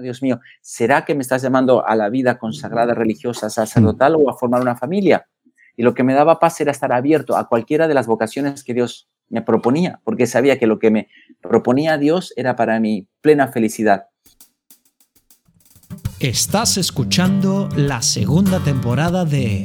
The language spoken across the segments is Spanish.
Dios mío, ¿será que me estás llamando a la vida consagrada, religiosa, sacerdotal o a formar una familia? Y lo que me daba paz era estar abierto a cualquiera de las vocaciones que Dios me proponía, porque sabía que lo que me proponía Dios era para mi plena felicidad. Estás escuchando la segunda temporada de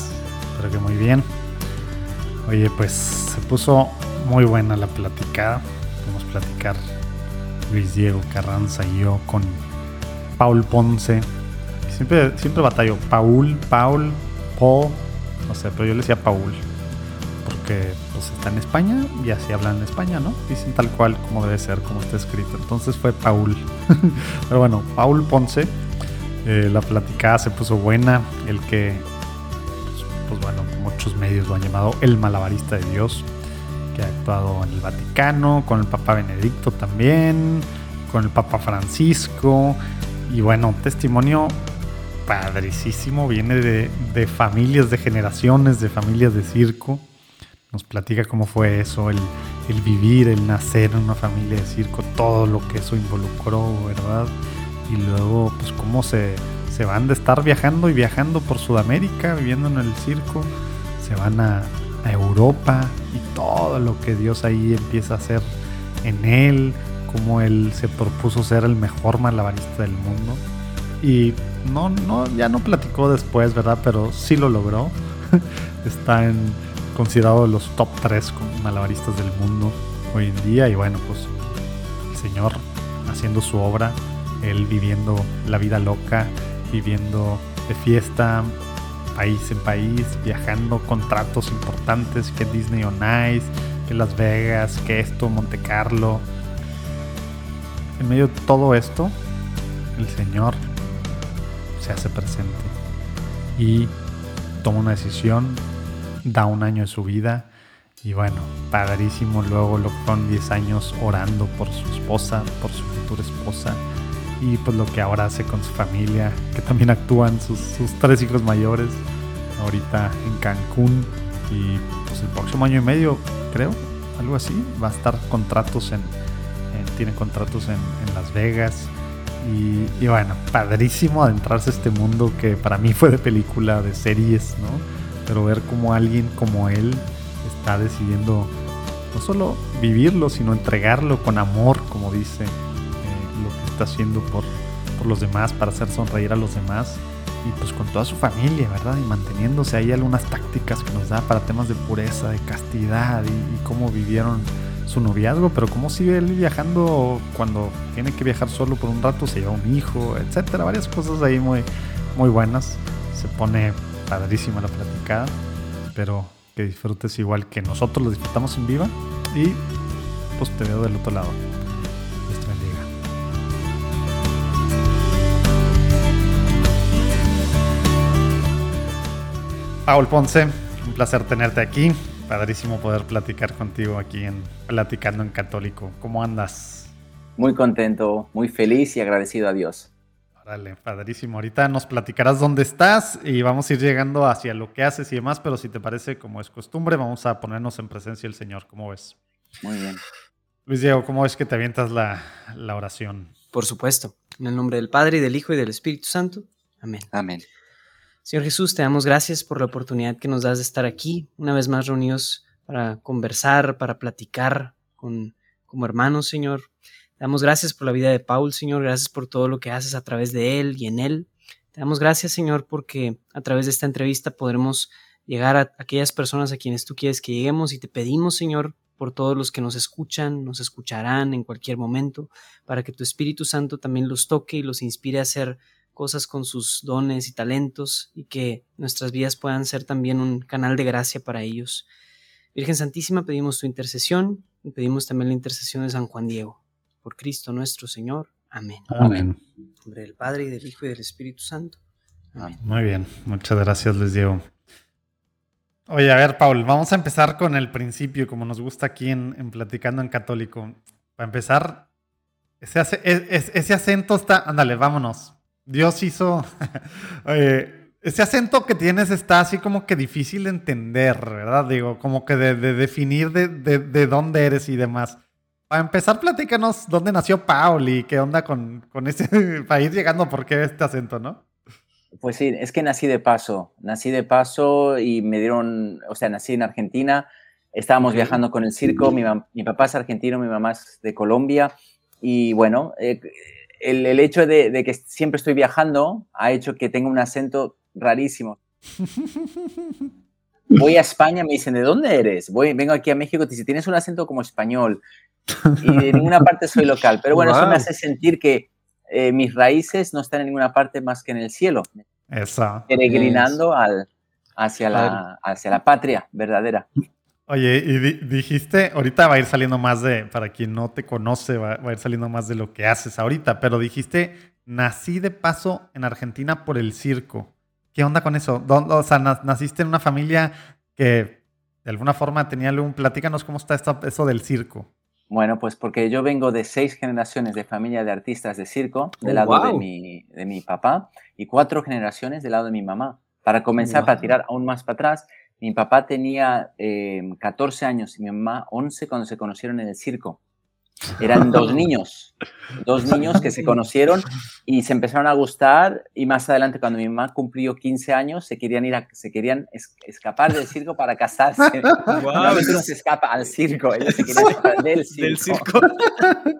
bien. Oye, pues se puso muy buena la platicada. Podemos platicar Luis Diego Carranza y yo con Paul Ponce. Siempre, siempre batallo. Paul, Paul, Paul. No sé, pero yo le decía Paul. Porque pues está en España y así hablan en España, ¿no? Dicen tal cual como debe ser, como está escrito. Entonces fue Paul. pero bueno, Paul Ponce. Eh, la platicada se puso buena. El que pues bueno, muchos medios lo han llamado el malabarista de Dios, que ha actuado en el Vaticano, con el Papa Benedicto también, con el Papa Francisco, y bueno, testimonio padricísimo, viene de, familias, de generaciones, de familias de circo. Nos platica cómo fue eso, el, el vivir, el nacer en una familia de circo, todo lo que eso involucró, ¿verdad? Y luego, pues cómo se, se van de estar viajando y viajando por Sudamérica, viviendo en el circo, se van a, Europa y todo lo que Dios ahí empieza a hacer en él, como él se propuso ser el mejor malabarista del mundo. Y no, no, ya no platicó después, ¿verdad? Pero sí lo logró. Está en, considerado los top 3 malabaristas del mundo hoy en día. Y bueno, pues el Señor haciendo su obra, él viviendo la vida loca, viviendo de fiesta, país en país, viajando contratos importantes, que Disney on Ice, que Las Vegas, que esto, Monte Carlo. En medio de todo esto, el Señor se hace presente y toma una decisión, da un año de su vida y bueno, padrísimo luego lo fueron 10 años orando por su esposa, por su futura esposa y pues lo que ahora hace con su familia, que también actúan sus, tres hijos mayores ahorita en Cancún y pues el próximo año y medio, creo, algo así, va a estar contratos en, tiene contratos en, Las Vegas y, y, bueno, padrísimo adentrarse a este mundo que para mí fue de película, de series, ¿no? Pero ver cómo alguien como él está decidiendo no solo vivirlo, sino entregarlo con amor, como dice haciendo por, por los demás, para hacer sonreír a los demás y pues con toda su familia, ¿verdad? Y manteniéndose ahí algunas tácticas que nos da para temas de pureza, de castidad y, cómo vivieron su noviazgo, pero cómo sigue él viajando cuando tiene que viajar solo por un rato, se lleva un hijo, etcétera, varias cosas ahí muy, muy buenas. Se pone padrísima la platicada, pero que disfrutes igual que nosotros lo disfrutamos en viva y pues te veo del otro lado. Paul Ponce, un placer tenerte aquí. Padrísimo poder platicar contigo aquí en Platicando en Católico. ¿Cómo andas? Muy contento, muy feliz y agradecido a Dios. Dale, padrísimo. Ahorita nos platicarás dónde estás y vamos a ir llegando hacia lo que haces y demás, pero si te parece, como es costumbre, vamos a ponernos en presencia del Señor. ¿Cómo ves? Muy bien. Luis Diego, ¿cómo es que te avientas la, la oración? Por supuesto. En el nombre del Padre, y del Hijo, y del Espíritu Santo. Amén. Amén. Señor Jesús, te damos gracias por la oportunidad que nos das de estar aquí, una vez más reunidos para conversar, para platicar con, como hermanos, Señor. Te damos gracias por la vida de Paul, Señor, gracias por todo lo que haces a través de él y en él. Te damos gracias, Señor, porque a través de esta entrevista podremos llegar a aquellas personas a quienes tú quieres que lleguemos y te pedimos, Señor, por todos los que nos escuchan, nos escucharán en cualquier momento, para que tu Espíritu Santo también los toque y los inspire a ser cosas con sus dones y talentos y que nuestras vidas puedan ser también un canal de gracia para ellos. Virgen Santísima, pedimos tu intercesión y pedimos también la intercesión de San Juan Diego. Por Cristo nuestro Señor. Amén. Amén. En nombre del Padre y del Hijo y del Espíritu Santo. Amén. Muy bien, muchas gracias, les Diego. Oye, a ver, Paul, vamos a empezar con el principio, como nos gusta aquí en, en Platicando en Católico. Para empezar, ese, e- es- ese acento está. Ándale, vámonos. Dios hizo. Oye, ese acento que tienes está así como que difícil de entender, ¿verdad? Digo, como que de, de definir de, de- de dónde eres y demás. Para empezar, platícanos dónde nació Paul y qué onda con, con ese país llegando, por qué este acento, ¿no? Pues sí, es que nací de paso, nací de paso y me dieron, o sea, nací en Argentina, estábamos viajando con el circo, mi papá es argentino, mi mamá es de Colombia y bueno, eh, el, el hecho de, de que siempre estoy viajando ha hecho que tenga un acento rarísimo. Voy a España, me dicen, ¿de dónde eres? Voy, vengo aquí a México, te dicen, tienes un acento como español y de ninguna parte soy local, pero bueno, eso me hace sentir que eh, mis raíces no están en ninguna parte más que en el cielo Eso. peregrinando al, hacia, la, hacia la patria verdadera. Oye, y di- dijiste, ahorita va a ir saliendo más de, para quien no te conoce, va, va a ir saliendo más de lo que haces ahorita, pero dijiste, nací de paso en Argentina por el circo. ¿Qué onda con eso? ¿Dónde- o sea, na- naciste en una familia que de alguna forma tenía algún, platícanos cómo está esto, eso del circo. Bueno, pues porque yo vengo de seis generaciones de familia de artistas de circo, del Oh, lado de, mi, de mi papá, y cuatro generaciones del lado de mi mamá. Para comenzar, Wow. para tirar aún más para atrás, mi papá tenía eh, 14 años y mi mamá 11 cuando se conocieron en el circo. Eran dos niños, dos niños que se conocieron y se empezaron a gustar y más adelante cuando mi mamá cumplió 15 años se querían ir a, se querían es- escapar del circo para casarse. Normalmente uno se escapa al circo, ellos se querían escapar del circo. Del circo.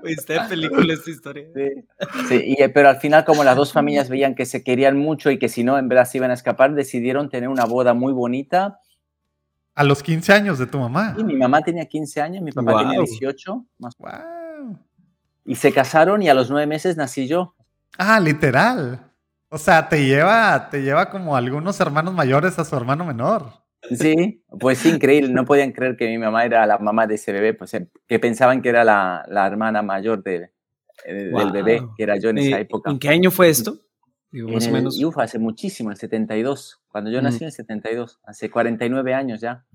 Está de película esta historia. Sí, sí, y, eh, pero al final como las dos familias veían que se querían mucho y que si no en verdad se iban a escapar, decidieron tener una boda muy bonita. A los 15 años de tu mamá. Y mi mamá tenía 15 años, mi papá tenía Guau. 18, más- Wow. y se casaron y a los nueve meses nací yo. Ah, literal. O sea, te lleva, te lleva como algunos hermanos mayores a su hermano menor. Sí, pues sí, increíble. No podían creer que mi mamá era la mamá de ese bebé, pues eh, que pensaban que era la, la hermana mayor de, del bebé, que era yo en esa época. ¿En qué año fue esto? Digo, En más o el- uf, hace muchísimo, en el 72. Cuando yo nací Mm. en el 72, hace 49 años ya.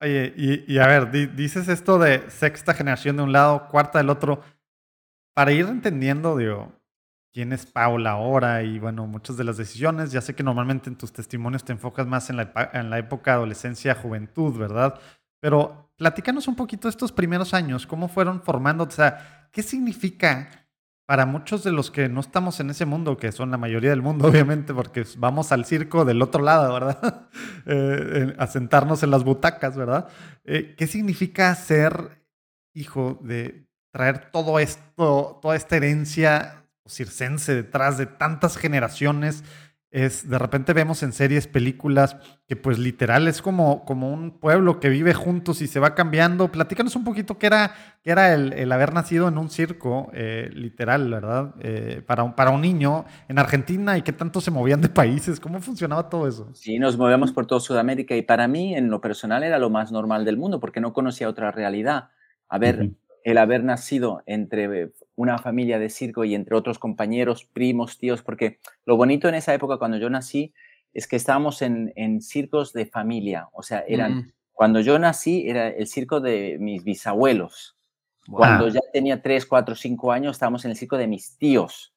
Oye, y, y a ver, di- dices esto de sexta generación de un lado, cuarta del otro. Para ir entendiendo, digo, quién es Paula ahora y bueno, muchas de las decisiones. Ya sé que normalmente en tus testimonios te enfocas más en la, en la época adolescencia, juventud, ¿verdad? Pero platícanos un poquito estos primeros años, cómo fueron formando, o sea, ¿qué significa para muchos de los que no estamos en ese mundo, que son la mayoría del mundo, obviamente, porque vamos al circo del otro lado, ¿verdad? Eh, a sentarnos en las butacas, ¿verdad? Eh, ¿Qué significa ser hijo de traer todo esto, toda esta herencia circense detrás de tantas generaciones? Es, de repente vemos en series, películas, que pues literal es como, como un pueblo que vive juntos y se va cambiando. Platícanos un poquito qué era, qué era el, el haber nacido en un circo, eh, literal, ¿verdad? Eh, para, un, para un niño en Argentina y qué tanto se movían de países, ¿cómo funcionaba todo eso? Sí, nos movemos por toda Sudamérica y para mí en lo personal era lo más normal del mundo porque no conocía otra realidad. Haber, Ujú. El haber nacido entre una familia de circo y entre otros compañeros, primos, tíos, porque lo bonito en esa época cuando yo nací es que estábamos en, en circos de familia, o sea, eran, Mm. cuando yo nací era el circo de mis bisabuelos. Cuando ya tenía 3, 4, 5 años estábamos en el circo de mis tíos.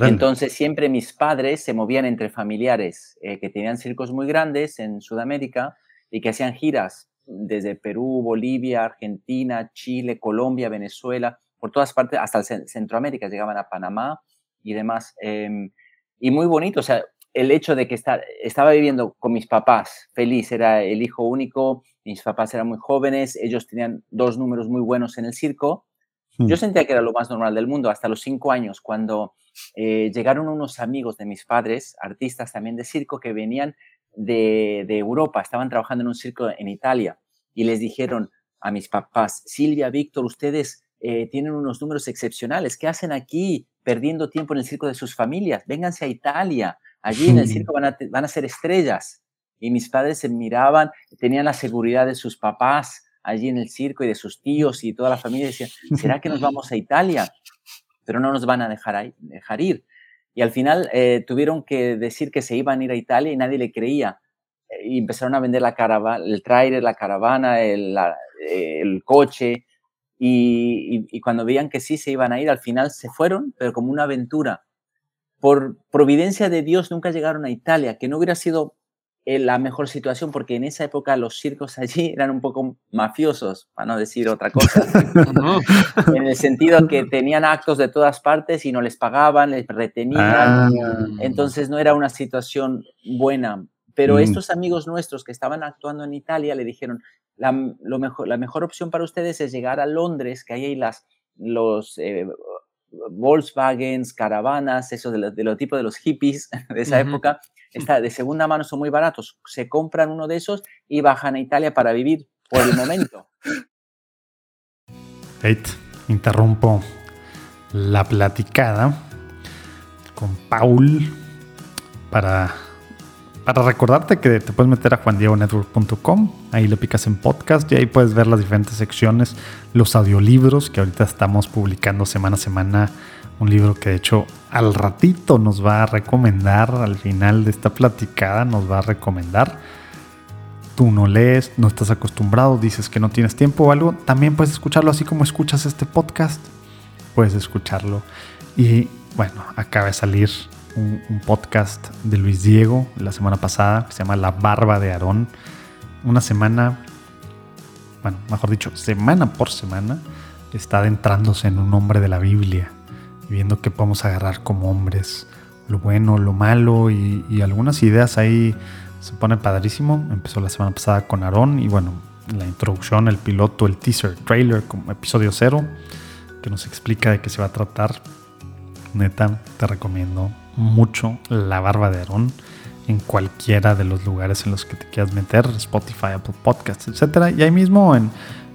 Entonces siempre mis padres se movían entre familiares eh, que tenían circos muy grandes en Sudamérica y que hacían giras desde Perú, Bolivia, Argentina, Chile, Colombia, Venezuela, por todas partes, hasta el cen- Centroamérica, llegaban a Panamá y demás. em, y muy bonito, o sea, el hecho de que estar, estaba viviendo con mis papás, feliz, era el hijo único, mis papás eran muy jóvenes, ellos tenían dos números muy buenos en el circo. Yo Mm. sentía que era lo más normal del mundo hasta los cinco años, cuando eh, llegaron unos amigos de mis padres, artistas también de circo, que venían de, de Europa, estaban trabajando en un circo en Italia y les dijeron a mis papás, Silvia, Víctor, ustedes eh, tienen unos números excepcionales, ¿qué hacen aquí perdiendo tiempo en el circo de sus familias? Vénganse a Italia, allí en el circo van a, van a ser estrellas. Y mis padres se miraban, tenían la seguridad de sus papás allí en el circo y de sus tíos y toda la familia, decían, ¿será que nos vamos a Italia? pero no nos van a dejar, dejar ir. Y al final eh, tuvieron que decir que se iban a ir a Italia y nadie le creía. Y empezaron a vender la caravana, el trailer, la caravana, el, el coche. Y, y, cuando veían que sí se iban a ir, al final se fueron, pero como una aventura. Por providencia de Dios nunca llegaron a Italia, que no hubiera sido la mejor situación porque en esa época los circos allí eran un poco mafiosos, para no decir otra cosa. en el sentido que tenían actos de todas partes y no les pagaban, les retenían. Ah. Entonces no era una situación buena. Pero mm. estos amigos nuestros que estaban actuando en Italia le dijeron, la, lo mejor, la mejor opción para ustedes es llegar a Londres, que ahí hay las, los eh, Volkswagens, caravanas, eso de lo, tipo de los hippies de esa época, está de segunda mano, son muy baratos. Se compran uno de esos y bajan a Italia para vivir por el momento. Interrumpo la platicada con Paul para para recordarte que te puedes meter a juandiegonetwork.com, ahí le picas en podcast y ahí puedes ver las diferentes secciones, los audiolibros que ahorita estamos publicando semana a semana. Un libro que de hecho al ratito nos va a recomendar, al final de esta platicada nos va a recomendar. Tú no lees, no estás acostumbrado, dices que no tienes tiempo o algo, también puedes escucharlo así como escuchas este podcast. Puedes escucharlo. Y bueno, acaba de salir un, podcast de Luis Diego la semana pasada que se llama La Barba de Aarón. Una semana, bueno, mejor dicho, semana por semana, está adentrándose en un hombre de la Biblia y viendo qué podemos agarrar como hombres, lo bueno, lo malo y, y algunas ideas ahí se pone padrísimo. Empezó la semana pasada con Aarón y bueno, la introducción, el piloto, el teaser, trailer, como episodio cero, que nos explica de qué se va a tratar. Neta, te recomiendo mucho la barba de Aarón en cualquiera de los lugares en los que te quieras meter, Spotify, Apple Podcasts, etc. Y ahí mismo en,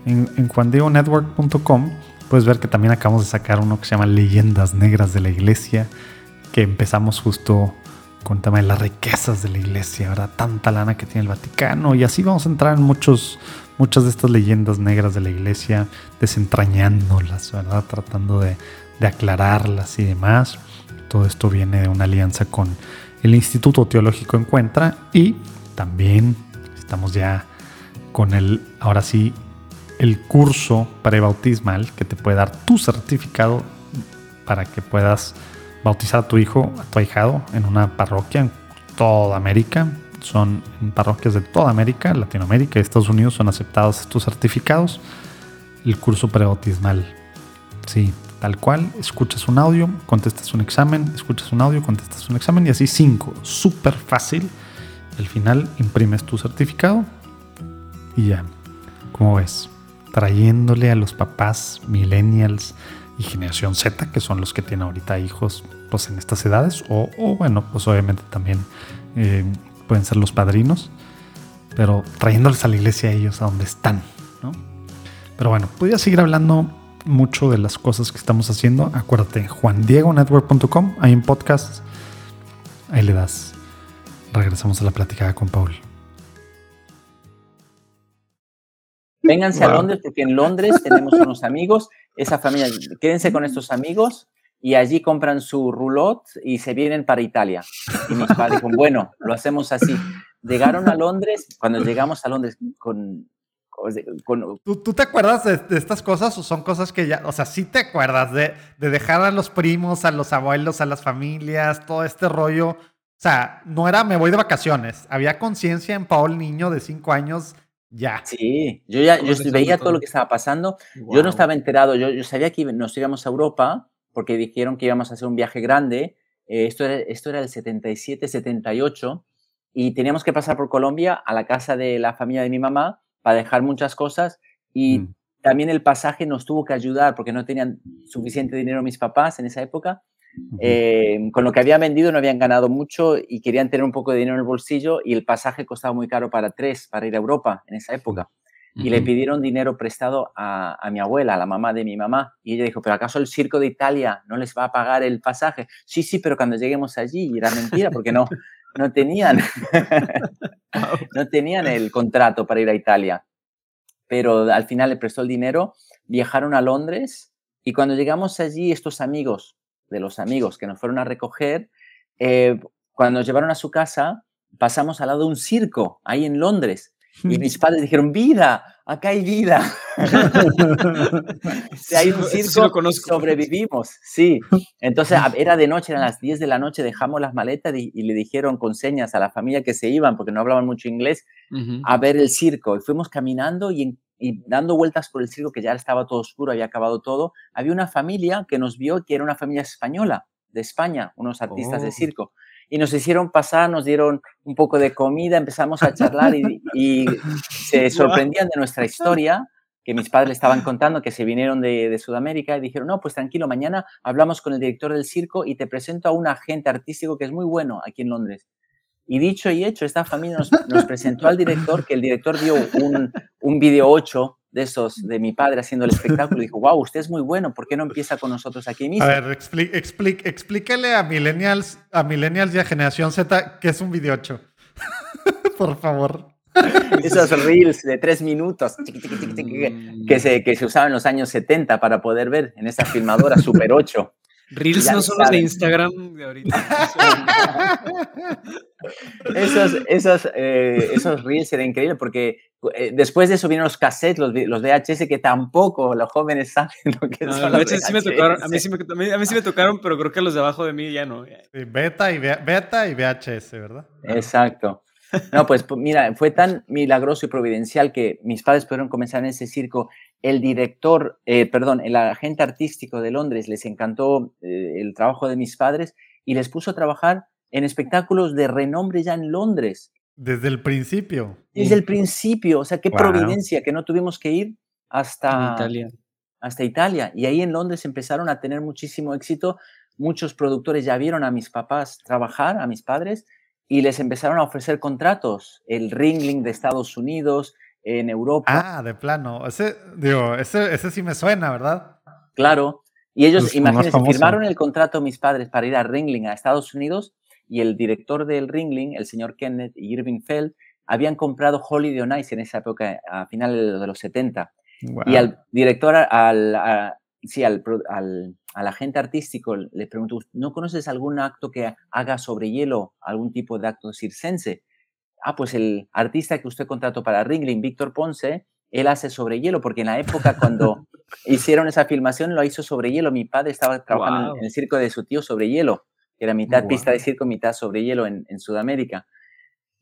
en, en juandionetwork.com puedes ver que también acabamos de sacar uno que se llama Leyendas Negras de la Iglesia, que empezamos justo con el tema de las riquezas de la iglesia, ¿verdad? Tanta lana que tiene el Vaticano. Y así vamos a entrar en muchos, muchas de estas leyendas negras de la iglesia, desentrañándolas, ¿verdad? Tratando de, de aclararlas y demás. Todo esto viene de una alianza con el Instituto Teológico Encuentra y también estamos ya con el, ahora sí, el curso prebautismal que te puede dar tu certificado para que puedas bautizar a tu hijo, a tu ahijado en una parroquia en toda América. Son parroquias de toda América, Latinoamérica y Estados Unidos son aceptados estos certificados. El curso prebautismal. Sí, tal cual, escuchas un audio, contestas un examen, escuchas un audio, contestas un examen y así cinco, súper fácil. Al final imprimes tu certificado y ya, como ves, trayéndole a los papás millennials y generación Z, que son los que tienen ahorita hijos pues en estas edades, o, bueno, pues obviamente también eh, pueden ser los padrinos, pero trayéndoles a la iglesia a ellos a donde están, ¿no? Pero bueno, podría seguir hablando mucho de las cosas que estamos haciendo, acuérdate, juandiegonetwork.com, hay un podcast, ahí le das. Regresamos a la platicada con Paul. Vénganse a Londres porque en Londres tenemos unos amigos, esa familia, quédense con estos amigos y allí compran su roulotte y se vienen para Italia. Y mis padres dijeron, bueno, lo hacemos así. Llegaron a Londres, cuando llegamos a Londres con ¿Tú, te acuerdas de, estas cosas o son cosas que ya, o sea, sí te acuerdas de, dejar a los primos, a los abuelos, a las familias, todo este rollo? O sea, no era me voy de vacaciones, había conciencia en Paul niño de cinco años ya. Sí, yo ya yo veía todo lo que estaba pasando. Yo no estaba enterado, yo, yo, sabía que nos íbamos a Europa porque dijeron que íbamos a hacer un viaje grande. Eh, esto, era, esto era el 77, 78 y teníamos que pasar por Colombia a la casa de la familia de mi mamá para dejar muchas cosas y mm. también el pasaje nos tuvo que ayudar porque no tenían suficiente dinero mis papás en esa época. Eh, con lo que habían vendido no habían ganado mucho y querían tener un poco de dinero en el bolsillo y el pasaje costaba muy caro para tres, para ir a Europa en esa época. Y le pidieron dinero prestado a, a, mi abuela, a la mamá de mi mamá. Y ella dijo, pero ¿acaso el circo de Italia no les va a pagar el pasaje? Sí, sí, pero cuando lleguemos allí, y era mentira, porque no, no tenían, no tenían el contrato para ir a Italia. Pero al final le prestó el dinero, viajaron a Londres Y cuando llegamos allí, estos amigos de los amigos que nos fueron a recoger, eh, cuando nos llevaron a su casa, pasamos al lado de un circo ahí en Londres. Y mis padres dijeron, vida, acá hay vida. si hay un circo, sobrevivimos. Sí. Entonces era de noche, eran las 10 de la noche, dejamos las maletas y, le dijeron con señas a la familia que se iban, porque no hablaban mucho inglés, a ver el circo. Y fuimos caminando y, y, dando vueltas por el circo, que ya estaba todo oscuro, había acabado todo. Había una familia que nos vio que era una familia española, de España, unos artistas de oh. circo y nos hicieron pasar, nos dieron un poco de comida, empezamos a charlar y, se sorprendían de nuestra historia que mis padres estaban contando que se vinieron de, Sudamérica y dijeron, no, pues tranquilo, mañana hablamos con el director del circo y te presento a un agente artístico que es muy bueno aquí en Londres. Y dicho y hecho, esta familia nos, presentó al director, que el director dio un, un video 8 de esos de mi padre haciendo el espectáculo. Dijo, wow, usted es muy bueno, ¿por qué no empieza con nosotros aquí mismo? A ver, explíquele a millennials, a millennials y a generación Z qué es un video 8. Por favor. Esos reels de tres minutos que se, que se usaban en los años 70 para poder ver en esa filmadora Super 8. Reels no son los de Instagram de ahorita. esos, esos, eh, esos Reels eran increíbles porque eh, después de eso vinieron los cassettes, los, los, VHS, que tampoco los jóvenes saben lo que son. Los VHS sí me tocaron, a, mí sí me, a mí sí me tocaron, pero creo que los de abajo de mí ya no. beta, y, beta y VHS, ¿verdad? Exacto. No, pues mira, fue tan milagroso y providencial que mis padres pudieron comenzar en ese circo. El director, eh, perdón, el agente artístico de Londres les encantó eh, el trabajo de mis padres y les puso a trabajar en espectáculos de renombre ya en Londres. Desde el principio. Desde el principio, o sea, qué providencia que no tuvimos que ir hasta Italia. hasta Italia. Y ahí en Londres empezaron a tener muchísimo éxito. Muchos productores ya vieron a mis papás trabajar, a mis padres, y les empezaron a ofrecer contratos. El Ringling de Estados Unidos, en Europa. Ah, de plano. Ese, digo, ese, ese sí me suena, ¿verdad? Claro. Y ellos, pues, imagínense, firmaron el contrato mis padres para ir a Ringling a Estados Unidos y el director del Ringling, el señor Kenneth y Irving Feld, habían comprado Holiday on Ice en esa época, a finales de los 70. Y al director, al, sí, al, al, agente artístico le preguntó, ¿no conoces algún acto que haga sobre hielo, algún tipo de acto circense? Ah, pues el artista que usted contrató para Ringling, Víctor Ponce, él hace sobre hielo, porque en la época cuando hicieron esa filmación lo hizo sobre hielo. Mi padre estaba trabajando en el circo de su tío sobre hielo, que era mitad pista de circo, mitad sobre hielo en, en Sudamérica.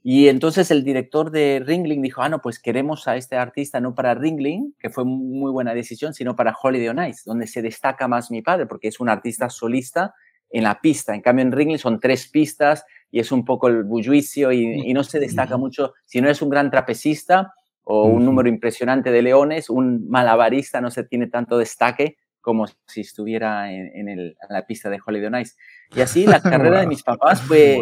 Y entonces el director de Ringling dijo, ah, no, pues queremos a este artista no para Ringling, que fue muy buena decisión, sino para Holiday on Ice, donde se destaca más mi padre, porque es un artista solista en la pista. En cambio, en Ringling son tres pistas y es un poco el bullicio y, no se destaca mucho. Si no es un gran trapecista o un número impresionante de leones, un malabarista no se tiene tanto destaque como si estuviera en, la pista de Holiday on Ice. Y así la carrera de mis papás fue,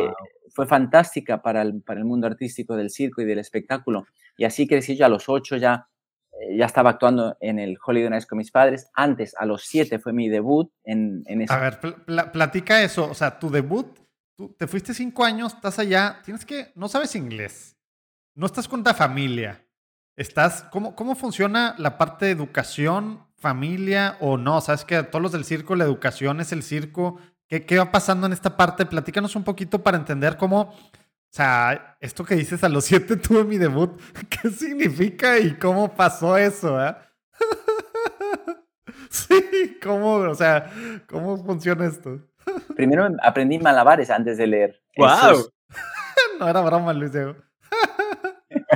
fue fantástica para el, para el mundo artístico del circo y del espectáculo. Y así crecí yo a los ocho, ya, eh, ya estaba actuando en el Holiday Nights con mis padres. Antes, a los siete, fue mi debut en, en eso. A ver, platica eso. O sea, tu debut, tú te fuiste cinco años, estás allá, tienes que, no sabes inglés, no estás con tu familia. Estás, ¿cómo, ¿Cómo funciona la parte de educación, familia o no? Sabes que todos los del circo, la educación es el circo, ¿Qué, va pasando en esta parte? Platícanos un poquito para entender cómo, o sea, esto que dices a los siete tuve mi debut, ¿qué significa y cómo pasó eso? Eh? sí, ¿cómo, o sea, cómo funciona esto? Primero aprendí malabares antes de leer. ¡Wow! no era broma, Luis Diego.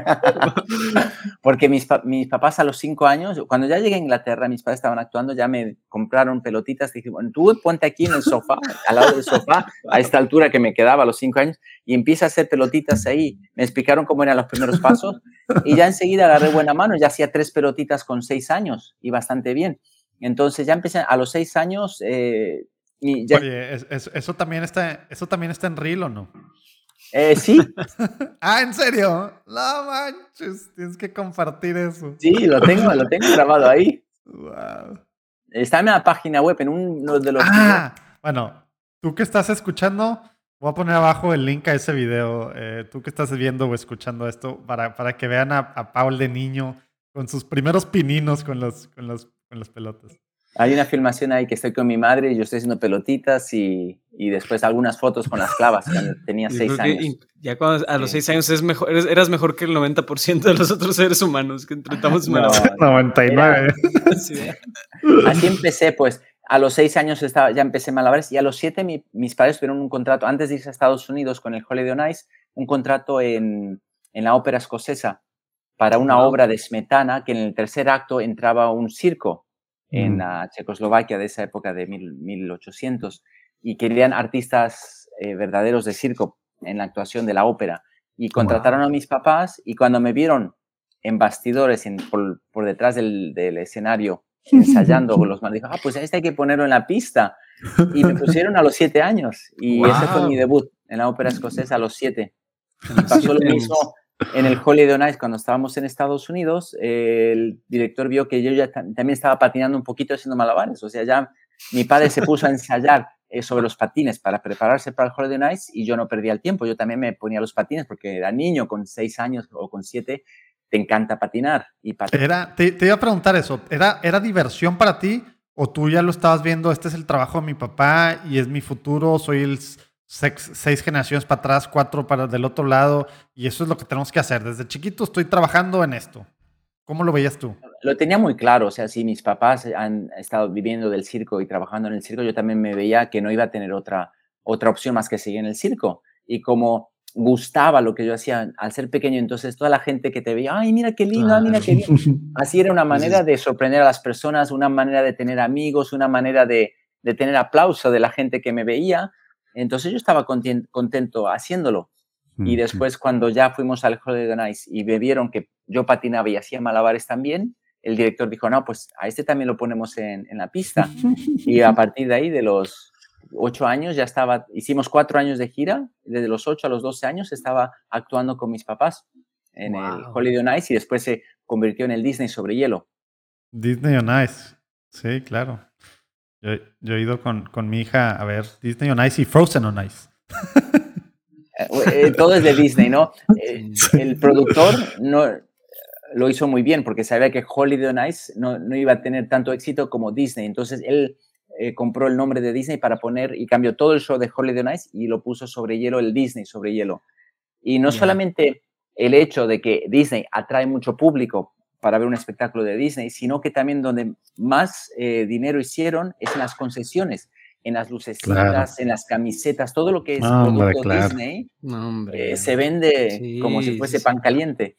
Porque mis, mis, papás a los cinco años, cuando ya llegué a Inglaterra, mis padres estaban actuando, ya me compraron pelotitas. Dije, bueno, tú ponte aquí en el sofá, al lado del sofá, a esta altura que me quedaba a los cinco años, y empieza a hacer pelotitas ahí. Me explicaron cómo eran los primeros pasos y ya enseguida agarré buena mano. Ya hacía tres pelotitas con seis años y bastante bien. Entonces ya empecé a los seis años. Eh, Oye, eso, también está, ¿eso también está en Reel o no? Eh, sí. ah, ¿en serio? No manches, tienes que compartir eso. Sí, lo tengo, lo tengo grabado ahí. Está en la página web, en uno de los... Ah, bueno, tú que estás escuchando, voy a poner abajo el link a ese video. Eh, tú que estás viendo o escuchando esto, para, para que vean a, Paul de niño con sus primeros pininos con, los, con, los, con las pelotas. Hay una filmación ahí que estoy con mi madre y yo estoy haciendo pelotitas y, y después algunas fotos con las clavas cuando tenía seis años. Ya cuando a los seis años es mejor, eras, mejor que el 90% de los otros seres humanos que tratamos no, 99. Así empecé, pues. A los seis años estaba, ya empecé malabares y a los siete mis padres tuvieron un contrato, antes de irse a Estados Unidos con el Holiday on Ice, un contrato en, en la ópera escocesa para una obra de Smetana que en el tercer acto entraba un circo en la Checoslovaquia de esa época de 1800 y querían artistas eh, verdaderos de circo en la actuación de la ópera. Y contrataron a mis papás y cuando me vieron en bastidores, en, por, por, detrás del, del, escenario, ensayando con los manos, dijo, ah, pues este hay que ponerlo en la pista. Y me pusieron a los siete años y ese fue mi debut en la ópera escocesa a los siete. pasó lo mismo en el Holiday on Ice cuando estábamos en Estados Unidos. el director vio que yo ya también estaba patinando un poquito haciendo malabares. O sea, ya mi padre se puso a ensayar eh, sobre los patines para prepararse para el Holiday Nights y yo no perdía el tiempo. Yo también me ponía los patines porque era niño con seis años o con siete. Te encanta patinar. Y Era, te, iba a preguntar eso. ¿Era, ¿Era diversión para ti o tú ya lo estabas viendo? Este es el trabajo de mi papá y es mi futuro. Soy el seis, seis generaciones para atrás, cuatro para del otro lado y eso es lo que tenemos que hacer. Desde chiquito estoy trabajando en esto. ¿Cómo lo veías tú? Lo tenía muy claro, o sea, si mis papás han estado viviendo del circo y trabajando en el circo, yo también me veía que no iba a tener otra, otra opción más que seguir en el circo. Y como gustaba lo que yo hacía al ser pequeño, entonces toda la gente que te veía, ay, mira qué lindo, mira qué lindo. Así era una manera de sorprender a las personas, una manera de tener amigos, una manera de, de tener aplauso de la gente que me veía. Entonces yo estaba contento haciéndolo. Y después cuando ya fuimos al Holiday Nights y me vieron que yo patinaba y hacía malabares también, el director dijo, no, pues a este también lo ponemos en, la pista. Y a partir de ahí, de los ocho años, ya estaba, hicimos cuatro años de gira, desde los ocho a los doce años estaba actuando con mis papás en el Holiday on Ice y después se convirtió en el Disney sobre hielo. Disney on Ice, sí, claro. Yo, he ido con, con, mi hija a ver Disney on Ice y Frozen on Ice. Eh, eh, todo es de Disney, ¿no? Eh, el productor no, lo hizo muy bien porque sabía que Holiday on Ice no, no iba a tener tanto éxito como Disney. Entonces él compró el nombre de Disney para poner y cambió todo el show de Holiday on Ice y lo puso sobre hielo, el Disney sobre hielo. Y no solamente el hecho de que Disney atrae mucho público para ver un espectáculo de Disney, sino que también donde más dinero hicieron es en las concesiones en las lucecitas, en las camisetas, todo lo que es producto Disney eh, se vende como si fuese pan caliente.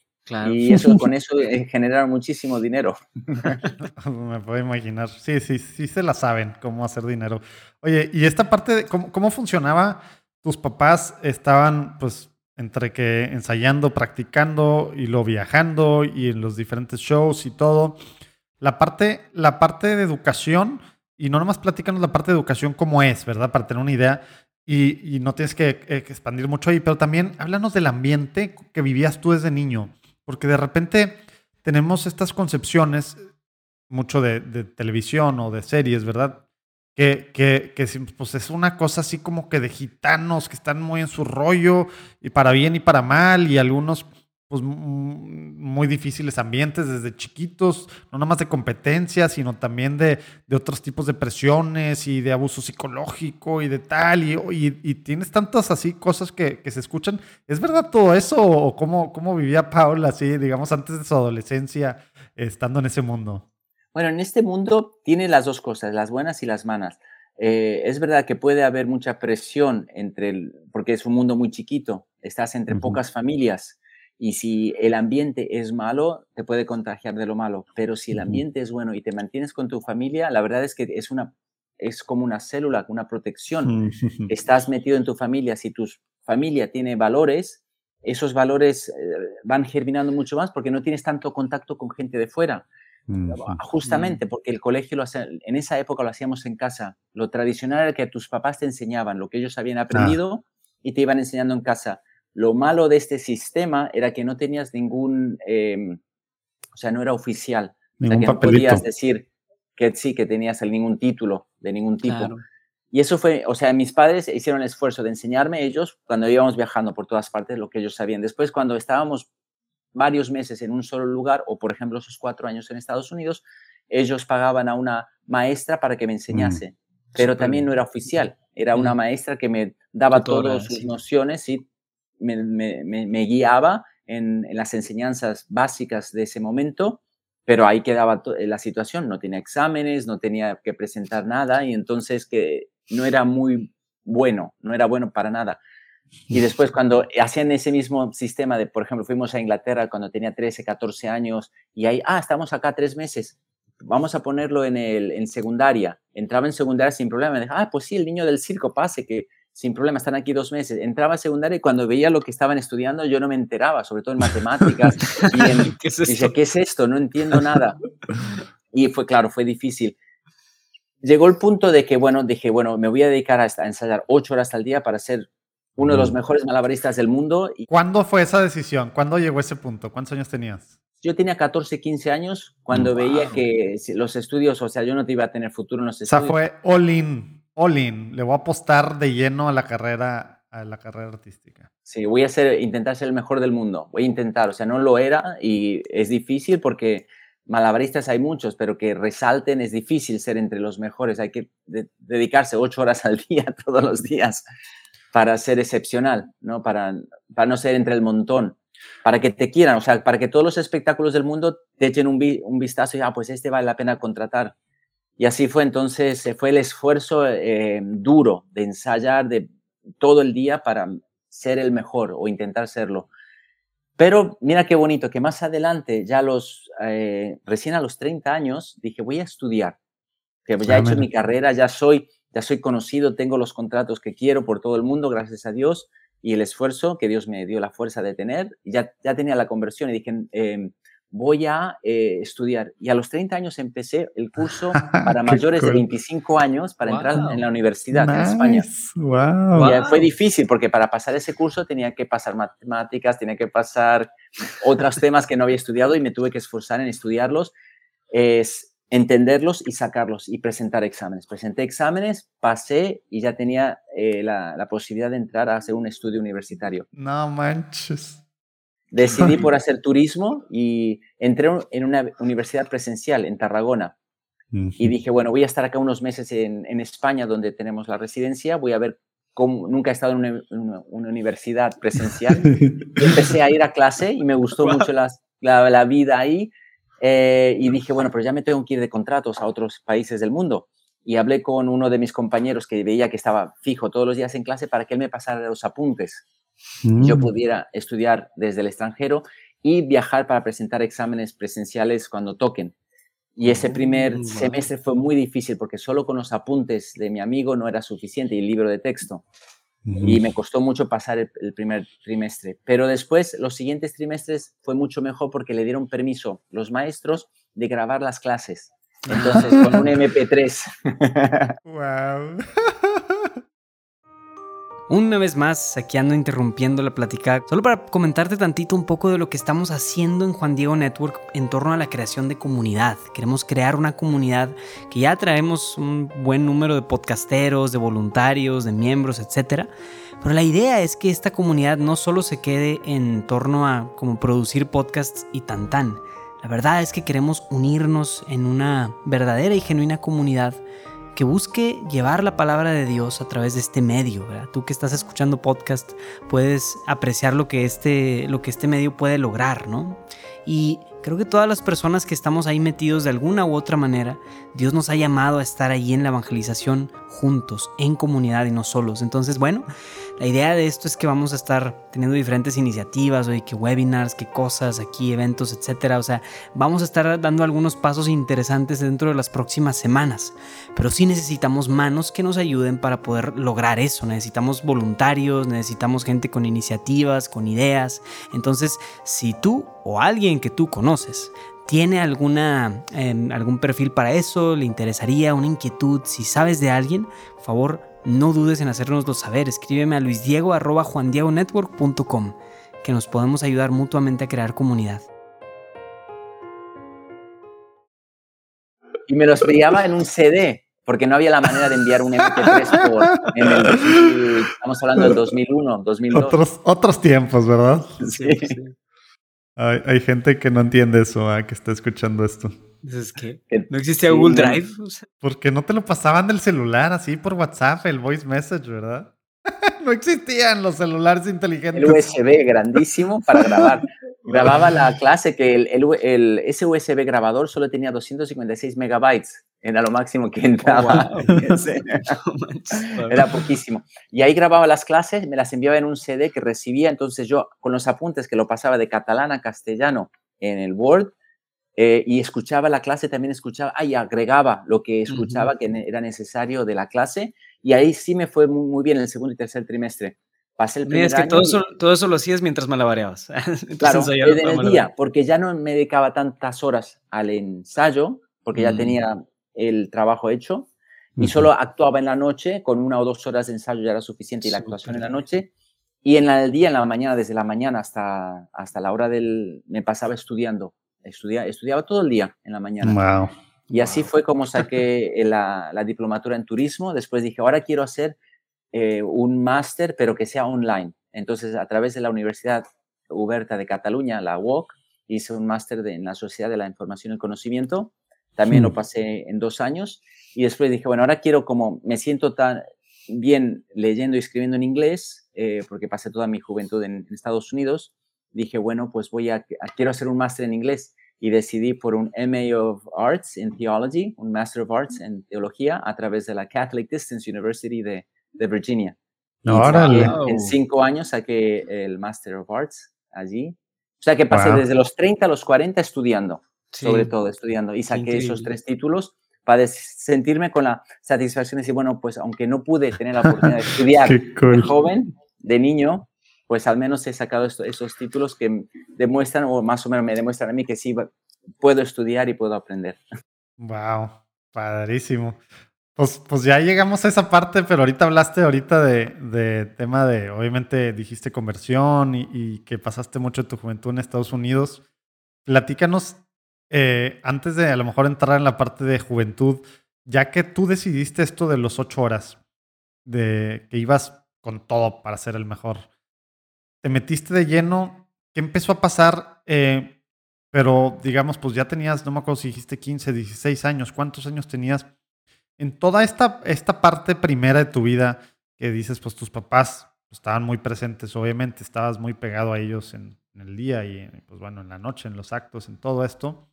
Y eso con eso eh, genera muchísimo dinero. Me puedo imaginar. Sí, sí, sí se la saben cómo hacer dinero. Oye, y esta parte, de, ¿cómo, ¿cómo funcionaba? Tus papás estaban, pues, entre que ensayando, practicando y lo viajando y en los diferentes shows y todo. La parte, la parte de educación, y no nomás platícanos la parte de educación como es, ¿verdad? Para tener una idea. Y, no tienes que, expandir mucho ahí, pero también háblanos del ambiente que vivías tú desde niño. Porque de repente tenemos estas concepciones, mucho de, televisión o de series, ¿verdad? Que, que, pues es una cosa así como que de gitanos que están muy en su rollo, y para bien y para mal, y algunos pues, muy difíciles ambientes desde chiquitos, no nada más de competencia, sino también de, de, otros tipos de presiones y de abuso psicológico y de tal, y, y, tienes tantas así cosas que, que, se escuchan. ¿Es verdad todo eso o cómo, cómo vivía Paula así, digamos, antes de su adolescencia, estando en ese mundo? Bueno, en este mundo tiene las dos cosas, las buenas y las malas. Eh, es verdad que puede haber mucha presión entre, el, porque es un mundo muy chiquito, estás entre pocas familias, y si el ambiente es malo, te puede contagiar de lo malo. Pero si el ambiente es bueno y te mantienes con tu familia, la verdad es que es, una, es como una célula, una protección. Estás metido en tu familia. Si tu familia tiene valores, esos valores eh, van germinando mucho más porque no tienes tanto contacto con gente de fuera. Justamente porque el colegio lo en esa época lo hacíamos en casa. Lo tradicional era que tus papás te enseñaban lo que ellos habían ah. aprendido y te iban enseñando en casa. Lo malo de este sistema era que no tenías ningún, em, o sea, no era oficial. Ningún o sea, que no podías decir que sí, que tenías ningún título de ningún tipo. Y eso fue, o sea, mis padres hicieron el esfuerzo de enseñarme ellos cuando íbamos viajando por todas partes lo que ellos sabían. Después, cuando estábamos varios meses en un solo lugar, o por ejemplo esos cuatro años en Estados Unidos, ellos pagaban a una maestra para que me enseñase, mm, pero también no era oficial, era una maestra que me daba todas sus nociones y me, me, guiaba en, en, las enseñanzas básicas de ese momento, pero ahí quedaba la situación, no tenía exámenes, no tenía que presentar nada y entonces que no era muy bueno, no era bueno para nada. Y después cuando hacían ese mismo sistema de, por ejemplo, fuimos a Inglaterra cuando tenía 13, 14 años y ahí, ah, estamos acá tres meses, vamos a ponerlo en, el, en secundaria. Entraba en secundaria sin problema. Dije, ah, pues sí, el niño del circo pase, que sin problema, están aquí dos meses. Entraba a secundaria y cuando veía lo que estaban estudiando yo no me enteraba, sobre todo en matemáticas. y ¿Qué, es esto? ¿qué es esto? No entiendo nada. Y fue, claro, fue difícil. Llegó el punto de que, bueno, dije, bueno, me voy a dedicar a, a ensayar ocho horas al día para ser uno de los mejores malabaristas del mundo. ¿Cuándo fue esa decisión? ¿Cuándo llegó ese punto? ¿Cuántos años tenías? Yo tenía 14, 15 años cuando veía que los estudios, o sea, yo no te iba a tener futuro en los estudios. O sea, fue all in, all in. Le voy a apostar de lleno a la carrera, a la carrera artística. Sí, voy a ser, intentar ser el mejor del mundo. Voy a intentar, o sea, no lo era y es difícil porque malabaristas hay muchos, pero que resalten es difícil ser entre los mejores. Hay que dedicarse ocho horas al día, todos los días para ser excepcional, ¿no? Para, para no ser entre el montón, para que te quieran, o sea, para que todos los espectáculos del mundo te echen un, un vistazo y, ah, pues este vale la pena contratar. Y así fue, entonces, fue el esfuerzo eh, duro de ensayar de todo el día para ser el mejor o intentar serlo. Pero mira qué bonito, que más adelante, ya los, eh, recién a los 30 años, dije, voy a estudiar, que ya he hecho mi carrera, ya soy ya soy conocido, tengo los contratos que quiero por todo el mundo, gracias a Dios, y el esfuerzo que Dios me dio la fuerza de tener, ya, ya tenía la conversión y dije, em, voy a eh, estudiar. Y a los 30 años empecé el curso para mayores de 25 años para entrar en la universidad en España. Wow. fue difícil porque para pasar ese curso tenía que pasar matemáticas, tenía que pasar otros temas que no había estudiado y me tuve que esforzar en estudiarlos. Es, entenderlos y sacarlos y presentar exámenes. Presenté exámenes, pasé y ya tenía eh, la, posibilidad de entrar a hacer un estudio universitario. No manches. Decidí por hacer turismo y entré en una universidad presencial en Tarragona. Y dije, bueno, voy a estar acá unos meses en, España donde tenemos la residencia, voy a ver cómo, nunca he estado en una, universidad presencial. empecé a ir a clase y me gustó mucho la, la vida ahí eh, y dije, bueno, pero ya me tengo que ir de contratos a otros países del mundo. Y hablé con uno de mis compañeros que veía que estaba fijo todos los días en clase para que él me pasara los apuntes. Yo mm. pudiera estudiar desde el extranjero y viajar para presentar exámenes presenciales cuando toquen. Y ese primer mm, semestre fue muy difícil porque solo con los apuntes de mi amigo no era suficiente y el libro de texto y me costó mucho pasar el, primer trimestre. Pero después, los siguientes trimestres fue mucho mejor porque le dieron permiso los maestros de grabar las clases. Entonces, con un MP3. ¡Wow! Una vez más, aquí ando interrumpiendo la plática, solo para comentarte tantito un poco de lo que estamos haciendo en Juan Diego Network en torno a la creación de comunidad. Queremos crear una comunidad que ya traemos un buen número de podcasteros, de voluntarios, de miembros, etc. Pero la idea es que esta comunidad no solo se quede en torno a como producir podcasts y tan tan. La verdad es que queremos unirnos en una verdadera y genuina comunidad que busque llevar la palabra de Dios a través de este medio. Tú que estás escuchando podcast puedes apreciar lo que este, lo que este medio puede lograr, ¿no? Y creo que todas las personas que estamos ahí metidos de alguna u otra manera, Dios nos ha llamado a estar ahí en la evangelización juntos, en comunidad y no solos. Entonces, bueno, la idea de esto es que vamos a estar teniendo diferentes iniciativas, oye, que webinars, qué cosas, aquí eventos, etcétera. O sea, vamos a estar dando algunos pasos interesantes dentro de las próximas semanas. Pero sí necesitamos manos que nos ayuden para poder lograr eso. Necesitamos voluntarios, necesitamos gente con iniciativas, con ideas. Entonces, si tú o alguien que tú conoces tiene alguna, em, algún perfil para eso, le interesaría una inquietud, si sabes de alguien, por favor, no dudes en hacernoslo saber. Escríbeme a luisdiego.juandiegonetwork.com que nos podemos ayudar mutuamente a crear comunidad. Y me los enviaba en un CD, porque no había la manera de enviar un MP3 por, en el estamos hablando del 2001, 2002. Otros, otros tiempos, ¿verdad? Sí. Hay, hay, gente que no entiende eso, ¿eh? que está escuchando esto. Es que no existía Google Drive. Porque no te lo pasaban del celular así por WhatsApp, el voice message, ¿verdad? no existían los celulares inteligentes. El USB grandísimo para grabar. Grababa la clase que el, el, ese USB grabador solo tenía 256 megabytes. Era lo máximo que entraba. Era poquísimo. Y ahí grababa las clases, me las enviaba en un CD que recibía. Entonces yo, con los apuntes que lo pasaba de catalán a castellano en el Word, eh, y escuchaba la clase, también escuchaba, y agregaba lo que escuchaba que era necesario de la clase, y ahí sí me fue muy, muy bien el segundo y tercer trimestre. Pasé el primer es que todo, eso, todo eso lo hacías mientras malabareabas. claro, en el día, porque ya no me dedicaba tantas horas al ensayo, porque ya mm. tenía el trabajo hecho, y solo actuaba en la noche, con una o dos horas de ensayo ya era suficiente, y la actuación en la noche, y en el día, en la mañana, desde la mañana hasta, hasta la hora del... me pasaba estudiando Estudia, estudiaba todo el día en la mañana. Y así fue como saqué la, la, diplomatura en turismo. Después dije, ahora quiero hacer eh, un máster, pero que sea online. Entonces, a través de la Universidad Uberta de Cataluña, la UOC, hice un máster en la Sociedad de la Información y el Conocimiento. También lo pasé en dos años. Y después dije, bueno, ahora quiero como, me siento tan bien leyendo y escribiendo en inglés, eh, porque pasé toda mi juventud en Estados Unidos dije, bueno, pues voy a, quiero hacer un máster en inglés y decidí por un MA of Arts in Theology, un Master of Arts en Teología a través de la Catholic Distance University de, de Virginia. Ahora en cinco años saqué el Master of Arts allí. O sea que pasé desde los 30 a los 40 estudiando, sobre todo estudiando, y saqué esos tres títulos para sentirme con la satisfacción de decir, bueno, pues aunque no pude tener la oportunidad de estudiar de joven, de niño, pues al menos he sacado esos títulos que demuestran, o más o menos me demuestran a mí que sí puedo estudiar y puedo aprender. Wow, padrísimo. Pues, pues ya llegamos a esa parte, pero ahorita hablaste ahorita de, de tema de, obviamente dijiste conversión y, que pasaste mucho de tu juventud en Estados Unidos. Platícanos, eh, antes de a lo mejor entrar en la parte de juventud, ya que tú decidiste esto de los ocho horas, de que ibas con todo para ser el mejor te metiste de lleno, ¿qué empezó a pasar? Eh, pero digamos, pues ya tenías, no me acuerdo si dijiste 15, 16 años, ¿cuántos años tenías? En toda esta, esta parte primera de tu vida que dices, pues tus papás estaban muy presentes, obviamente, estabas muy pegado a ellos en, el día y pues bueno, en la noche, en los actos, en todo esto.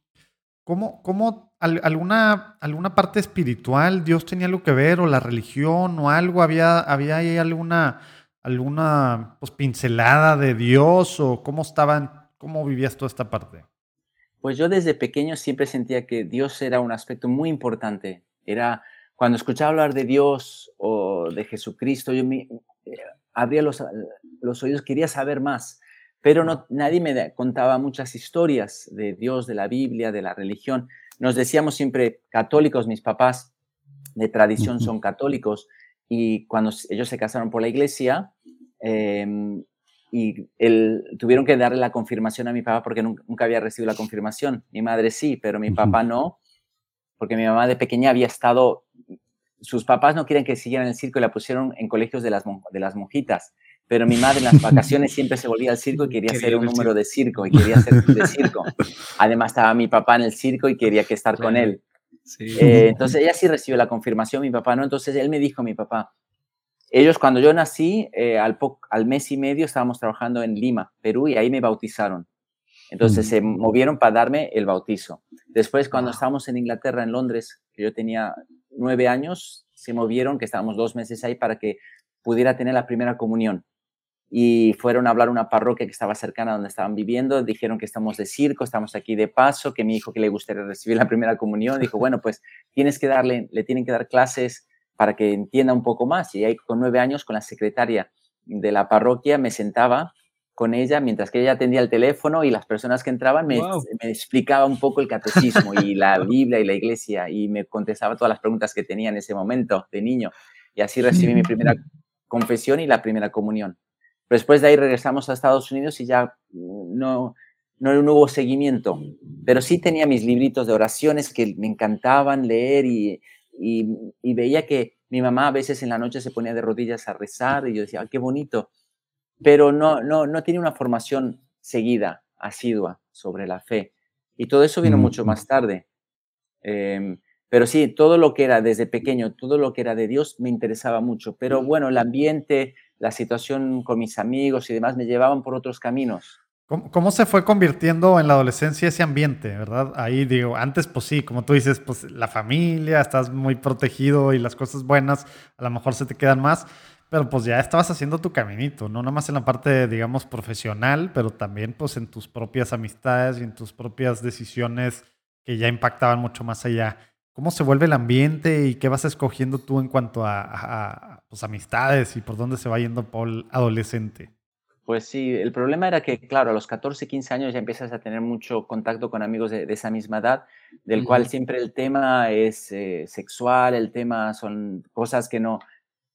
¿Cómo, cómo alguna, alguna parte espiritual, Dios tenía algo que ver o la religión o algo? ¿Había, había ahí alguna alguna pues, pincelada de Dios o cómo estaban, cómo vivías toda esta parte? Pues yo desde pequeño siempre sentía que Dios era un aspecto muy importante. Era cuando escuchaba hablar de Dios o de Jesucristo, yo me eh, abría los, los oídos, quería saber más, pero no, nadie me contaba muchas historias de Dios, de la Biblia, de la religión. Nos decíamos siempre católicos, mis papás de tradición son católicos, y cuando ellos se casaron por la iglesia, em, y él, tuvieron que darle la confirmación a mi papá porque nunca, había recibido la confirmación. Mi madre sí, pero mi papá no, porque mi mamá de pequeña había estado, sus papás no quieren que siguieran el circo y la pusieron en colegios de las, de las monjitas, pero mi madre en las vacaciones siempre se volvía al circo y quería hacer un número de circo y quería hacer de circo. Además estaba mi papá en el circo y quería que estar con él. Eh, entonces ella sí recibió la confirmación, mi papá no. Entonces él me dijo, mi papá, ellos cuando yo nací, eh, al, al mes y medio estábamos trabajando en Lima, Perú, y ahí me bautizaron. Entonces se movieron para darme el bautizo. Después, cuando estábamos en Inglaterra, en Londres, que yo tenía nueve años, se movieron, que estábamos dos meses ahí para que pudiera tener la primera comunión y fueron a hablar a una parroquia que estaba cercana a donde estaban viviendo, dijeron que estamos de circo, estamos aquí de paso, que mi hijo que le gustaría recibir la primera comunión, dijo, bueno, pues tienes que darle, le tienen que dar clases para que entienda un poco más. Y ahí con nueve años, con la secretaria de la parroquia, me sentaba con ella mientras que ella atendía el teléfono y las personas que entraban me, me explicaba un poco el catecismo y la Biblia y la iglesia y me contestaba todas las preguntas que tenía en ese momento de niño. Y así recibí mi primera confesión y la primera comunión después de ahí regresamos a Estados Unidos y ya no, no, hubo seguimiento. Pero sí tenía mis libritos de oraciones que me encantaban leer y, y, veía que mi mamá a veces en la noche se ponía de rodillas a rezar y yo decía, qué bonito. Pero no, no, no tenía una formación seguida, asidua sobre la fe. Y todo eso vino mucho más tarde. Em, pero sí, todo lo que era desde pequeño, todo lo que era de Dios me interesaba mucho. Pero bueno, el ambiente, la situación con mis amigos y demás me llevaban por otros caminos. ¿Cómo, se fue convirtiendo en la adolescencia ese ambiente, verdad? Ahí digo, antes pues sí, como tú dices, pues la familia, estás muy protegido y las cosas buenas a lo mejor se te quedan más, pero pues ya estabas haciendo tu caminito, no nada más en la parte, digamos, profesional, pero también pues en tus propias amistades y en tus propias decisiones que ya impactaban mucho más allá. ¿Cómo se vuelve el ambiente y qué vas escogiendo tú en cuanto a, a pues, amistades y por dónde se va yendo Paul adolescente? Pues sí, el problema era que, claro, a los 14, 15 años ya empiezas a tener mucho contacto con amigos de, esa misma edad, del cual siempre el tema es eh, sexual, el tema son cosas que no,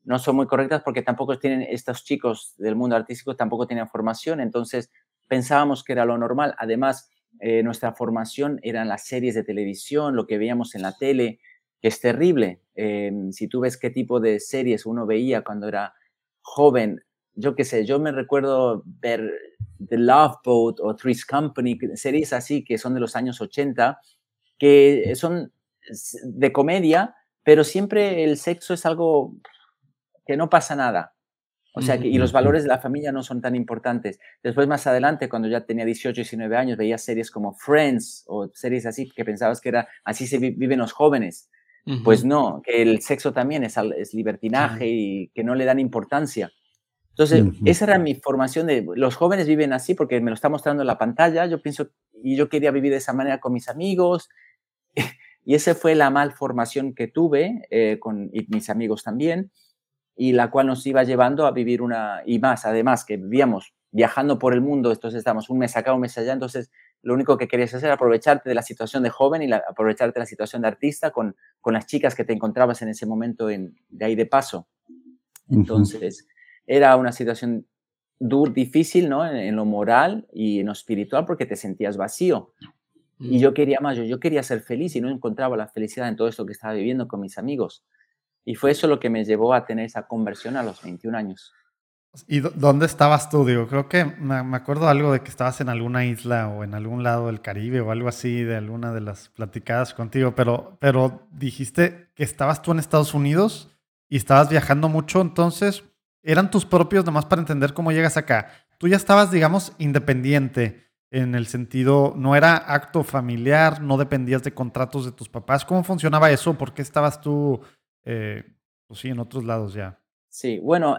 no son muy correctas porque tampoco tienen, estos chicos del mundo artístico tampoco tienen formación, entonces pensábamos que era lo normal. Además, eh, nuestra formación eran las series de televisión, lo que veíamos en la tele, que es terrible. Em, si tú ves qué tipo de series uno veía cuando era joven, yo qué sé, yo me recuerdo ver The Love Boat o Three's Company, series así que son de los años 80, que son de comedia, pero siempre el sexo es algo que no pasa nada. O sea, que, y los valores de la familia no son tan importantes. Después, más adelante, cuando ya tenía 18, 19 años, veía series como Friends o series así que pensabas que era así se viven los jóvenes. Pues no, que el sexo también es, es libertinaje y que no le dan importancia. Entonces, esa era mi formación de los jóvenes viven así porque me lo está mostrando en la pantalla. Yo pienso, y yo quería vivir de esa manera con mis amigos. y esa fue la malformación que tuve eh, con mis amigos también, y la cual nos iba llevando a vivir una, y más, además, que vivíamos viajando por el mundo, entonces estamos un mes acá, un mes allá, entonces lo único que querías hacer era aprovecharte de la situación de joven y aprovecharte de la situación de artista con, con las chicas que te encontrabas en ese momento en, de ahí de paso. Entonces, era una situación difícil, ¿no? En, lo moral y en lo espiritual porque te sentías vacío. Y yo quería más, yo, yo quería ser feliz y no encontraba la felicidad en todo esto que estaba viviendo con mis amigos. Y fue eso lo que me llevó a tener esa conversión a los 21 años. ¿Y dónde estabas tú? Digo, creo que me acuerdo algo de que estabas en alguna isla o en algún lado del Caribe o algo así, de alguna de las platicadas contigo, pero, pero dijiste que estabas tú en Estados Unidos y estabas viajando mucho, entonces, eran tus propios, nomás para entender cómo llegas acá. Tú ya estabas, digamos, independiente en el sentido, no era acto familiar, no dependías de contratos de tus papás. ¿Cómo funcionaba eso? ¿Por qué estabas tú, eh, pues sí, en otros lados ya? Sí, bueno,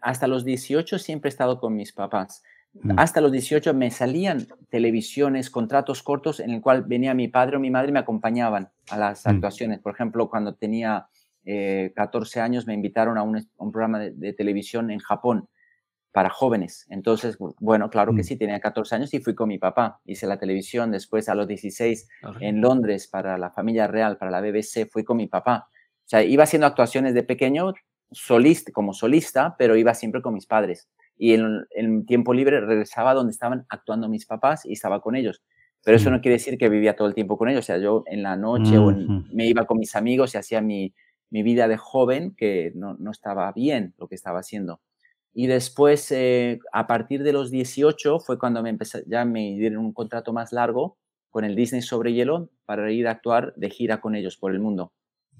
hasta los 18 siempre he estado con mis papás. Mm. Hasta los 18 me salían televisiones, contratos cortos en el cual venía mi padre o mi madre y me acompañaban a las mm. actuaciones. Por ejemplo, cuando tenía 14 eh, años me invitaron a un, programa de, televisión en Japón para jóvenes. Entonces, bueno, claro que mm. sí, tenía 14 años y fui con mi papá. Hice la televisión, después a los 16 en Londres para la familia real, para la BBC, fui con mi papá. Sea, iba haciendo actuaciones de pequeño, solista, como solista, pero iba siempre con mis padres. Y en, en tiempo libre regresaba donde estaban actuando mis papás y estaba con ellos. Pero eso no quiere decir que vivía todo el tiempo con ellos. O sea, yo en la noche o me iba con mis amigos y hacía mi, mi vida de joven que no, no estaba bien lo que estaba haciendo. Y después, eh, a partir de los 18, fue cuando me empecé, ya me dieron un contrato más largo con el Disney sobre hielo para ir a actuar de gira con ellos por el mundo.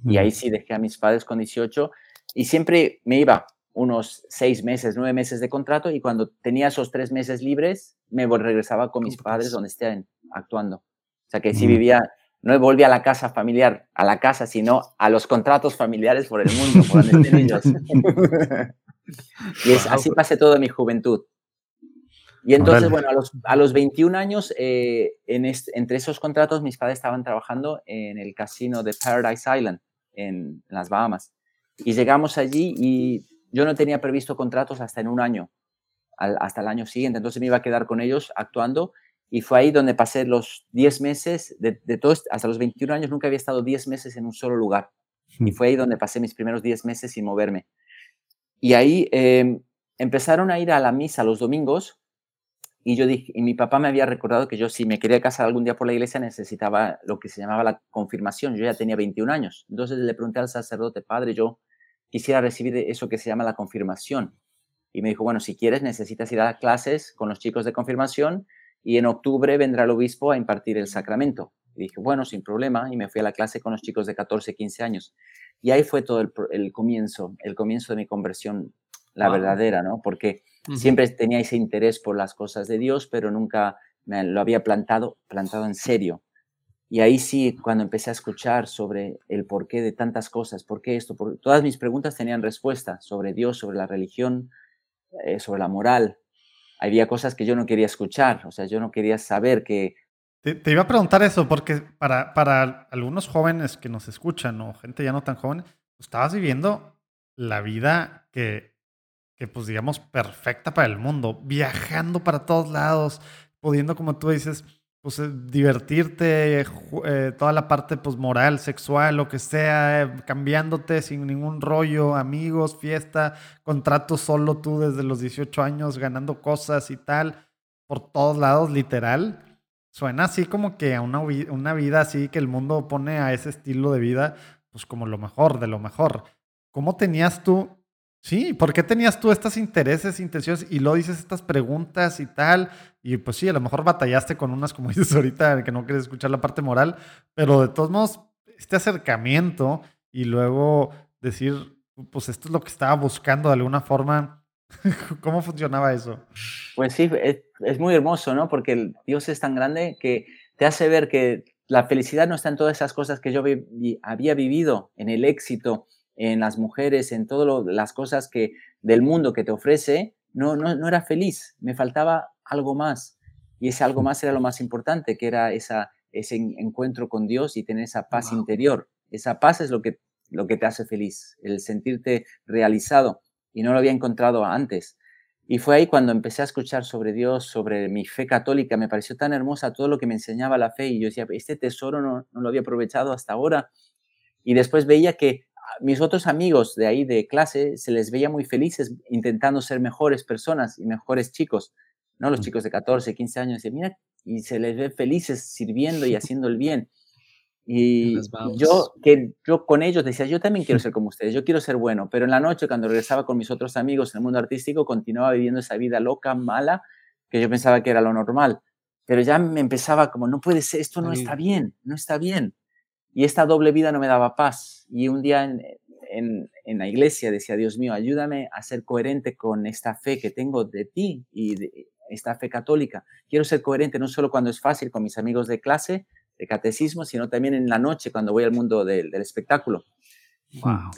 Y ahí sí dejé a mis padres con 18 y siempre me iba unos seis meses, nueve meses de contrato y cuando tenía esos tres meses libres me regresaba con mis padres donde estén actuando. O sea que sí vivía no volví a la casa familiar, a la casa, sino a los contratos familiares por el mundo, por donde estén ellos. y es, así pasé toda mi juventud. Y entonces, bueno, a los, a los 21 años, eh, en entre esos contratos, mis padres estaban trabajando en el casino de Paradise Island, en, las Bahamas. Y llegamos allí y yo no tenía previsto contratos hasta en un año, hasta el año siguiente. Entonces me iba a quedar con ellos actuando y fue ahí donde pasé los 10 meses, de, de todos, hasta los 21 años nunca había estado 10 meses en un solo lugar. Y fue ahí donde pasé mis primeros 10 meses sin moverme. Y ahí em, empezaron a ir a la misa los domingos y yo dije, y mi papá me había recordado que yo si me quería casar algún día por la iglesia necesitaba lo que se llamaba la confirmación. Yo ya tenía 21 años. Entonces le pregunté al sacerdote, padre, yo quisiera recibir eso que se llama la confirmación. Y me dijo, bueno, si quieres necesitas ir a clases con los chicos de confirmación y en octubre vendrá el obispo a impartir el sacramento. Y dije, bueno, sin problema, y me fui a la clase con los chicos de 14, 15 años. Y ahí fue todo el, comienzo, el comienzo de mi conversión, la verdadera, ¿no? Porque siempre tenía ese interés por las cosas de Dios, pero nunca me lo había plantado, plantado en serio. Y ahí sí, cuando empecé a escuchar sobre el porqué de tantas cosas, por qué esto, por, todas mis preguntas tenían respuesta sobre Dios, sobre la religión, eh, sobre la moral. Había cosas que yo no quería escuchar, o sea, yo no quería saber que... Te, iba a preguntar eso, porque para, para algunos jóvenes que nos escuchan o gente ya no tan joven, estabas viviendo la vida que, que, pues digamos, perfecta para el mundo, viajando para todos lados, pudiendo, como tú dices, pues eh, divertirte, eh, toda la parte pues moral, sexual, lo que sea, eh, cambiándote sin ningún rollo, amigos, fiesta, contrato solo tú desde los 18 años, ganando cosas y tal, por todos lados, literal. Suena así como que a una, una vida así que el mundo pone a ese estilo de vida, pues como lo mejor, de lo mejor. ¿Cómo tenías tú Sí, ¿por qué tenías tú estos intereses, intenciones y lo dices estas preguntas y tal? Y pues sí, a lo mejor batallaste con unas, como dices ahorita, que no quieres escuchar la parte moral, pero de todos modos, este acercamiento y luego decir, pues esto es lo que estaba buscando de alguna forma, ¿cómo funcionaba eso? Pues sí, es, muy hermoso, ¿no? Porque Dios es tan grande que te hace ver que la felicidad no está en todas esas cosas que yo había vivido, en el éxito, en las mujeres, en todas las cosas que del mundo que te ofrece, no, no, no era feliz, me faltaba algo más. Y ese algo más era lo más importante, que era esa, ese encuentro con Dios y tener esa paz interior. Esa paz es lo que, lo que te hace feliz, el sentirte realizado. Y no lo había encontrado antes. Y fue ahí cuando empecé a escuchar sobre Dios, sobre mi fe católica. Me pareció tan hermosa todo lo que me enseñaba la fe. Y yo decía, este tesoro no, no lo había aprovechado hasta ahora. Y después veía que mis otros amigos de ahí de clase se les veía muy felices intentando ser mejores personas y mejores chicos, ¿no? Los chicos de 14, 15 años, y mira, y se les ve felices sirviendo y haciendo el bien. Y yo, que yo con ellos decía, yo también quiero ser como ustedes, yo quiero ser bueno, pero en la noche cuando regresaba con mis otros amigos en el mundo artístico, continuaba viviendo esa vida loca, mala, que yo pensaba que era lo normal. Pero ya me empezaba como, no puede ser, esto no está bien, no está bien. Y esta doble vida no me daba paz. Y un día en, en, la iglesia decía, Dios mío, ayúdame a ser coherente con esta fe que tengo de ti y de esta fe católica. Quiero ser coherente no solo cuando es fácil con mis amigos de clase, de catecismo, sino también en la noche cuando voy al mundo del, espectáculo.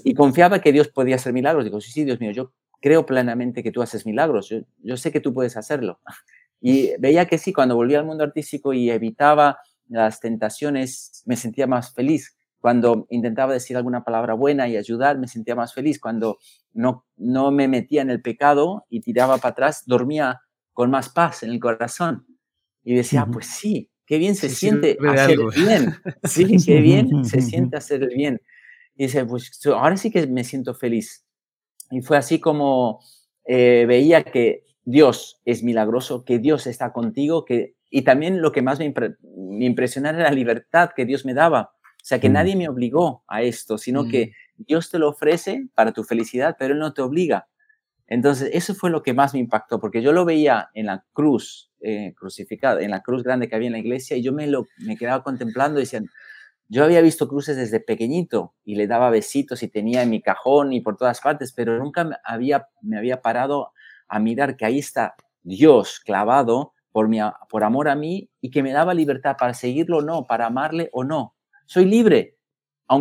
Y confiaba que Dios podía hacer milagros. Digo, sí, sí, Dios mío, yo creo plenamente que tú haces milagros. Yo, yo sé que tú puedes hacerlo. Y veía que sí, cuando volví al mundo artístico y evitaba las tentaciones, me sentía más feliz. Cuando intentaba decir alguna palabra buena y ayudar, me sentía más feliz. Cuando no, no me metía en el pecado y tiraba para atrás, dormía con más paz en el corazón. Y decía, pues sí, qué bien se, siente hacer el bien. Sí, qué bien se siente hacer el bien. Y dice, pues ahora sí que me siento feliz. Y fue así como eh, veía que Dios es milagroso, que Dios está contigo, que y también lo que más me, impresionaba era la libertad que Dios me daba. O sea, que mm. nadie me obligó a esto, sino que mm. Dios te lo ofrece para tu felicidad, pero Él no te obliga. Entonces, eso fue lo que más me impactó, porque yo lo veía en la cruz eh, crucificada, en la cruz grande que había en la iglesia, y yo me, lo, me quedaba contemplando y decía, yo había visto cruces desde pequeñito y le daba besitos y tenía en mi cajón y por todas partes, pero nunca había, me había parado a mirar que ahí está Dios clavado por, mi, por amor a mí y que me daba libertad para seguirlo o no, para amarle o no. Soy libre.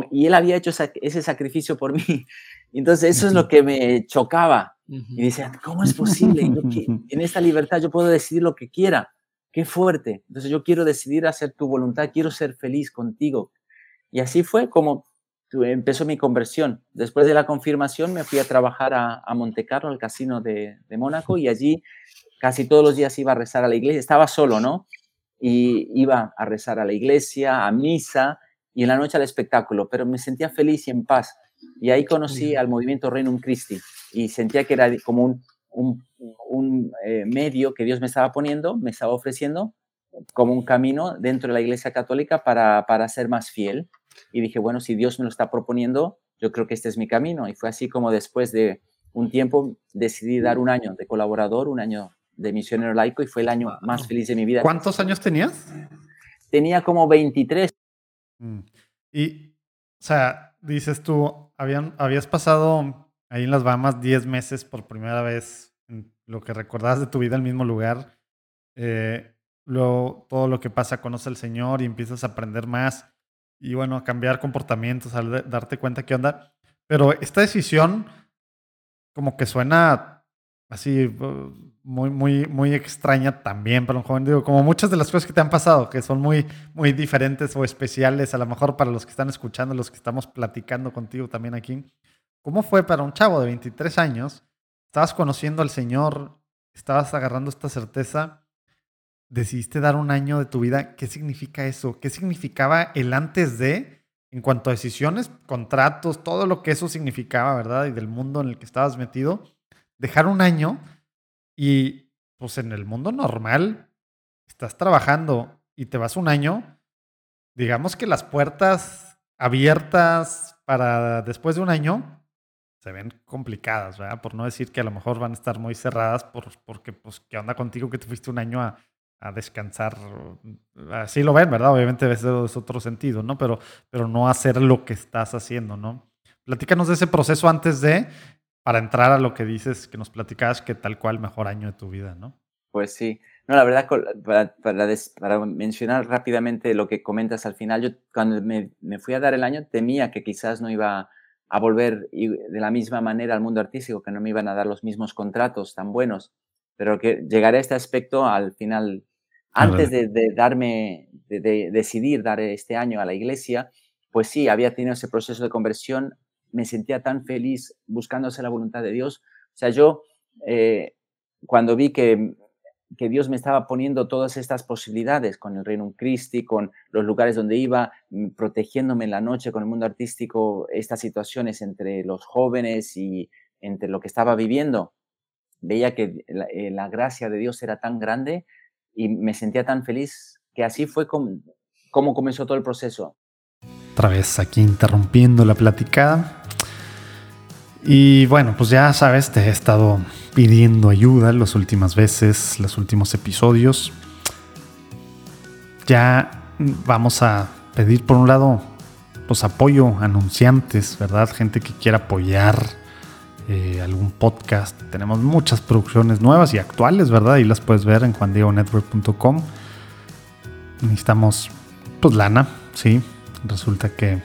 Y él había hecho ese sacrificio por mí. Entonces eso es lo que me chocaba. Y decía, ¿cómo es posible? en esta libertad yo puedo decidir lo que quiera. Qué fuerte. Entonces yo quiero decidir hacer tu voluntad, quiero ser feliz contigo. Y así fue como empezó mi conversión. Después de la confirmación me fui a trabajar a, a Montecarlo, al casino de, de Mónaco, y allí casi todos los días iba a rezar a la iglesia, estaba solo, ¿no? Y iba a rezar a la iglesia, a misa y en la noche al espectáculo, pero me sentía feliz y en paz. Y ahí conocí al movimiento Reino Christi y sentía que era como un, un, eh, medio que Dios me estaba poniendo, me estaba ofreciendo como un camino dentro de la iglesia católica para, para ser más fiel. Y dije, bueno, si Dios me lo está proponiendo, yo creo que este es mi camino. Y fue así como después de un tiempo decidí dar un año de colaborador, un año de misionero laico y fue el año más feliz de mi vida. ¿Cuántos años tenías? tenía como 23. Mm. Y, o sea, dices tú, habían, habías pasado ahí en las Bahamas 10 meses por primera vez, lo que recordabas de tu vida en el mismo lugar. Eh, luego, todo lo que pasa, conoce al Señor y empiezas a aprender más y bueno, a cambiar comportamientos, a darte cuenta qué onda. Pero esta decisión como que suena así uh, muy, muy, muy extraña también para un joven. Digo, como muchas de las cosas que te han pasado, que son muy, muy diferentes o especiales, a lo mejor para los que están escuchando, los que estamos platicando contigo también aquí. ¿Cómo fue para un chavo de 23 años? Estabas conociendo al Señor, estabas agarrando esta certeza decidiste dar un año de tu vida, ¿qué significa eso? ¿Qué significaba el antes de, en cuanto a decisiones, contratos, todo lo que eso significaba, ¿verdad? Y del mundo en el que estabas metido. Dejar un año y pues en el mundo normal estás trabajando y te vas un año, digamos que las puertas abiertas para después de un año se ven complicadas, ¿verdad? Por no decir que a lo mejor van a estar muy cerradas por, porque, pues, ¿qué onda contigo que te fuiste un año a, a descansar. Así lo ven, ¿verdad? Obviamente es otro sentido, ¿no? Pero, pero no hacer lo que estás haciendo, ¿no? Platícanos de ese proceso antes de, para entrar a lo que dices, que nos platicabas que tal cual mejor año de tu vida, ¿no? Pues sí. No, la verdad, para, para, mencionar rápidamente lo que comentas al final, yo cuando me, me, fui a dar el año temía que quizás no iba a volver de la misma manera al mundo artístico, que no me iban a dar los mismos contratos tan buenos, pero que llegaré a este aspecto al final antes de, darme, de, decidir dar este año a la iglesia, pues sí, había tenido ese proceso de conversión, me sentía tan feliz buscándose la voluntad de Dios. O sea, yo eh, cuando vi que, que Dios me estaba poniendo todas estas posibilidades con el Reino Christi, con los lugares donde iba, mm, protegiéndome en la noche con el mundo artístico, estas situaciones entre los jóvenes y entre lo que estaba viviendo, veía que la, eh, la gracia de Dios era tan grande y me sentía tan feliz que así fue como, como comenzó todo el proceso. Otra vez aquí interrumpiendo la platicada. Y bueno, pues ya sabes, te he estado pidiendo ayuda las últimas veces, los últimos episodios. Ya vamos a pedir por un lado pues apoyo anunciantes, ¿verdad? Gente que quiera apoyar eh, algún podcast. Tenemos muchas producciones nuevas y actuales, ¿verdad? Y las puedes ver en juandiegonetwork.com. Necesitamos, pues, lana, sí. Resulta que,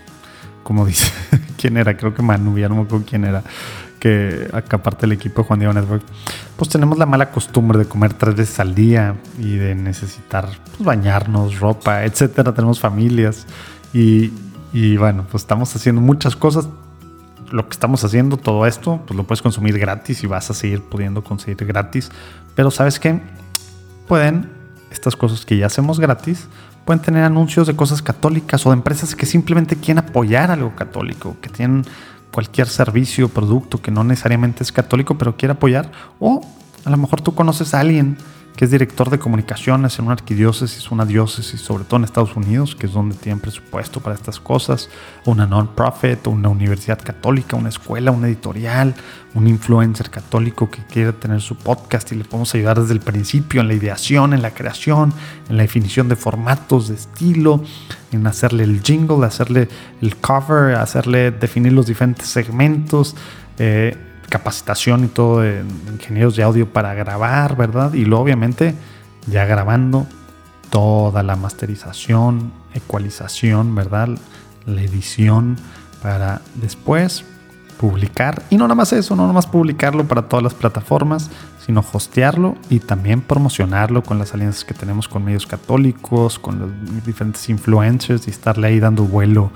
como dice, ¿quién era? Creo que Manu, ya quién era. Que acá aparte del equipo de Juan Diego Network, pues tenemos la mala costumbre de comer tres veces al día y de necesitar pues, bañarnos, ropa, etcétera. Tenemos familias y, y bueno, pues estamos haciendo muchas cosas lo que estamos haciendo, todo esto, pues lo puedes consumir gratis y vas a seguir pudiendo conseguir gratis. Pero sabes qué? Pueden, estas cosas que ya hacemos gratis, pueden tener anuncios de cosas católicas o de empresas que simplemente quieren apoyar algo católico, que tienen cualquier servicio o producto que no necesariamente es católico, pero quiere apoyar. O a lo mejor tú conoces a alguien que es director de comunicaciones en una arquidiócesis, una diócesis, sobre todo en Estados Unidos, que es donde tienen presupuesto para estas cosas, una non-profit, una universidad católica, una escuela, una editorial, un influencer católico que quiere tener su podcast y le podemos ayudar desde el principio en la ideación, en la creación, en la definición de formatos, de estilo, en hacerle el jingle, hacerle el cover, hacerle definir los diferentes segmentos. Eh, capacitación y todo de ingenieros de audio para grabar, ¿verdad? Y luego obviamente ya grabando toda la masterización, ecualización, ¿verdad? La edición para después publicar. Y no nada más eso, no nada más publicarlo para todas las plataformas, sino hostearlo y también promocionarlo con las alianzas que tenemos con medios católicos, con los diferentes influencers y estarle ahí dando vuelo.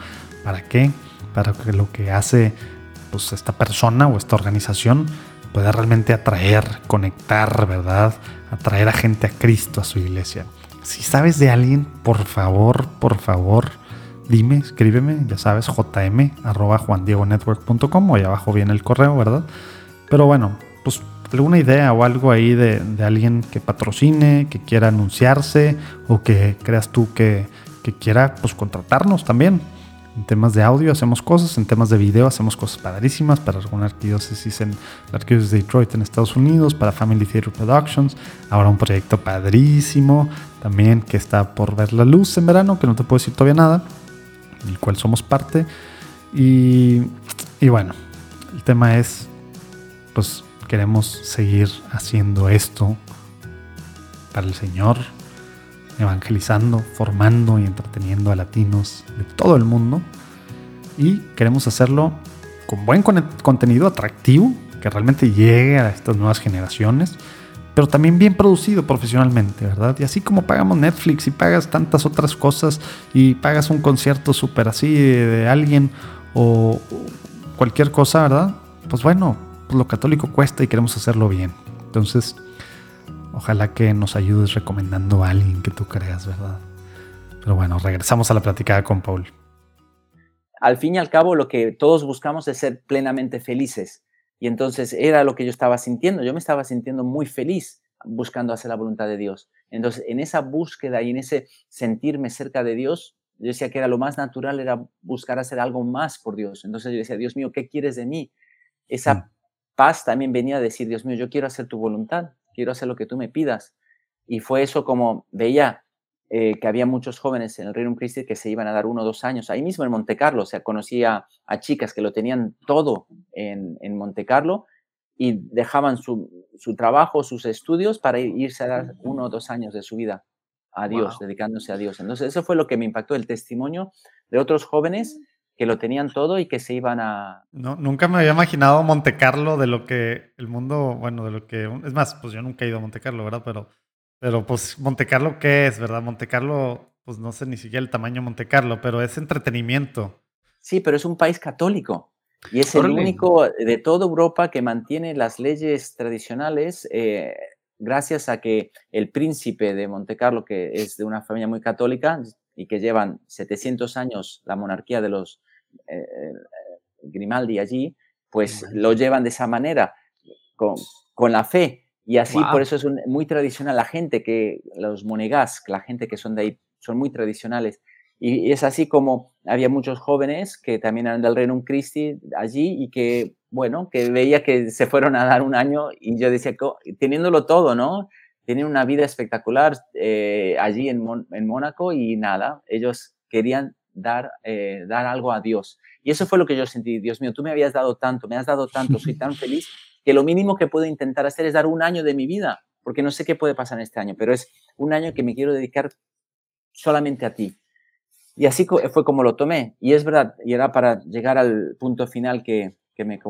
¿Para qué? Para que lo que hace pues esta persona o esta organización pueda realmente atraer, conectar, ¿verdad? Atraer a gente a Cristo, a su iglesia. Si sabes de alguien, por favor, por favor, dime, escríbeme, ya sabes, jm arroba juandiegonetwork.com ahí abajo viene el correo, ¿verdad? Pero bueno, pues alguna idea o algo ahí de, de alguien que patrocine, que quiera anunciarse o que creas tú que, que quiera pues contratarnos también En temas de audio hacemos cosas, en temas de video hacemos cosas padrísimas para alguna arquidiócesis en la arquidiócesis de Detroit en Estados Unidos, para Family Theater Productions. Ahora un proyecto padrísimo también que está por ver la luz en verano, que no te puedo decir todavía nada, del cual somos parte. Y, y bueno, el tema es, pues queremos seguir haciendo esto para el Señor, evangelizando, formando y entreteniendo a latinos de todo el mundo. Y queremos hacerlo con buen contenido atractivo, que realmente llegue a estas nuevas generaciones, pero también bien producido profesionalmente, ¿verdad? Y así como pagamos Netflix y pagas tantas otras cosas y pagas un concierto súper así de, alguien o cualquier cosa, ¿verdad? Pues bueno, pues lo católico cuesta y queremos hacerlo bien. Entonces, Ojalá que nos ayudes recomendando a alguien que tú creas, ¿verdad? Pero bueno, regresamos a la platicada con Paul. Al fin y al cabo, lo que todos buscamos es ser plenamente felices. Y entonces era lo que yo estaba sintiendo. Yo me estaba sintiendo muy feliz buscando hacer la voluntad de Dios. Entonces, en esa búsqueda y en ese sentirme cerca de Dios, yo decía que era lo más natural, era buscar hacer algo más por Dios. Entonces yo decía, Dios mío, ¿qué quieres de mí? Esa mm. paz también venía a decir, Dios mío, yo quiero hacer tu voluntad quiero hacer lo que tú me pidas. Y fue eso como veía eh, que había muchos jóvenes en el Reino Christi que se iban a dar uno o dos años, ahí mismo en Monte Carlo, o sea, conocía a chicas que lo tenían todo en, en Monte Carlo y dejaban su, su, trabajo, sus estudios para irse a dar uno o dos años de su vida a Dios, dedicándose a Dios. Entonces, eso fue lo que me impactó, el testimonio de otros jóvenes que lo tenían todo y que se iban a... No, nunca me había imaginado Monte Carlo de lo que el mundo, bueno, de lo que... Es más, pues yo nunca he ido a Monte Carlo, ¿verdad? Pero, pero pues Monte Carlo, ¿qué es, verdad? Monte Carlo, pues no sé ni siquiera el tamaño de Monte Carlo, pero es entretenimiento. Sí, pero es un país católico y es el único de toda Europa que mantiene las leyes tradicionales eh, gracias a que el príncipe de Monte Carlo, que es de una familia muy católica y que llevan 700 años la monarquía de los Grimaldi allí, pues lo llevan de esa manera, con, con la fe. Y así, por eso es muy tradicional. La gente que, los monegas, la gente que son de ahí, son muy tradicionales. Y, es así como había muchos jóvenes que también eran del Reino Christi allí y que, bueno, que veía que se fueron a dar un año y yo decía, teniéndolo todo, ¿no? Tienen una vida espectacular eh, allí en, en Mónaco y nada, ellos querían dar, eh, dar algo a Dios. Y eso fue lo que yo sentí, Dios mío, tú me habías dado tanto, me has dado tanto, soy tan feliz que lo mínimo que puedo intentar hacer es dar un año de mi vida, porque no sé qué puede pasar en este año, pero es un año que me quiero dedicar solamente a ti. Y así fue como lo tomé. Y es verdad, y era para llegar al punto final que, que me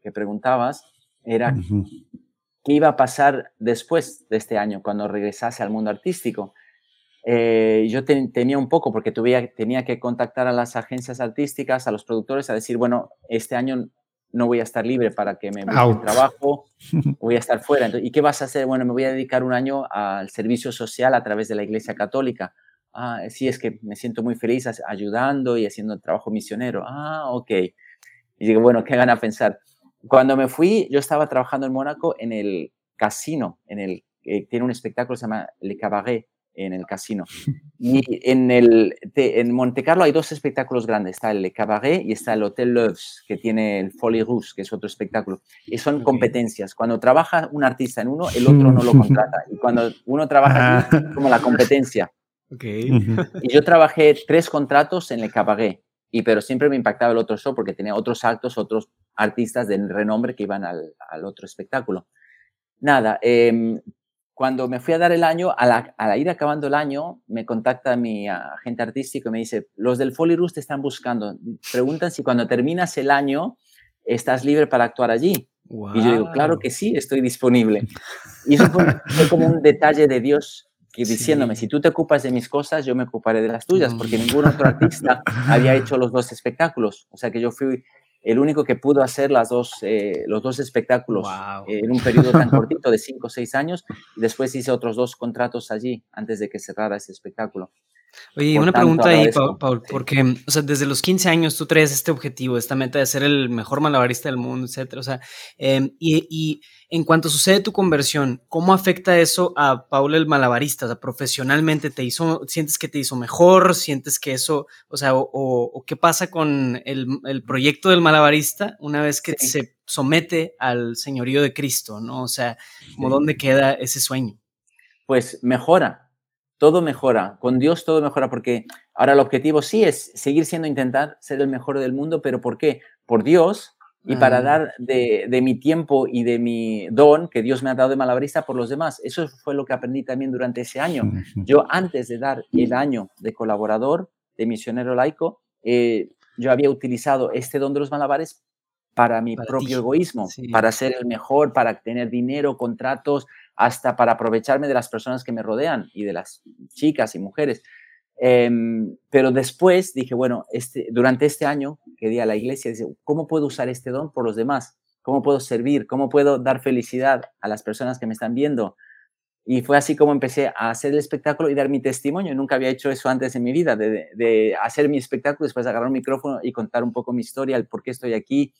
que preguntabas, era qué iba a pasar después de este año, cuando regresase al mundo artístico. Eh, yo tenía un poco porque tenía que contactar a las agencias artísticas, a los productores, a decir, bueno, este año no voy a estar libre para que me busquen trabajo, voy a estar fuera. ¿Y qué vas a hacer? Bueno, me voy a dedicar un año al servicio social a través de la Iglesia Católica. Ah, sí, es que me siento muy feliz ayudando y haciendo trabajo misionero. Ah, ok. Y digo, bueno, ¿qué gana pensar? Cuando me fui, yo estaba trabajando en Mónaco en el casino, en el, eh, tiene un espectáculo que se llama Le Cabaret, en el casino. Y en, el, en Monte Carlo hay dos espectáculos grandes. Está el Cabaret y está el Hotel Loews, que tiene el Folie Rouge, que es otro espectáculo. Y son competencias. Cuando trabaja un artista en uno, el otro no lo contrata. Y cuando uno trabaja ah. como la competencia. Okay. Y yo trabajé tres contratos en el Cabaret. Y, pero siempre me impactaba el otro show porque tenía otros actos, otros artistas de renombre que iban al, al otro espectáculo. Nada, eh, cuando me fui a dar el año, a la, ir acabando el año, me contacta mi agente artístico y me dice, los del Foley Roost te están buscando. Preguntan si cuando terminas el año estás libre para actuar allí. Y yo digo, claro que sí, estoy disponible. Y eso fue, como un detalle de Dios que diciéndome, si tú te ocupas de mis cosas, yo me ocuparé de las tuyas, porque ningún otro artista había hecho los dos espectáculos. O sea que yo fui el único que pudo hacer las dos, eh, los dos espectáculos en un periodo tan cortito de cinco o seis años. Y después hice otros dos contratos allí antes de que cerrara ese espectáculo. Oye, una pregunta ahí, Paul, porque, o sea, desde los 15 años tú traes este objetivo, esta meta de ser el mejor malabarista del mundo, etcétera. O sea, em, y, en cuanto sucede tu conversión, ¿cómo afecta eso a Paul el malabarista? O sea, profesionalmente, ¿te hizo, sientes que te hizo mejor? ¿Sientes que eso, o sea, o, qué pasa con el, proyecto del malabarista una vez que se somete al señorío de Cristo, ¿no? O sea, ¿cómo dónde queda ese sueño? Pues mejora, todo mejora, con Dios todo mejora, porque ahora el objetivo sí es seguir siendo, intentar ser el mejor del mundo, pero ¿por qué? Por Dios y para dar de, mi tiempo y de mi don que Dios me ha dado de malabarista por los demás. Eso fue lo que aprendí también durante ese año. Yo antes de dar el año de colaborador, de misionero laico, eh, yo había utilizado este don de los malabares para mi propio egoísmo, para ser el mejor, para tener dinero, contratos, hasta para aprovecharme de las personas que me rodean y de las chicas y mujeres. Em, pero después dije, bueno, este, durante este año que di a la iglesia, ¿cómo puedo usar este don por los demás? ¿Cómo puedo servir? ¿Cómo puedo dar felicidad a las personas que me están viendo? Y fue así como empecé a hacer el espectáculo y dar mi testimonio. Nunca había hecho eso antes en mi vida, de, de hacer mi espectáculo, después agarrar un micrófono y contar un poco mi historia, el por qué estoy aquí,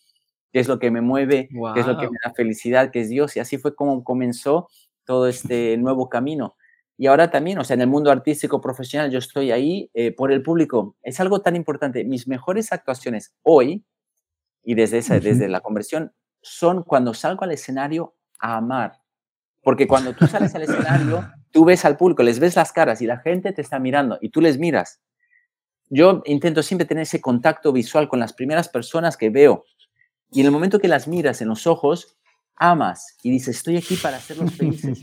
qué es lo que me mueve, qué es lo que me da felicidad, que es Dios. Y así fue como comenzó todo este nuevo camino. Y ahora también, o sea, en el mundo artístico profesional, yo estoy ahí eh, por el público. Es algo tan importante. Mis mejores actuaciones hoy y desde, esa, desde la conversión son cuando salgo al escenario a amar. Porque cuando tú sales al escenario, tú ves al público, les ves las caras y la gente te está mirando y tú les miras. Yo intento siempre tener ese contacto visual con las primeras personas que veo y en el momento que las miras en los ojos, amas y dices, estoy aquí para hacerlos felices.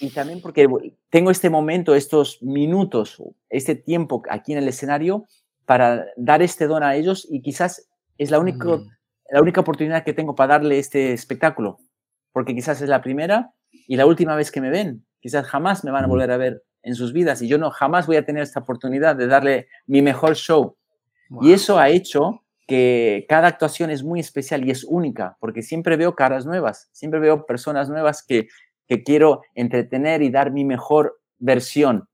y también porque tengo este momento, estos minutos, este tiempo aquí en el escenario para dar este don a ellos y quizás es la única, mm. la única oportunidad que tengo para darle este espectáculo, porque quizás es la primera y la última vez que me ven. Quizás jamás me van a volver a ver en sus vidas y yo no jamás voy a tener esta oportunidad de darle mi mejor show. Y eso ha hecho que cada actuación es muy especial y es única, porque siempre veo caras nuevas, siempre veo personas nuevas que, que quiero entretener y dar mi mejor versión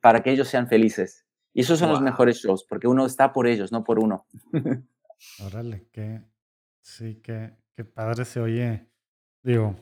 para que ellos sean felices. Y esos son los mejores shows, porque uno está por ellos, no por uno. Órale, que sí, que, padre se oye. Digo,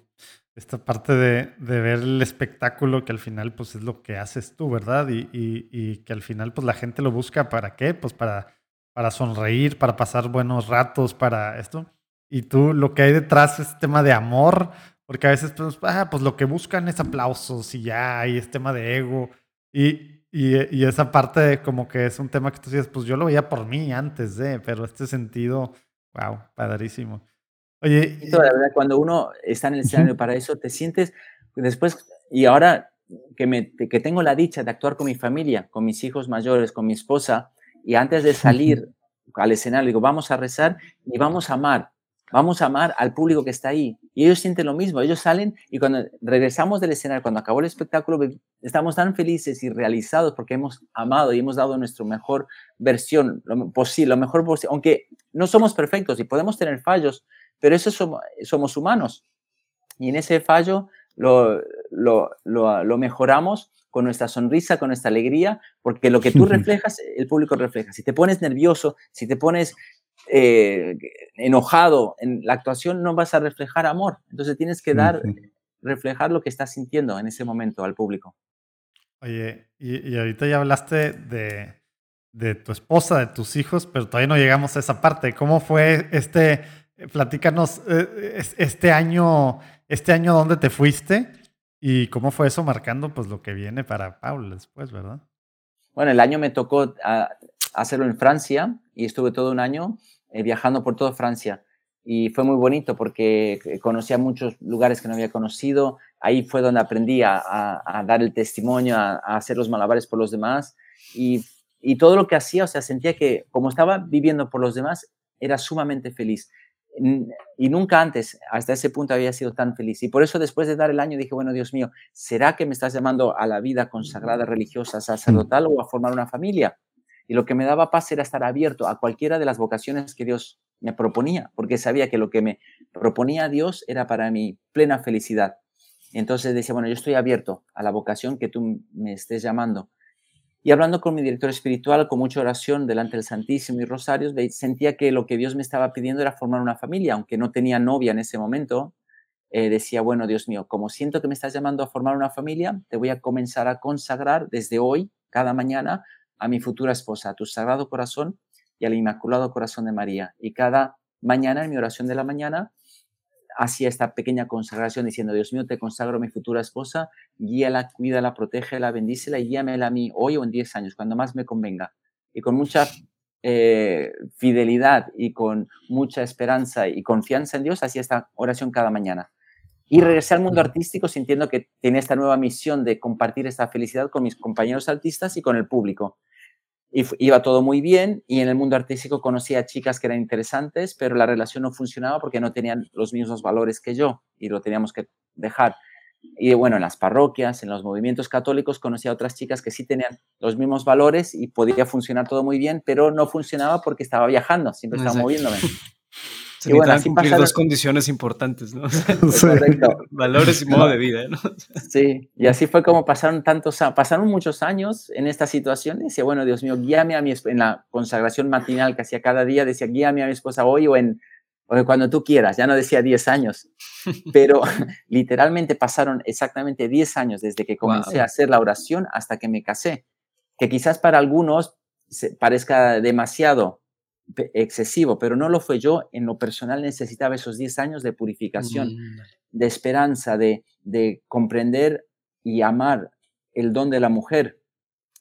esta parte de, de, ver el espectáculo que al final pues es lo que haces tú, ¿verdad? Y, y, y que al final pues la gente lo busca para qué? Pues para para sonreír, para pasar buenos ratos, para esto. Y tú lo que hay detrás es tema de amor, porque a veces pues, ah, pues lo que buscan es aplausos y ya, y es tema de ego. Y, y, esa parte como que es un tema que tú dices, pues yo lo veía por mí antes de, pero este sentido, wow, padrísimo. Oye, y... la verdad, cuando uno está en el escenario para eso, te sientes después, y ahora que, me, que tengo la dicha de actuar con mi familia, con mis hijos mayores, con mi esposa, y antes de salir al escenario, digo, vamos a rezar y vamos a amar. Vamos a amar al público que está ahí. Y ellos sienten lo mismo. Ellos salen y cuando regresamos del escenario, cuando acabó el espectáculo, estamos tan felices y realizados porque hemos amado y hemos dado nuestra mejor versión, lo posible, lo mejor posible. Aunque no somos perfectos y podemos tener fallos, pero eso somos, somos humanos. Y en ese fallo lo, lo, lo, lo mejoramos con nuestra sonrisa, con nuestra alegría, porque lo que tú reflejas, el público refleja. Si te pones nervioso, si te pones eh, enojado en la actuación, no vas a reflejar amor. Entonces tienes que dar, reflejar lo que estás sintiendo en ese momento al público. Oye, y, ahorita ya hablaste de, de, tu esposa, de tus hijos, pero todavía no llegamos a esa parte. ¿Cómo fue este, platícanos, eh, este año, este año dónde te fuiste? ¿Y cómo fue eso marcando pues lo que viene para Paul después, verdad? Bueno, el año me tocó ah, hacerlo en Francia y estuve todo un año eh, viajando por toda Francia. Y fue muy bonito porque eh, conocí a muchos lugares que no había conocido. Ahí fue donde aprendí a, dar el testimonio, a, hacer los malabares por los demás. Y, y todo lo que hacía, o sea, sentía que como estaba viviendo por los demás, era sumamente feliz y nunca antes, hasta ese punto, había sido tan feliz. Y por eso después de dar el año dije, bueno, Dios mío, ¿será que me estás llamando a la vida consagrada, religiosa, sacerdotal o a formar una familia? Y lo que me daba paz era estar abierto a cualquiera de las vocaciones que Dios me proponía, porque sabía que lo que me proponía Dios era para mi plena felicidad. Entonces decía, bueno, yo estoy abierto a la vocación que tú me estés llamando. Y hablando con mi director espiritual, con mucha oración delante del Santísimo y Rosarios, sentía que lo que Dios me estaba pidiendo era formar una familia, aunque no tenía novia en ese momento. Eh, decía, bueno, Dios mío, como siento que me estás llamando a formar una familia, te voy a comenzar a consagrar desde hoy, cada mañana, a mi futura esposa, a tu sagrado corazón y al inmaculado corazón de María. Y cada mañana, en mi oración de la mañana, hacía esta pequeña consagración diciendo, Dios mío, te consagro a mi futura esposa, guíala, cuídala, protégela, bendícela y guíamela a mí hoy o en 10 años, cuando más me convenga. Y con mucha eh, fidelidad y con mucha esperanza y confianza en Dios, hacía esta oración cada mañana. Y regresé al mundo artístico sintiendo que tenía esta nueva misión de compartir esta felicidad con mis compañeros artistas y con el público y iba todo muy bien y en el mundo artístico conocía chicas que eran interesantes, pero la relación no funcionaba porque no tenían los mismos valores que yo y lo teníamos que dejar. Y bueno, en las parroquias, en los movimientos católicos, conocía a otras chicas que sí tenían los mismos valores y podía funcionar todo muy bien, pero no funcionaba porque estaba viajando, siempre estaba moviéndome. Se y bueno, así cumplir dos condiciones importantes, ¿no? Valores y modo de vida, ¿no? Sí, y así fue como pasaron tantos, pasaron muchos años en esta situación. Decía, bueno, Dios mío, guíame a mi esposa, en la consagración matinal que hacía cada día, decía, guíame a mi esposa hoy o en o cuando tú quieras, ya no decía 10 años, pero literalmente pasaron exactamente 10 años desde que comencé a hacer la oración hasta que me casé, que quizás para algunos parezca demasiado, excesivo, pero no lo fue yo. En lo personal necesitaba esos 10 años de purificación, mm. de esperanza, de, de comprender y amar el don de la mujer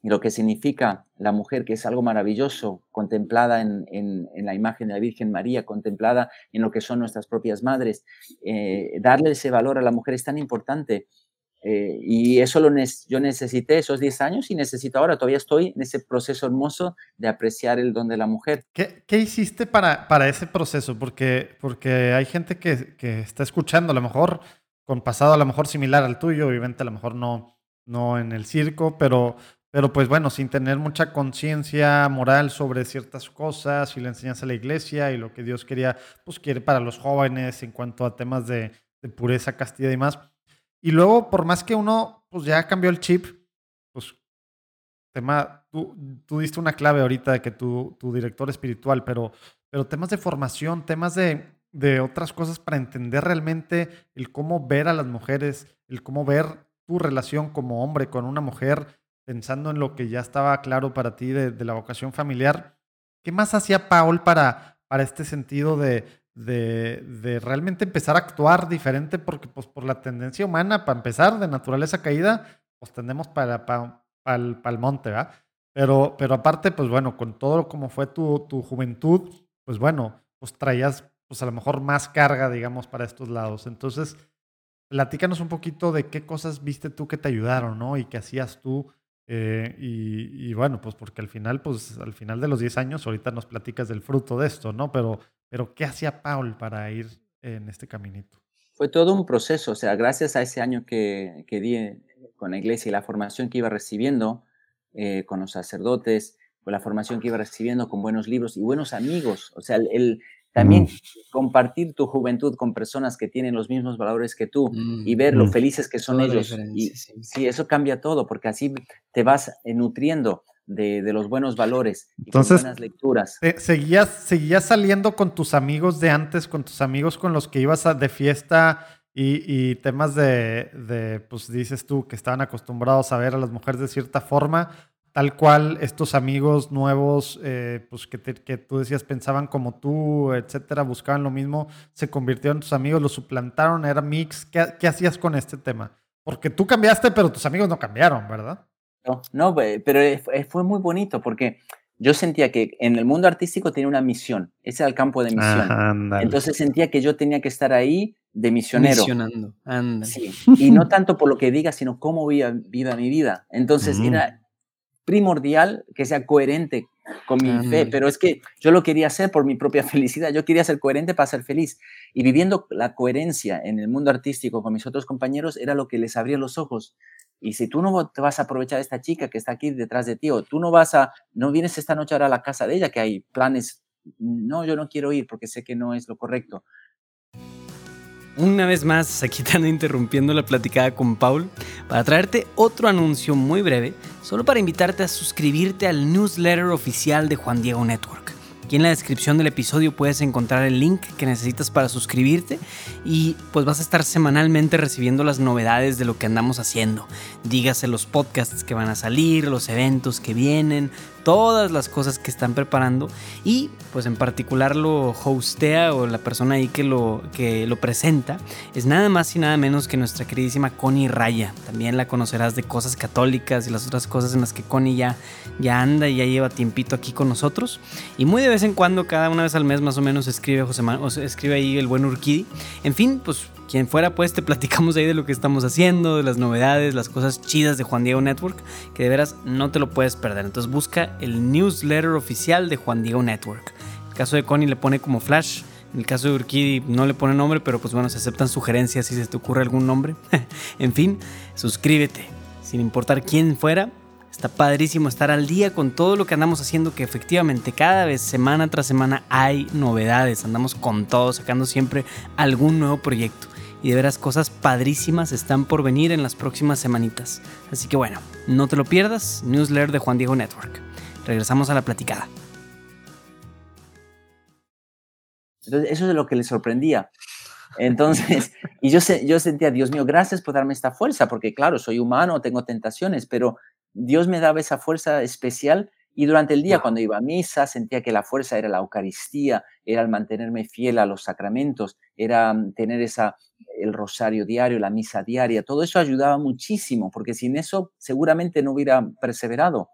y lo que significa la mujer, que es algo maravilloso, contemplada en, en, la imagen de la Virgen María, contemplada en lo que son nuestras propias madres. Eh, darle ese valor a la mujer es tan importante eh, y eso lo yo necesité esos 10 años y necesito ahora, todavía estoy en ese proceso hermoso de apreciar el don de la mujer. ¿Qué, qué hiciste para, para ese proceso? Porque, porque hay gente que, que, está escuchando, a lo mejor con pasado a lo mejor similar al tuyo, obviamente a lo mejor no, no en el circo, pero, pero pues bueno, sin tener mucha conciencia moral sobre ciertas cosas y la enseñanza de la iglesia y lo que Dios quería, pues quiere para los jóvenes en cuanto a temas de, pureza, castidad y demás y luego, por más que uno pues ya cambió el chip, pues tema, tú, tú diste una clave ahorita de que tu, tu director espiritual, pero, pero temas de formación, temas de, de otras cosas para entender realmente el cómo ver a las mujeres, el cómo ver tu relación como hombre con una mujer, pensando en lo que ya estaba claro para ti de, de la vocación familiar. ¿Qué más hacía Paul para, para este sentido de, de, de, realmente empezar a actuar diferente porque pues por la tendencia humana, para empezar, de naturaleza caída, pues tendemos para, para, el monte, ¿verdad? Pero, pero aparte, pues bueno, con todo como fue tu, tu juventud, pues bueno, pues traías pues a lo mejor más carga, digamos, para estos lados. Entonces, platícanos un poquito de qué cosas viste tú que te ayudaron, ¿no? Y qué hacías tú. Eh, y, y, bueno, pues porque al final, pues al final de los 10 años, ahorita nos platicas del fruto de esto, ¿no? Pero pero ¿qué hacía Paul para ir en este caminito? Fue todo un proceso, o sea, gracias a ese año que, que di eh, con la iglesia y la formación que iba recibiendo eh, con los sacerdotes, con la formación que iba recibiendo con buenos libros y buenos amigos, o sea, el, también mm. compartir tu juventud con personas que tienen los mismos valores que tú y mm, ver lo mm. felices que son ellos. Y, sí. eso cambia todo, porque así te vas nutriendo de, los buenos valores y Entonces, buenas lecturas. seguías, ¿Seguías saliendo con tus amigos de antes, con tus amigos con los que ibas a, de fiesta y, temas de, de, pues dices tú, que estaban acostumbrados a ver a las mujeres de cierta forma? Tal cual estos amigos nuevos, eh, pues que, que, tú decías pensaban como tú, etcétera, buscaban lo mismo, se convirtieron en tus amigos, los suplantaron, era mix. ¿Qué, ¿Qué hacías con este tema? Porque tú cambiaste, pero tus amigos no cambiaron, ¿verdad? No, pero fue muy bonito porque yo sentía que en el mundo artístico tenía una misión, ese era el campo de misión. Entonces sentía que yo tenía que estar ahí de misionero. Misionando, Sí, y no tanto por lo que diga, sino cómo viva, viva mi vida. Entonces era primordial que sea coherente con mi fe, pero es que yo lo quería hacer por mi propia felicidad, yo quería ser coherente para ser feliz. Y viviendo la coherencia en el mundo artístico con mis otros compañeros era lo que les abría los ojos. Y si tú no te vas a aprovechar de esta chica que está aquí detrás de ti, o tú no vas a, no vienes esta noche a la casa de ella, que hay planes, no, yo no quiero ir porque sé que no es lo correcto. Una vez más, aquí están interrumpiendo la platicada con Paul para traerte otro anuncio muy breve solo para invitarte a suscribirte al newsletter oficial de Juan Diego Network. Aquí en la descripción del episodio puedes encontrar el link que necesitas para suscribirte y pues vas a estar semanalmente recibiendo las novedades de lo que andamos haciendo. Dígase los podcasts que van a salir, los eventos que vienen, todas las cosas que están preparando y pues en particular lo hostea o la persona ahí que lo, que lo presenta es nada más y nada menos que nuestra queridísima Connie Raya. También la conocerás de cosas católicas y las otras cosas en las que Connie ya, ya anda y ya lleva tiempito aquí con nosotros y muy de vez en cuando, cada una vez al mes más o menos escribe José escribe ahí el buen Urquidi. En fin, pues quien fuera, pues te platicamos ahí de lo que estamos haciendo, de las novedades, las cosas chidas de Juan Diego Network, que de veras no te lo puedes perder. Entonces busca el newsletter oficial de Juan Diego Network. En el caso de Connie le pone como flash. En el caso de Urquidi no le pone nombre, pero pues bueno, se aceptan sugerencias si se te ocurre algún nombre. en fin, suscríbete. Sin importar quién fuera, Está padrísimo estar al día con todo lo que andamos haciendo, que efectivamente cada vez, semana tras semana, hay novedades. Andamos con todo, sacando siempre algún nuevo proyecto y de veras cosas padrísimas están por venir en las próximas semanitas. Así que bueno, no te lo pierdas, newsletter de Juan Diego Network. Regresamos a la platicada. Entonces, eso es lo que le sorprendía. Entonces, y yo, yo sentía, Dios mío, gracias por darme esta fuerza, porque claro, soy humano, tengo tentaciones, pero Dios me daba esa fuerza especial y durante el día, cuando iba a misa, sentía que la fuerza era la Eucaristía, era el mantenerme fiel a los sacramentos, era mm, tener esa, el rosario diario, la misa diaria. Todo eso ayudaba muchísimo, porque sin eso seguramente no hubiera perseverado.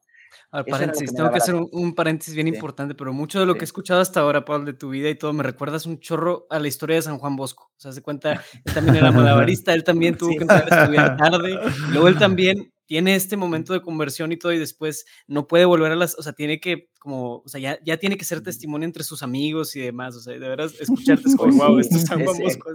paréntesis, tengo que hacer un, paréntesis bien importante, pero mucho de lo que he escuchado hasta ahora, Pablo, de tu vida y todo, me recuerdas un chorro a la historia de San Juan Bosco. O sea, se cuenta, él también era malabarista, él también tuvo que entrar a estudiar tarde, luego él también tiene este momento de conversión y todo y después no puede volver a las, o sea, tiene que como, o sea, ya, ya tiene que ser testimonio entre sus amigos y demás, o sea, de veras escucharte es como, wow, esto es San Juan Bosco,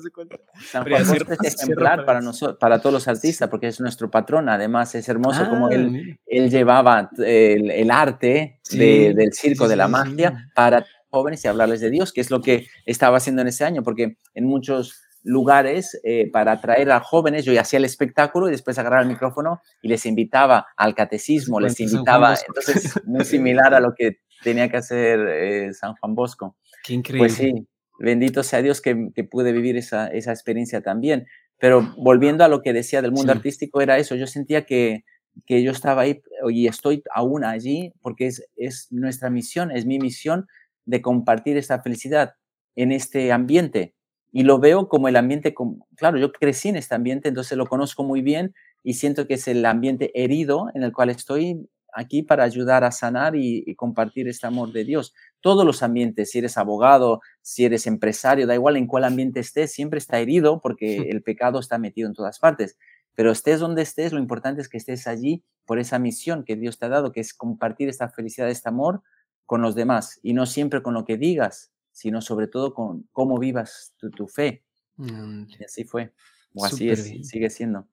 San Juan Bosco es ejemplar para, nosotros, para todos los artistas porque es nuestro patrón, además es hermoso como él, él llevaba el, el arte del circo, de la magia para jóvenes y hablarles de Dios, que es lo que estaba haciendo en ese año, porque en muchos lugares eh, para atraer a jóvenes. Yo hacía el espectáculo y después agarraba el micrófono y les invitaba al catecismo, les invitaba, entonces muy similar a lo que tenía que hacer eh, San Juan Bosco. Qué increíble. Pues sí, bendito sea Dios que, pude vivir esa, esa, experiencia también. Pero volviendo a lo que decía del mundo artístico, era eso, yo sentía que, que yo estaba ahí y estoy aún allí porque es, es nuestra misión, es mi misión de compartir esta felicidad en este ambiente y lo veo como el ambiente, claro, yo crecí en este ambiente, entonces lo conozco muy bien y siento que es el ambiente herido en el cual estoy aquí para ayudar a sanar y, compartir este amor de Dios. Todos los ambientes, si eres abogado, si eres empresario, da igual en cuál ambiente estés, siempre está herido porque el pecado está metido en todas partes. Pero estés donde estés, lo importante es que estés allí por esa misión que Dios te ha dado, que es compartir esta felicidad, este amor con los demás y no siempre con lo que digas, sino sobre todo con cómo vivas tu, fe. Y así fue, o así es, sigue siendo.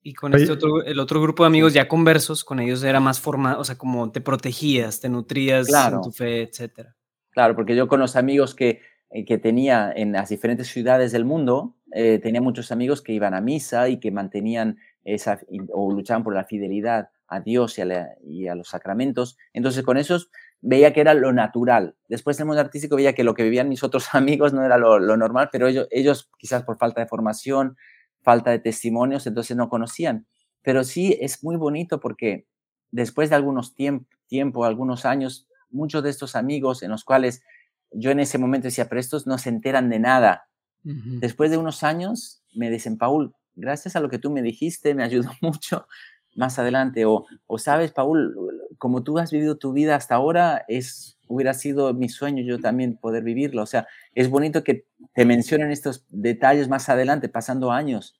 Y con este otro, el otro grupo de amigos ya conversos, con ellos era más formado, o sea, como te protegías, te nutrías en tu fe, etcétera. Claro, porque yo con los amigos que, eh, que tenía en las diferentes ciudades del mundo, eh, tenía muchos amigos que iban a misa y que mantenían esa, o luchaban por la fidelidad a Dios y a, y a los sacramentos. Entonces, con esos veía que era lo natural. Después en el mundo artístico veía que lo que vivían mis otros amigos no era lo, normal, pero ellos, ellos quizás por falta de formación, falta de testimonios, entonces no conocían. Pero sí es muy bonito porque después de algunos tiempos, tiempo, algunos años, muchos de estos amigos en los cuales yo en ese momento decía, pero estos no se enteran de nada. Después de unos años me dicen, Paul, gracias a lo que tú me dijiste, me ayudó mucho más adelante. O, o sabes, Paul, como tú has vivido tu vida hasta ahora, es, hubiera sido mi sueño yo también poder vivirlo. O sea, es bonito que te mencionen estos detalles más adelante, pasando años.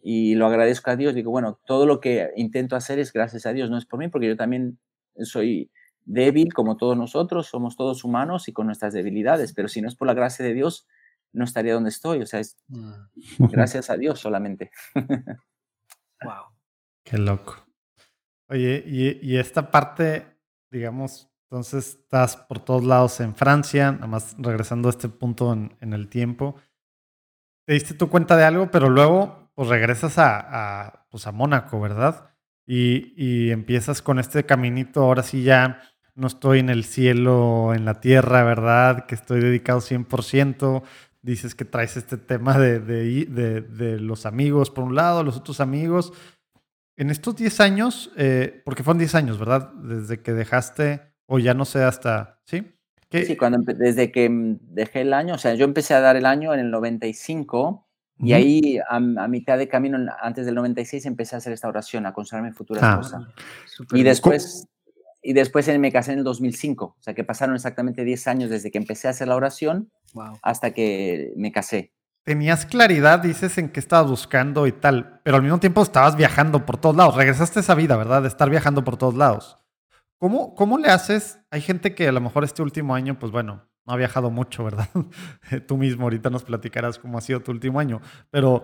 Y lo agradezco a Dios. Digo, bueno, todo lo que intento hacer es gracias a Dios, no es por mí, porque yo también soy débil como todos nosotros, somos todos humanos y con nuestras debilidades, pero si no es por la gracia de Dios, no estaría donde estoy. O sea, es mm. gracias a Dios solamente. wow. Qué loco. Oye, y, esta parte, digamos, entonces estás por todos lados en Francia, nada más regresando a este punto en, el tiempo. Te diste tu cuenta de algo, pero luego pues regresas a, a, pues a Mónaco, ¿verdad? y, y empiezas con este caminito, ahora sí ya no estoy en el cielo, en la tierra, ¿verdad? Que estoy dedicado 100%. Dices que traes este tema de, de, de, los amigos, por un lado, los otros amigos. En estos 10 años, eh, porque fueron 10 años, ¿verdad? Desde que dejaste, o ya no sé, hasta, ¿sí? Sí, cuando, desde que dejé el año, o sea, yo empecé a dar el año en el 95 y ahí a, mitad de camino, antes del 96, empecé a hacer esta oración, a consagrarme futura ah, esposa. Y después, y después me casé en el 2005, o sea que pasaron exactamente 10 años desde que empecé a hacer la oración hasta que me casé. Tenías claridad, dices, en qué estabas buscando y tal, pero al mismo tiempo estabas viajando por todos lados. Regresaste a esa vida, ¿verdad? De estar viajando por todos lados. ¿Cómo, ¿Cómo le haces? Hay gente que a lo mejor este último año, pues bueno, no ha viajado mucho, ¿verdad? Tú mismo ahorita nos platicarás cómo ha sido tu último año, pero,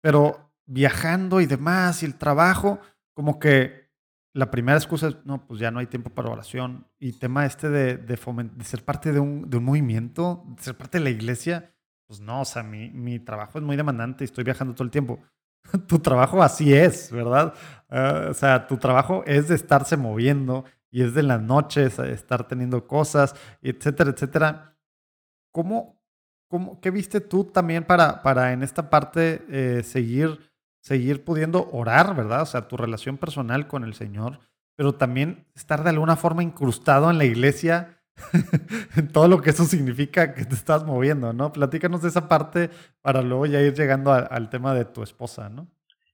pero viajando y demás y el trabajo, como que la primera excusa es, no, pues ya no hay tiempo para oración. Y tema este de, de, de ser parte de un, de un, movimiento, de ser parte de la iglesia, pues no, o sea, mi, mi trabajo es muy demandante y estoy viajando todo el tiempo. tu trabajo así es, ¿verdad? Ah, o sea, tu trabajo es de estarse moviendo y es de las noches, estar teniendo cosas, etcétera, etcétera. ¿Cómo, cómo, ¿Qué viste tú también para, para en esta parte eh, seguir, seguir pudiendo orar, verdad? O sea, tu relación personal con el Señor, pero también estar de alguna forma incrustado en la iglesia, todo lo que eso significa que te estás moviendo, ¿no? Platícanos de esa parte para luego ya ir llegando al tema de tu esposa, ¿no?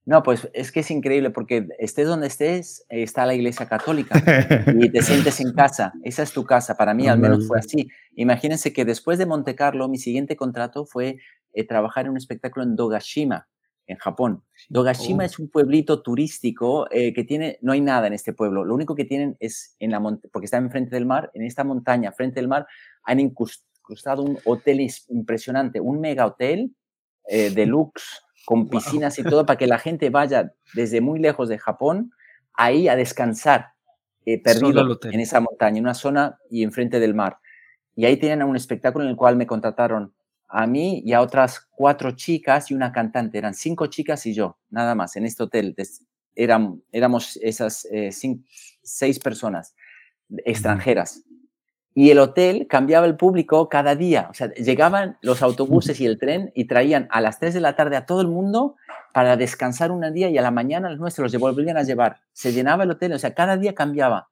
No, pues es que es increíble porque estés donde estés, está la iglesia católica y te sientes en casa. Esa es tu casa. Para mí al menos fue así. Imagínense que después de Monte Carlo, mi siguiente contrato fue eh, trabajar en un espectáculo en Dogashima, en Japón. Dogashima oh. es un pueblito turístico eh, que tiene, no hay nada en este pueblo. Lo único que tienen es en la porque está enfrente del mar, en esta montaña, frente del mar, han incrustado un hotel impresionante, un mega hotel eh, deluxe con piscinas y todo, para que la gente vaya desde muy lejos de Japón ahí a descansar, eh, perdido en esa montaña, en una zona y enfrente del mar. Y ahí tienen un espectáculo en el cual me contrataron a mí y a otras cuatro chicas y una cantante. Eran cinco chicas y yo, nada más, en este hotel. Eran, éramos esas eh, seis personas extranjeras y el hotel cambiaba el público cada día. O sea, llegaban los autobuses y el tren y traían a las 3 de la tarde a todo el mundo para descansar un día y a la mañana los nuestros los volvían a llevar. Se llenaba el hotel, o sea, cada día cambiaba.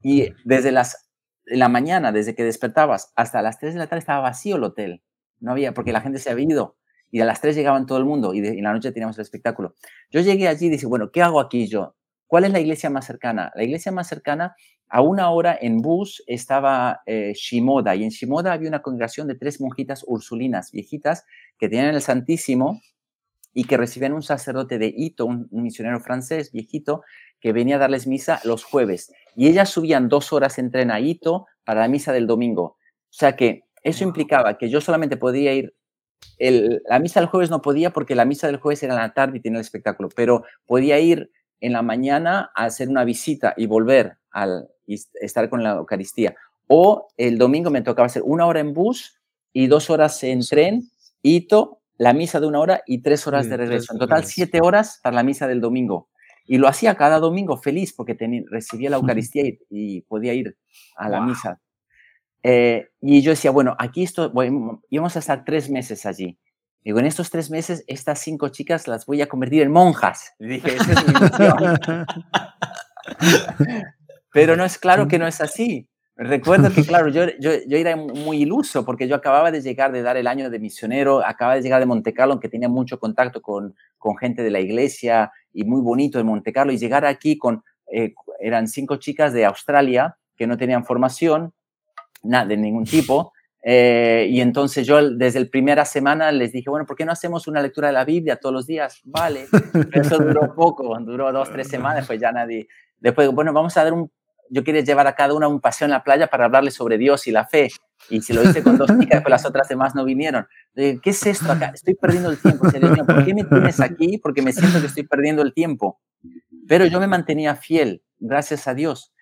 Y desde las, la mañana, desde que despertabas hasta las 3 de la tarde estaba vacío el hotel. No había, porque la gente se había ido. Y a las 3 llegaban todo el mundo y, en la noche teníamos el espectáculo. Yo llegué allí y dije, bueno, ¿qué hago aquí yo? ¿Cuál es la iglesia más cercana? La iglesia más cercana a una hora en bus estaba eh, Shimoda y en Shimoda había una congregación de tres monjitas ursulinas viejitas que tenían el Santísimo y que recibían un sacerdote de Ito, un, misionero francés viejito, que venía a darles misa los jueves. Y ellas subían dos horas en tren a Ito para la misa del domingo. O sea que eso implicaba que yo solamente podía ir, la misa del jueves no podía porque la misa del jueves era en la tarde y tenía el espectáculo, pero podía ir en la mañana a hacer una visita y volver al, y estar con la Eucaristía. O el domingo me tocaba hacer una hora en bus y dos horas en tren, hito, la misa de una hora y tres horas de regreso. En total, siete horas para la misa del domingo. Y lo hacía cada domingo feliz porque tenía, recibía la Eucaristía y, podía ir a la misa. Eh, y yo decía, bueno, aquí esto, íbamos a estar tres meses allí. Digo, en estos tres meses, estas cinco chicas las voy a convertir en monjas. dije, esa es mi misión. Pero no es claro que no es así. Recuerdo que, claro, yo, yo, yo, era muy iluso porque yo acababa de llegar de dar el año de misionero, acababa de llegar de Monte Carlo, aunque tenía mucho contacto con, con gente de la iglesia y muy bonito de Monte Carlo, y llegar aquí con, eh, eran cinco chicas de Australia que no tenían formación, nada, de ningún tipo, eh, y entonces yo desde la primera semana les dije, bueno, ¿por qué no hacemos una lectura de la Biblia todos los días? Vale, eso duró poco, duró dos, tres semanas, pues ya nadie. Después, bueno, vamos a dar un yo quería llevar a cada una un paseo en la playa para hablarles sobre Dios y la fe. Y si lo hice con dos chicas, pues las otras demás no vinieron. ¿Qué es esto acá? Estoy perdiendo el tiempo. ¿por qué me tienes aquí? Porque me siento que estoy perdiendo el tiempo. Pero yo me mantenía fiel, gracias a Dios.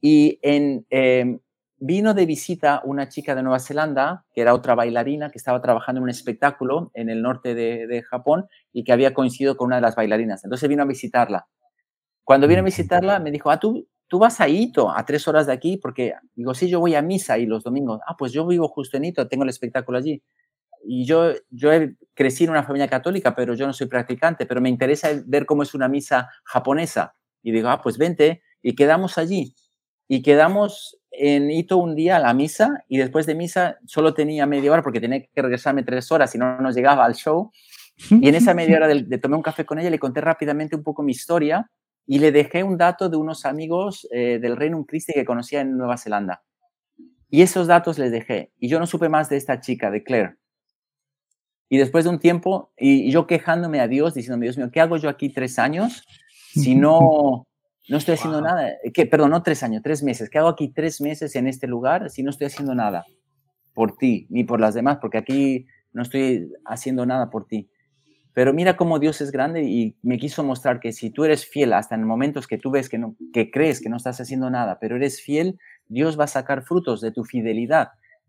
Y en, em, vino de visita una chica de Nueva Zelanda, que era otra bailarina, que estaba trabajando en un espectáculo en el norte de, de Japón y que había coincidido con una de las bailarinas. Entonces vino a visitarla. Cuando vine a visitarla, me dijo, ah, tú, tú vas a Ito, a tres horas de aquí, porque digo, sí, yo voy a misa y los domingos. Ah, pues yo vivo justo en Ito, tengo el espectáculo allí. Y yo, yo crecí en una familia católica, pero yo no soy practicante, pero me interesa ver cómo es una misa japonesa. Y digo, ah, pues vente, y quedamos allí. Y quedamos en Ito un día a la misa, y después de misa solo tenía media hora porque tenía que regresarme tres horas y no nos llegaba al show. Y en esa media hora de, de tomar un café con ella le conté rápidamente un poco mi historia y le dejé un dato de unos amigos eh, del Reino Christi que conocía en Nueva Zelanda. Y esos datos les dejé. Y yo no supe más de esta chica, de Claire. Y después de un tiempo, y, yo quejándome a Dios, diciendo, Dios mío, ¿qué hago yo aquí tres años si no, no estoy haciendo nada? ¿Qué? Perdón, no tres años, tres meses. ¿Qué hago aquí tres meses en este lugar si no estoy haciendo nada por ti ni por las demás? Porque aquí no estoy haciendo nada por ti. Pero mira cómo Dios es grande y me quiso mostrar que si tú eres fiel hasta en momentos que tú ves que, no, que crees que no estás haciendo nada, pero eres fiel, Dios va a sacar frutos de tu fidelidad.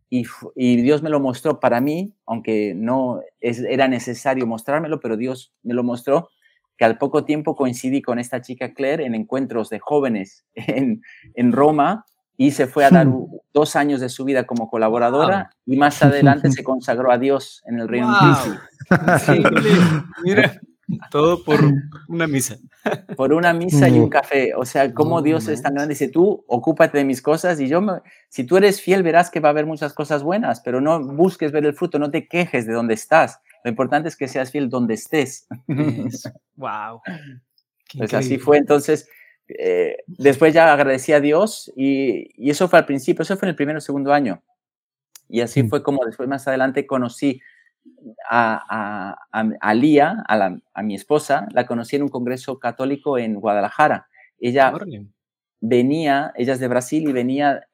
Y, y Dios me lo mostró para mí, aunque no es, era necesario mostrármelo, pero Dios me lo mostró, que al poco tiempo coincidí con esta chica Claire en encuentros de jóvenes en, en Roma y se fue a dar dos años de su vida como colaboradora y más adelante se consagró a Dios en el Reino Unido. Mira, todo por una misa. Por una misa y un café. O sea, cómo Dios es tan grande. Dice, tú ocúpate de mis cosas y yo, si tú eres fiel, verás que va a haber muchas cosas buenas, pero no busques ver el fruto, no te quejes de dónde estás. Lo importante es que seas fiel donde estés. wow. Pues así fue. Entonces, eh, después ya agradecí a Dios y, y, eso fue al principio, eso fue en el primer o segundo año. Y así fue como después más adelante conocí a, a, a, Lía, a, a, mi esposa, la conocí en un congreso católico en Guadalajara. Ella venía, ella es de Brasil y venía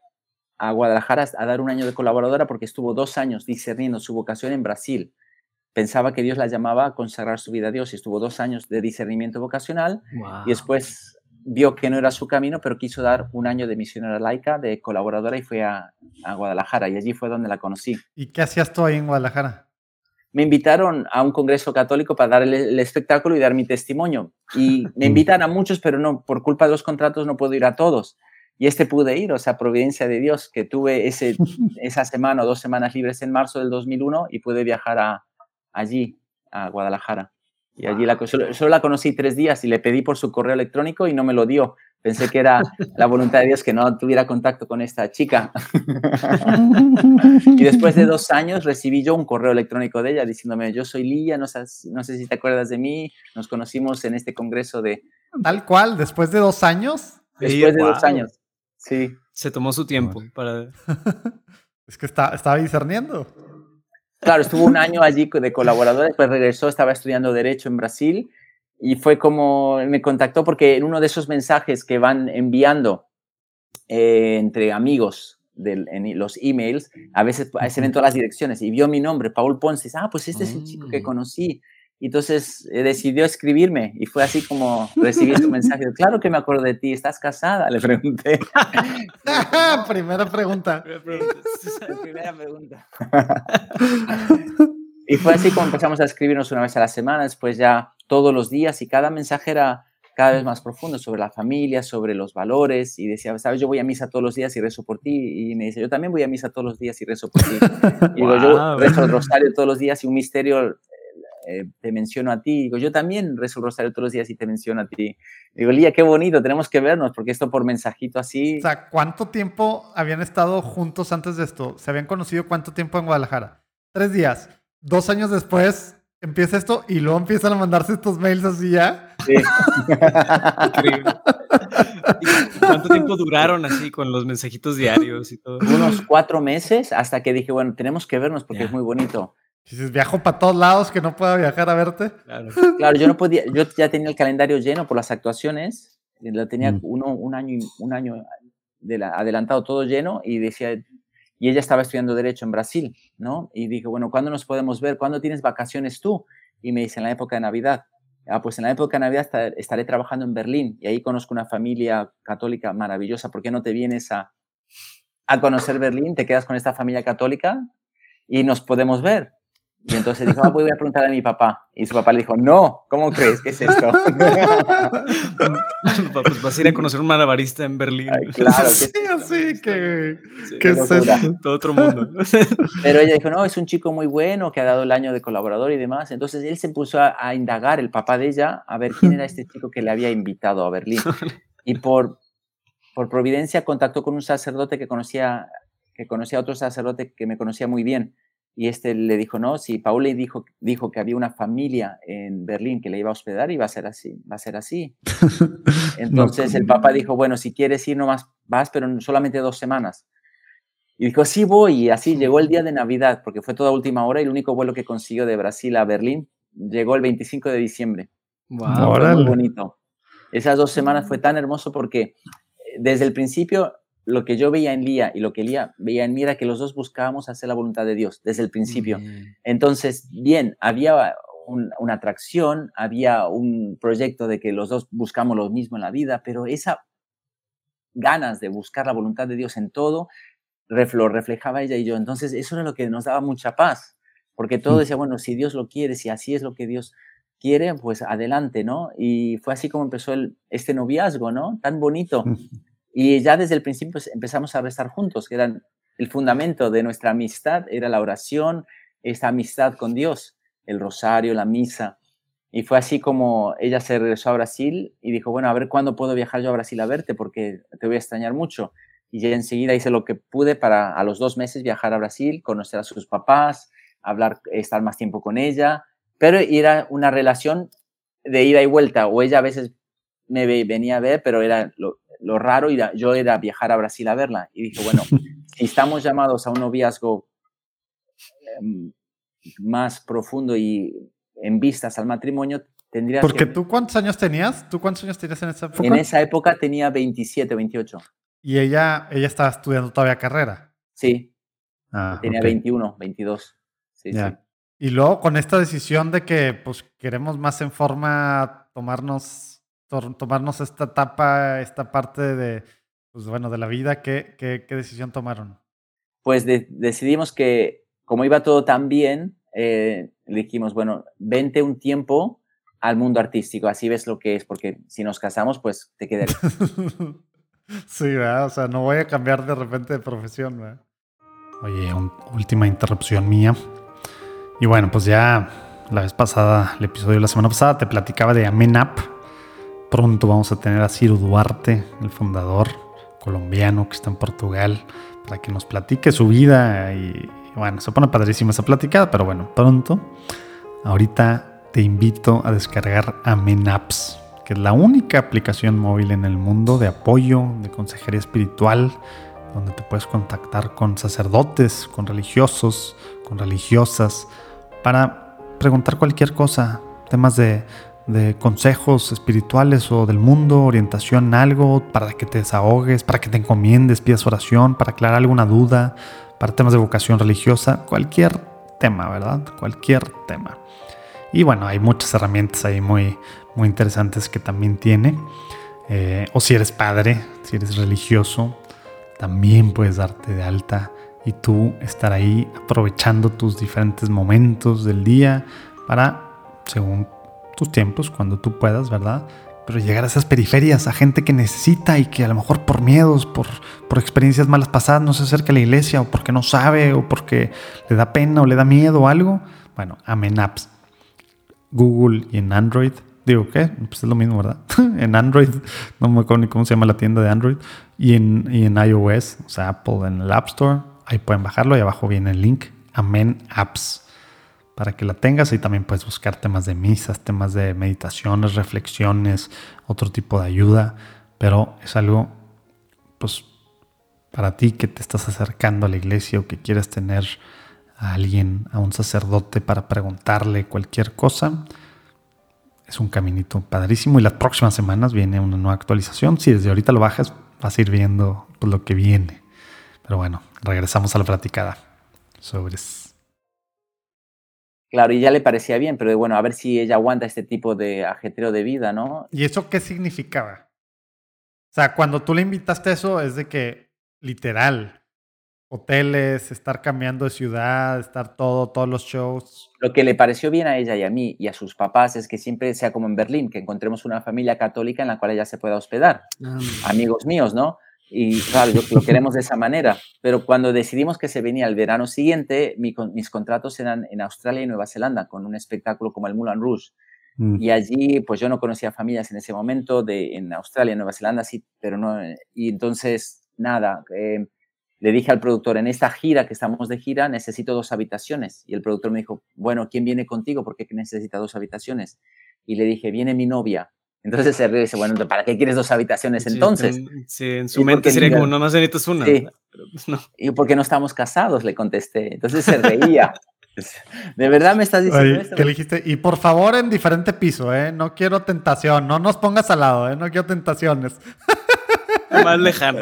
a Guadalajara a dar un año de colaboradora porque estuvo dos años discerniendo su vocación en Brasil. Pensaba que Dios la llamaba a consagrar su vida a Dios y estuvo dos años de discernimiento vocacional y después vio que no era su camino, pero quiso dar un año de misionera laica, de colaboradora y fue a, a Guadalajara y allí fue donde la conocí. ¿Y qué hacías tú ahí en Guadalajara? me invitaron a un congreso católico para dar el, espectáculo y dar mi testimonio. Y me invitan a muchos, pero no, por culpa de los contratos no puedo ir a todos. Y este pude ir, o sea, providencia de Dios, que tuve ese, esa semana o dos semanas libres en marzo del 2001 y pude viajar a, allí, a Guadalajara. Y allí la, solo, solo, la conocí tres días y le pedí por su correo electrónico y no me lo dio. Pensé que era la voluntad de Dios que no tuviera contacto con esta chica. y después de dos años recibí yo un correo electrónico de ella diciéndome, yo soy Lía, no, no sé si te acuerdas de mí, nos conocimos en este congreso de... Tal cual, después de dos años. Después de dos años, sí. Se tomó su tiempo para... es que está, estaba discerniendo. Claro, estuvo un año allí de colaborador, después regresó, estaba estudiando Derecho en Brasil y fue como me contactó porque en uno de esos mensajes que van enviando eh, entre amigos de, en los emails, a veces se ven todas las direcciones y vio mi nombre, Paul Ponce, y dice, ah, pues este es el chico que mm. conocí. Y entonces eh, decidió escribirme y fue así como recibí su mensaje. Claro que me acuerdo de ti, ¿estás casada? Le pregunté. Primera pregunta. Primera pregunta. y fue así como empezamos a escribirnos una vez a la semana, después ya todos los días y cada mensaje era cada vez más profundo sobre la familia, sobre los valores y decía, sabes, yo voy a misa todos los días y rezo por ti y me dice, yo también voy a misa todos los días y rezo por ti. y digo, yo rezo el rosario todos los días y un misterio eh, te menciono a ti. Digo, yo también rezo el rosario todos los días y te menciono a ti. Digo, Lía, qué bonito, tenemos que vernos porque esto por mensajito así. O sea, ¿cuánto tiempo habían estado juntos antes de esto? ¿Se habían conocido cuánto tiempo en Guadalajara? Tres días. Dos años después, empieza esto y luego empiezan a mandarse estos mails así ya. Sí. Increíble. ¿Cuánto tiempo duraron así con los mensajitos diarios y todo? Unos cuatro meses hasta que dije, bueno, tenemos que vernos porque es muy bonito. Dices, viajo para todos lados que no pueda viajar a verte. Claro. claro, yo no podía, yo ya tenía el calendario lleno por las actuaciones, lo tenía mm. uno, un año, un año de la, adelantado todo lleno y decía, y ella estaba estudiando Derecho en Brasil, ¿no? Y dije, bueno, ¿cuándo nos podemos ver? ¿Cuándo tienes vacaciones tú? Y me dice, en la época de Navidad. Ah, pues en la época de Navidad estaré trabajando en Berlín y ahí conozco una familia católica maravillosa. ¿Por qué no te vienes a, a conocer Berlín? Te quedas con esta familia católica y nos podemos ver. Y entonces dijo, ah, voy a preguntar a mi papá. Y su papá le dijo, no, ¿cómo crees? ¿Qué es esto? pues vas a ir a conocer un malabarista en Berlín. claro. Sí, así que... ¿Qué es eso? Todo otro mundo. Pero ella dijo, no, es un chico muy bueno que ha dado el año de colaborador y demás. Entonces él se puso a, a indagar, el papá de ella, a ver quién era este chico que le había invitado a Berlín. Y por, por providencia contactó con un sacerdote que conocía, que conocía a otro sacerdote que me conocía muy bien y este le dijo, no, si Paul dijo, dijo que había una familia en Berlín que le iba a hospedar, iba a ser así, va a ser así. Entonces el papá dijo, bueno, si quieres ir nomás vas, pero solamente dos semanas. Y dijo, sí voy, y así llegó el día de Navidad, porque fue toda última hora y el único vuelo que consiguió de Brasil a Berlín llegó el 25 de diciembre. Wow, fue muy bonito. Esas dos semanas fue tan hermoso porque eh, desde el principio lo que yo veía en Lía y lo que Lía veía en mí era que los dos buscábamos hacer la voluntad de Dios desde el principio. Entonces, bien, había una atracción, había un proyecto de que los dos buscamos lo mismo en la vida, pero esa ganas de buscar la voluntad de Dios en todo, lo reflejaba ella y yo. Entonces, eso era lo que nos daba mucha paz, porque todo mm. decía, bueno, si Dios lo quiere, si así es lo que Dios quiere, pues adelante, ¿no? Y fue así como empezó el, este noviazgo, ¿no? Tan bonito. Y ya desde el principio empezamos a rezar juntos, que eran el fundamento de nuestra amistad, era la oración, esta amistad con Dios, el rosario, la misa. Y fue así como ella se regresó a Brasil y dijo, bueno, a ver cuándo puedo viajar yo a Brasil a verte, porque te voy a extrañar mucho. Y ya enseguida hice lo que pude para a los dos meses viajar a Brasil, conocer a sus papás, hablar, estar más tiempo con ella, pero era una relación de ida y vuelta, o ella a veces me venía a ver, pero era lo, lo raro era, yo era viajar a Brasil a verla. Y dije, bueno, si estamos llamados a un noviazgo em, más profundo y en vistas al matrimonio, tendría Porque tú cuántos años tenías? ¿Tú cuántos años tenías en esa época? En esa época tenía 27, 28. ¿Y ella, ella estaba estudiando todavía carrera? Sí. Ah, tenía 21, 22. Sí, sí. Y luego con esta decisión de que pues queremos más en forma tomarnos tomarnos esta etapa, esta parte de, pues bueno, de la vida, ¿qué, qué, qué decisión tomaron? Pues decidimos que como iba todo tan bien, eh, dijimos, bueno, vente un tiempo al mundo artístico, así ves lo que es, porque si nos casamos, pues te quedas. sí, ¿verdad? o sea, no voy a cambiar de repente de profesión. ¿verdad? Oye, última interrupción mía. Y bueno, pues ya la vez pasada, el episodio de la semana pasada, te platicaba de Amenap Pronto vamos a tener a Ciro Duarte, el fundador colombiano que está en Portugal, para que nos platique su vida. Y, bueno, se pone padrísima esa platicada, pero bueno, pronto. Ahorita te invito a descargar Amenaps, que es la única aplicación móvil en el mundo de apoyo, de consejería espiritual, donde te puedes contactar con sacerdotes, con religiosos, con religiosas, para preguntar cualquier cosa, temas de de consejos espirituales o del mundo, orientación en algo, para que te desahogues, para que te encomiendes, pidas oración, para aclarar alguna duda, para temas de vocación religiosa, cualquier tema, ¿verdad? Cualquier tema. Y bueno, hay muchas herramientas ahí muy, muy interesantes que también tiene. Eh, o si eres padre, si eres religioso, también puedes darte de alta y tú estar ahí aprovechando tus diferentes momentos del día para, según tus tiempos, cuando tú puedas, ¿verdad? Pero llegar a esas periferias, a gente que necesita y que a lo mejor por miedos, por, por experiencias malas pasadas no se acerca a la iglesia o porque no sabe o porque le da pena o le da miedo o algo. Bueno, Amen Apps. Google y en Android. Digo, ¿qué? Pues es lo mismo, ¿verdad? en Android, no me acuerdo ni cómo se llama la tienda de Android. Y en, y en iOS, o sea, Apple en el App Store. Ahí pueden bajarlo y abajo viene el link. Amen Apps para que la tengas. y también puedes buscar temas de misas, temas de meditaciones, reflexiones, otro tipo de ayuda. Pero es algo, pues, para ti que te estás acercando a la iglesia o que quieres tener a alguien, a un sacerdote para preguntarle cualquier cosa. Es un caminito padrísimo y las próximas semanas viene una nueva actualización. Si desde ahorita lo bajas, vas a ir viendo pues, lo que viene. Pero bueno, regresamos a la platicada sobre Claro, y ya le parecía bien, pero bueno, a ver si ella aguanta este tipo de ajetreo de vida, ¿no? ¿Y eso qué significaba? O sea, cuando tú le invitaste a eso, es de que, literal, hoteles, estar cambiando de ciudad, estar todo, todos los shows. Lo que le pareció bien a ella y a mí y a sus papás es que siempre sea como en Berlín, que encontremos una familia católica en la cual ella se pueda hospedar. Ah, Amigos míos, ¿no? Y claro, yo- lo queremos de esa manera. Pero cuando decidimos que se venía el verano siguiente, mi mis contratos eran en Australia y Nueva Zelanda, con un espectáculo como el Moulin Rouge. Mm. Y allí, pues yo no conocía familias en ese momento, de, en Australia, en Nueva Zelanda, sí, pero no. Y entonces, nada, eh, le dije al productor, en esta gira que estamos de gira, necesito dos habitaciones. Y el productor me dijo, bueno, ¿quién viene contigo? ¿Por qué necesita dos habitaciones? Y le dije, viene mi novia. Entonces se ríe y dice, bueno, ¿para qué quieres dos habitaciones sí, entonces? en- sí, en su mente sería como, nomás necesitas una. sí. pues, no. Y porque no estamos casados, le contesté. Entonces se reía. ¿De verdad me estás diciendo Oye, esto? ¿qué le dijiste? Y por favor en diferente piso, ¿eh? No quiero tentación, no nos pongas al lado, ¿eh? No quiero tentaciones. Más lejano,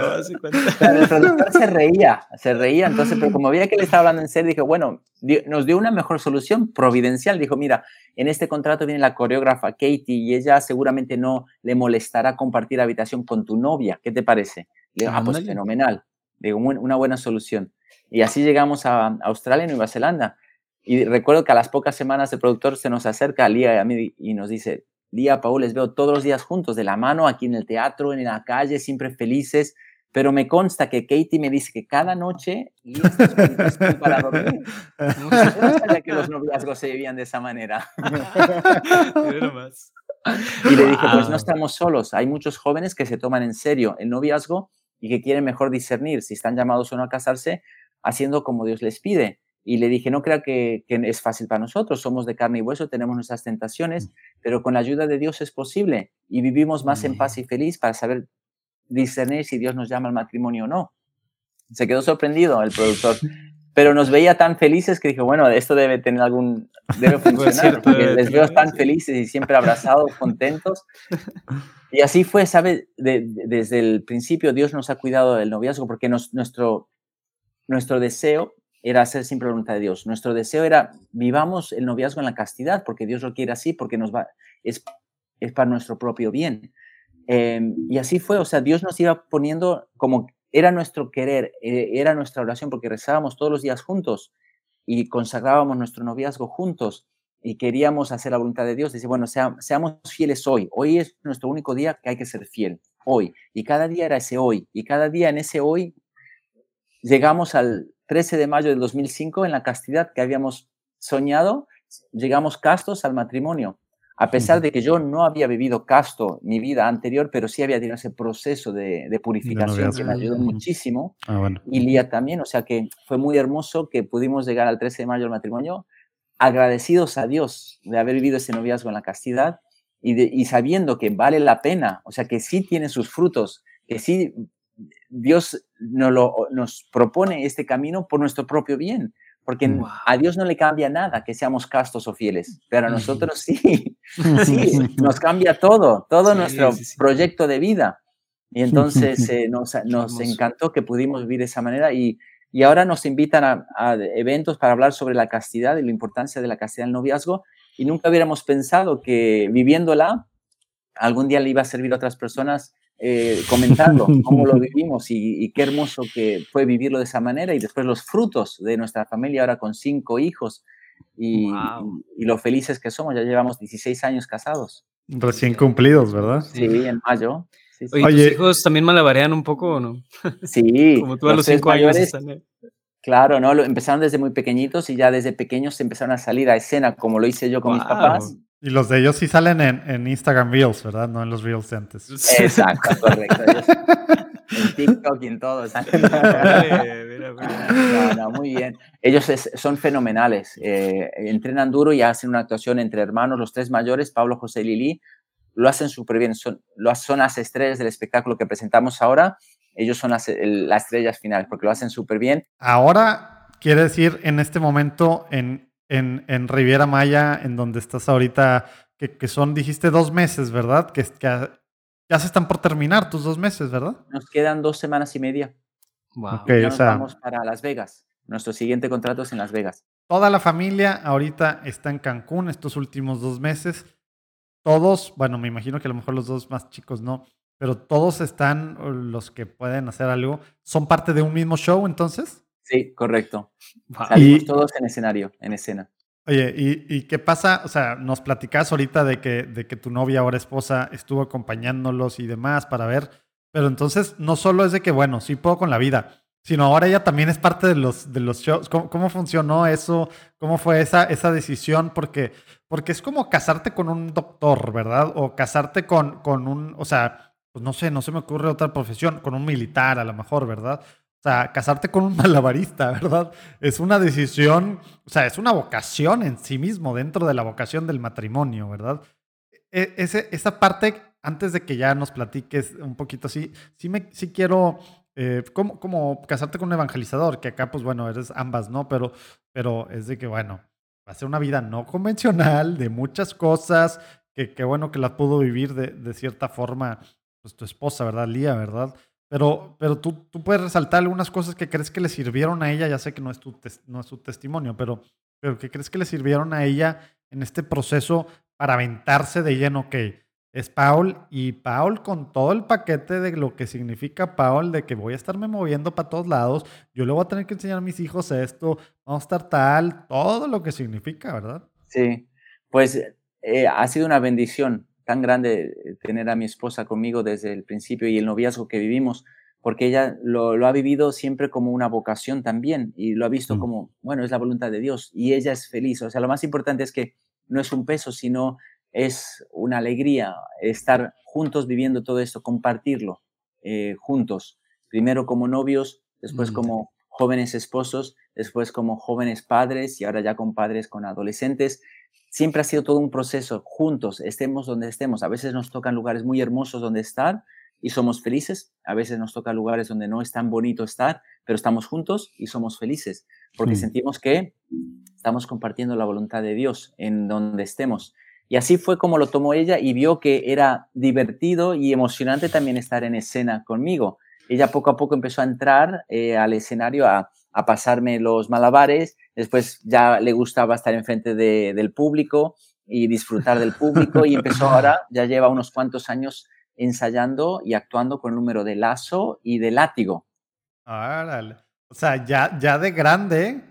el productor se reía, se reía. Entonces, pero como veía que le estaba hablando en serio, dije, bueno, di- nos dio una mejor solución providencial. Dijo, mira, en este contrato viene la coreógrafa Katie y ella seguramente no le molestará compartir habitación con tu novia. ¿Qué te parece? Le digo, ah, pues fenomenal. Digo, "Muy- una buena solución. Y así llegamos a Australia y Nueva Zelanda. Y recuerdo que a las pocas semanas el productor se nos acerca a Lía y a mí y nos dice, Lía, Paul, les veo todos los días juntos, de la mano, aquí en el teatro, en la calle, siempre felices. Pero me consta que Katie me dice que cada noche Lía está para dormir. No sabía que los noviazgos se vivían de esa manera. Y le dije, pues no Wow. estamos solos. Hay muchos jóvenes que se toman en serio el noviazgo y que quieren mejor discernir si están llamados o no a casarse haciendo como Dios les pide. Y le dije, no crea que, que es fácil para nosotros, somos de carne y hueso, tenemos nuestras tentaciones, pero con la ayuda de Dios es posible y vivimos más en paz y feliz para saber discernir si Dios nos llama al matrimonio o no. Se quedó sorprendido el productor, pero nos veía tan felices que dije, bueno, esto debe tener algún, debe funcionar, cierto, porque debe les veo tan felices y siempre abrazados, contentos. Y así fue, ¿sabe? De- de- desde el principio Dios nos ha cuidado del noviazgo porque nos- nuestro, nuestro deseo era hacer siempre la voluntad de Dios. Nuestro deseo era vivamos el noviazgo en la castidad porque Dios lo quiere así, porque nos va, es, es para nuestro propio bien. Eh, y así fue, o sea, Dios nos iba poniendo como era nuestro querer, eh, era nuestra oración porque rezábamos todos los días juntos y consagrábamos nuestro noviazgo juntos y queríamos hacer la voluntad de Dios. Dice, bueno, sea- seamos fieles hoy. Hoy es nuestro único día que hay que ser fiel. Hoy. Y cada día era ese hoy. Y cada día en ese hoy llegamos al 13 de mayo del 2005 en la castidad que habíamos soñado. Llegamos castos al matrimonio. A pesar de que yo no había vivido casto mi vida anterior, pero sí había tenido ese proceso de, de purificación que me ayudó muchísimo Ah, bueno. y Lía también, o sea que fue muy hermoso que pudimos llegar al 13 de mayo del matrimonio agradecidos a Dios de haber vivido ese noviazgo en la castidad y, de- y sabiendo que vale la pena, o sea que sí tiene sus frutos, que sí Dios nos, lo, nos propone este camino por nuestro propio bien, porque Wow. a Dios no le cambia nada que seamos castos o fieles, pero a nosotros sí, sí, nos cambia todo, todo Sí, nuestro sí, sí. proyecto de vida. Y entonces eh, nos, encantó que pudimos vivir de esa manera y, y ahora nos invitan a, a eventos para hablar sobre la castidad y la importancia de la castidad del noviazgo y nunca hubiéramos pensado que viviéndola algún día le iba a servir a otras personas eh, comentando cómo lo vivimos y, y qué hermoso que fue vivirlo de esa manera y después los frutos de nuestra familia ahora con cinco hijos y, Wow. y- y lo felices que somos, ya llevamos 16 años casados. Recién cumplidos, ¿verdad? Sí, en mayo. Sí, sí. Oye, Oye. ¿tus hijos también malabarean un poco o no? Sí, Como tú a los cinco años mayores, están. Claro, ¿no? Lo, empezaron desde muy pequeñitos y ya desde pequeños se empezaron a salir a escena, como lo hice yo con mis Guau. papás. Y los de ellos sí salen en, en Instagram Reels, ¿verdad? No en los Reels de antes. Exacto, correcto. Ellos- en TikTok y en todo. muy bien. Ellos es- son fenomenales. eh, entrenan duro y hacen una actuación entre hermanos, los tres mayores, Pablo, José y Lili. Lo hacen súper bien. Son, lo, son las estrellas del espectáculo que presentamos ahora. Ellos son las, el- las estrellas finales porque lo hacen súper bien. Ahora, quiere decir, en este momento, en, en, en Riviera Maya, en donde estás ahorita, que, que son, dijiste, dos meses, ¿verdad? Que, que ya se están por terminar tus dos meses, ¿verdad? Nos quedan dos semanas y media. Wow. Ok. Ya o nos sea- vamos para Las Vegas. Nuestro siguiente contrato es en Las Vegas. Toda la familia ahorita está en Cancún estos últimos dos meses. Todos, bueno, me imagino que a lo mejor los dos más chicos no, pero todos están, los que pueden hacer algo, son parte de un mismo show entonces. Sí, correcto. Salimos todos en escenario, en escena. Oye, ¿y, qué pasa? O sea, nos platicas ahorita de que, de que tu novia, ahora esposa, estuvo acompañándolos y demás para ver, pero entonces no solo es de que, bueno, sí puedo con la vida, sino ahora ella también es parte de los, de los shows. ¿Cómo, funcionó eso? ¿Cómo fue esa, esa decisión? Porque, porque es como casarte con un doctor, ¿verdad? O casarte con, con un, o sea, pues no sé, no se me ocurre otra profesión, con un militar a lo mejor, ¿verdad? O sea, casarte con un malabarista, ¿verdad? Es una decisión, o sea, es una vocación en sí mismo, dentro de la vocación del matrimonio, ¿verdad? E, ese, esa parte, antes de que ya nos platiques un poquito así, sí, me, sí quiero, eh, como, como casarte con un evangelizador, que acá, pues bueno, eres ambas, ¿no? Pero, pero es de que, bueno, va a ser una vida no convencional, de muchas cosas, que, que bueno que la pudo vivir de, de cierta forma, pues tu esposa, ¿verdad? Lía, ¿verdad? Pero, pero tú, tú puedes resaltar algunas cosas que crees que le sirvieron a ella, ya sé que no es tu, no es tu testimonio, pero, pero que crees que le sirvieron a ella en este proceso para aventarse de lleno, que es Paul y Paul con todo el paquete de lo que significa Paul, de que voy a estarme moviendo para todos lados, yo le voy a tener que enseñar a mis hijos esto, vamos a estar tal, todo lo que significa, ¿verdad? Sí, pues eh, ha sido una bendición tan grande tener a mi esposa conmigo desde el principio y el noviazgo que vivimos, porque ella lo, ha vivido siempre como una vocación también y lo ha visto mm. como, bueno, es la voluntad de Dios y ella es feliz. O sea, lo más importante es que no es un peso, sino es una alegría estar juntos viviendo todo esto, compartirlo eh, juntos, primero como novios, después mm. como jóvenes esposos, después como jóvenes padres y ahora ya con padres con adolescentes siempre ha sido todo un proceso, juntos, estemos donde estemos. A veces nos tocan lugares muy hermosos donde estar y somos felices, a veces nos toca lugares donde no es tan bonito estar, pero estamos juntos y somos felices, porque sentimos que estamos compartiendo la voluntad de Dios en donde estemos. Y así fue como lo tomó ella y vio que era divertido y emocionante también estar en escena conmigo. Ella poco a poco empezó a entrar eh, al escenario a, a pasarme los malabares, después ya le gustaba estar enfrente de, del público y disfrutar del público y empezó ahora, ya lleva unos cuantos años ensayando y actuando con el número de lazo y de látigo. O sea, ya, ya de grande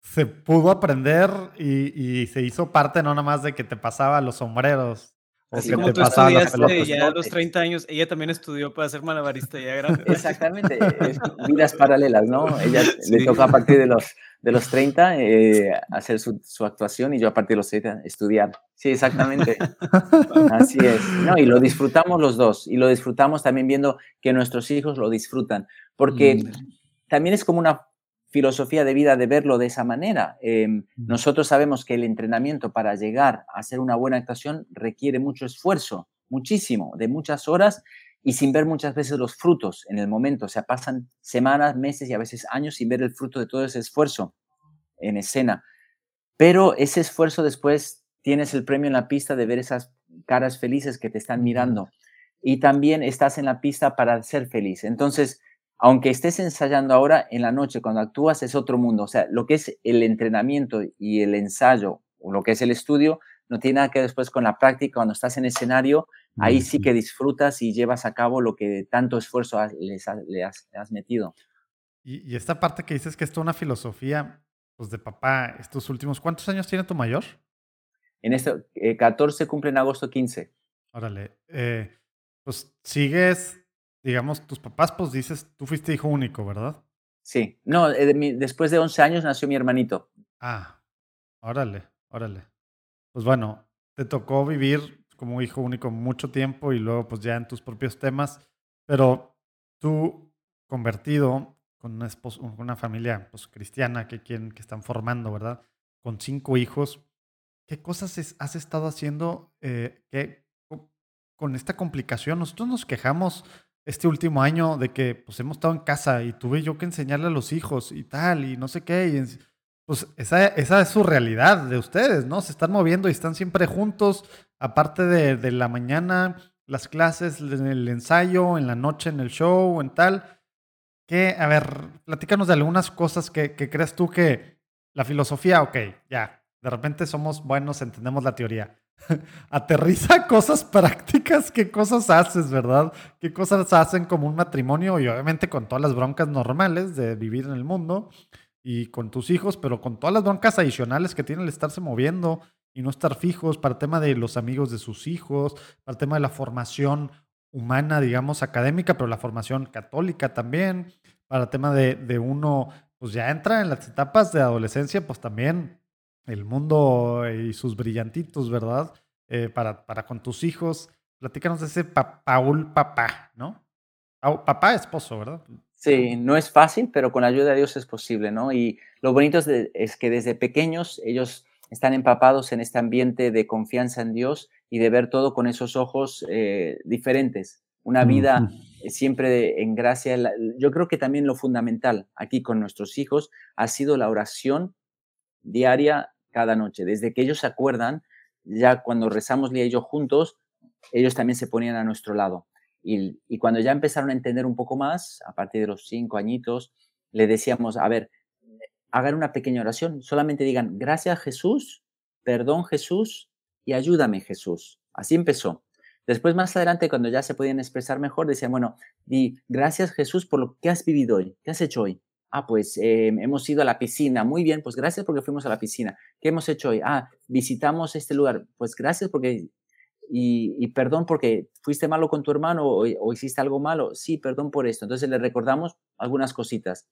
se pudo aprender y, y, se hizo parte no nada más de que te pasaba los sombreros. Así como tú estudiaste ya a los 30 años, ella también estudió para ser malabarista ya grande. Exactamente, vidas paralelas, ¿no? Ella le tocó a partir de los, de los 30 eh, hacer su, su, actuación y yo a partir de los 30 estudiar. Sí, exactamente. Así es. No, y lo disfrutamos los dos y lo disfrutamos también viendo que nuestros hijos lo disfrutan, porque mm. también es como una filosofía de vida de verlo de esa manera. Em, nosotros sabemos que el entrenamiento para llegar a hacer una buena actuación requiere mucho esfuerzo, muchísimo, de muchas horas y sin ver muchas veces los frutos en el momento. O sea, pasan semanas, meses y a veces años sin ver el fruto de todo ese esfuerzo en escena. Pero ese esfuerzo después tienes el premio en la pista de ver esas caras felices que te están mirando. Y también estás en la pista para ser feliz. Entonces, aunque estés ensayando ahora, en la noche cuando actúas es otro mundo. O sea, lo que es el entrenamiento y el ensayo, o lo que es el estudio, no tiene nada que ver después con la práctica. Cuando estás en escenario, ahí sí que disfrutas y llevas a cabo lo que tanto esfuerzo le has, metido. Y, esta parte que dices que es toda una filosofía pues, de papá, estos últimos, ¿cuántos años tiene tu mayor? En este, 14 cumple en agosto 15. Órale. Eh, pues sigues digamos, tus papás, pues dices, tú fuiste hijo único, ¿verdad? Sí, no, eh, después de 11 años nació mi hermanito. Ah, órale, órale. Pues bueno, te tocó vivir como hijo único mucho tiempo y luego pues ya en tus propios temas, pero tú convertido con una, una familia pues, cristiana que, que están formando, ¿verdad? Con cinco hijos, ¿qué cosas has estado haciendo eh, con esta complicación? Nosotros nos quejamos este último año de que pues hemos estado en casa y tuve yo que enseñarle a los hijos y tal y no sé qué. Y pues esa, esa es su realidad de ustedes, ¿no? Se están moviendo y están siempre juntos, aparte de, de la mañana, las clases, el ensayo, en la noche, en el show, en tal. Que, a ver, platícanos de algunas cosas que, que crees tú que la filosofía, ok, ya, de repente somos buenos, entendemos la teoría, aterriza cosas prácticas, qué cosas haces, ¿verdad? ¿Qué cosas hacen como un matrimonio y obviamente con todas las broncas normales de vivir en el mundo y con tus hijos, pero con todas las broncas adicionales que tiene el estarse moviendo y no estar fijos para el tema de los amigos de sus hijos, para el tema de la formación humana, digamos, académica, pero la formación católica también, para el tema de, de uno, pues ya entra en las etapas de adolescencia, pues también el mundo y sus brillantitos, ¿verdad? Eh, para, para con tus hijos. Platícanos de ese Paul papá, ¿no? Papá esposo, ¿verdad? Sí, no es fácil, pero con la ayuda de Dios es posible, ¿no? Y lo bonito es, que desde pequeños ellos están empapados en este ambiente de confianza en Dios y de ver todo con esos ojos eh, diferentes. Una vida siempre en gracia. Yo creo que también lo fundamental aquí con nuestros hijos ha sido la oración diaria cada noche. Desde que ellos se acuerdan, ya cuando rezamos día y yo juntos, ellos también se ponían a nuestro lado. Y, cuando ya empezaron a entender un poco más, a partir de los cinco añitos, le decíamos, a ver, hagan una pequeña oración, solamente digan, gracias Jesús, perdón Jesús y ayúdame Jesús. Así empezó. Después, más adelante, cuando ya se podían expresar mejor, decían, bueno, di gracias Jesús por lo que has vivido hoy, ¿qué has hecho hoy? Ah, pues em, hemos ido a la piscina. Muy bien, pues gracias porque fuimos a la piscina. ¿Qué hemos hecho hoy? Ah, visitamos este lugar. Pues gracias porque... Y, perdón porque fuiste malo con tu hermano o, hiciste algo malo. Sí, perdón por esto. Entonces le recordamos algunas cositas.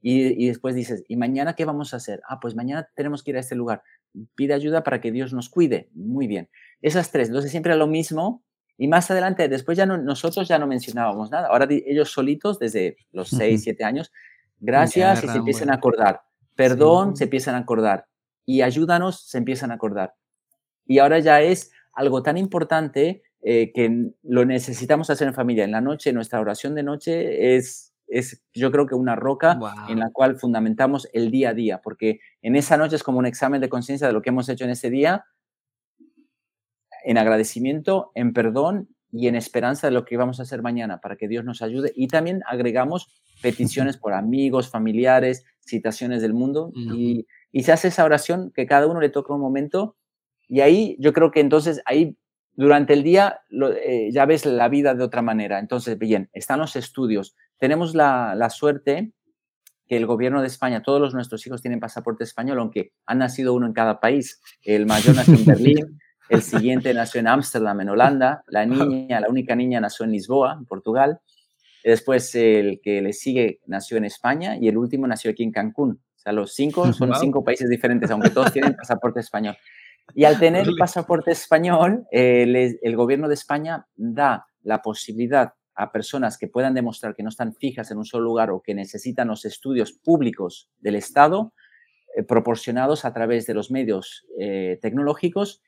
Y, y, después dices, ¿y mañana qué vamos a hacer? Ah, pues mañana tenemos que ir a este lugar. Pide ayuda para que Dios nos cuide. Muy bien. Esas tres. Entonces siempre lo mismo. Y más adelante, después ya no, nosotros ya no mencionábamos nada. Ahora ellos solitos, desde los seis, siete años, Gracias y se empiezan a acordar. Perdón, se empiezan a acordar. Y ayúdanos, se empiezan a acordar. Y ahora ya es algo tan importante eh, que lo necesitamos hacer en familia. En la noche, nuestra oración de noche es, es yo creo que una roca en la cual fundamentamos el día a día, porque en esa noche es como un examen de conciencia de lo que hemos hecho en ese día, en agradecimiento, en perdón y en esperanza de lo que vamos a hacer mañana para que Dios nos ayude. Y también agregamos peticiones por amigos, familiares, citaciones del mundo y, se hace esa oración que cada uno le toca un momento y ahí yo creo que entonces ahí durante el día eh, ya ves la vida de otra manera. Entonces, bien, están los estudios. Tenemos la, la suerte que el gobierno de España, todos los, nuestros hijos tienen pasaporte español, aunque han nacido uno en cada país. El mayor nació en Berlín, el siguiente nació en Ámsterdam, en Holanda, la niña, la única niña nació en Lisboa, en Portugal, después el que le sigue nació en España y el último nació aquí en Cancún. O sea, los cinco son cinco países diferentes, aunque todos tienen pasaporte español. Y al tener el pasaporte español, el gobierno de España da la posibilidad a personas que puedan demostrar que no están fijas en un solo lugar o que necesitan los estudios públicos del Estado, eh, proporcionados a través de los medios eh, tecnológicos,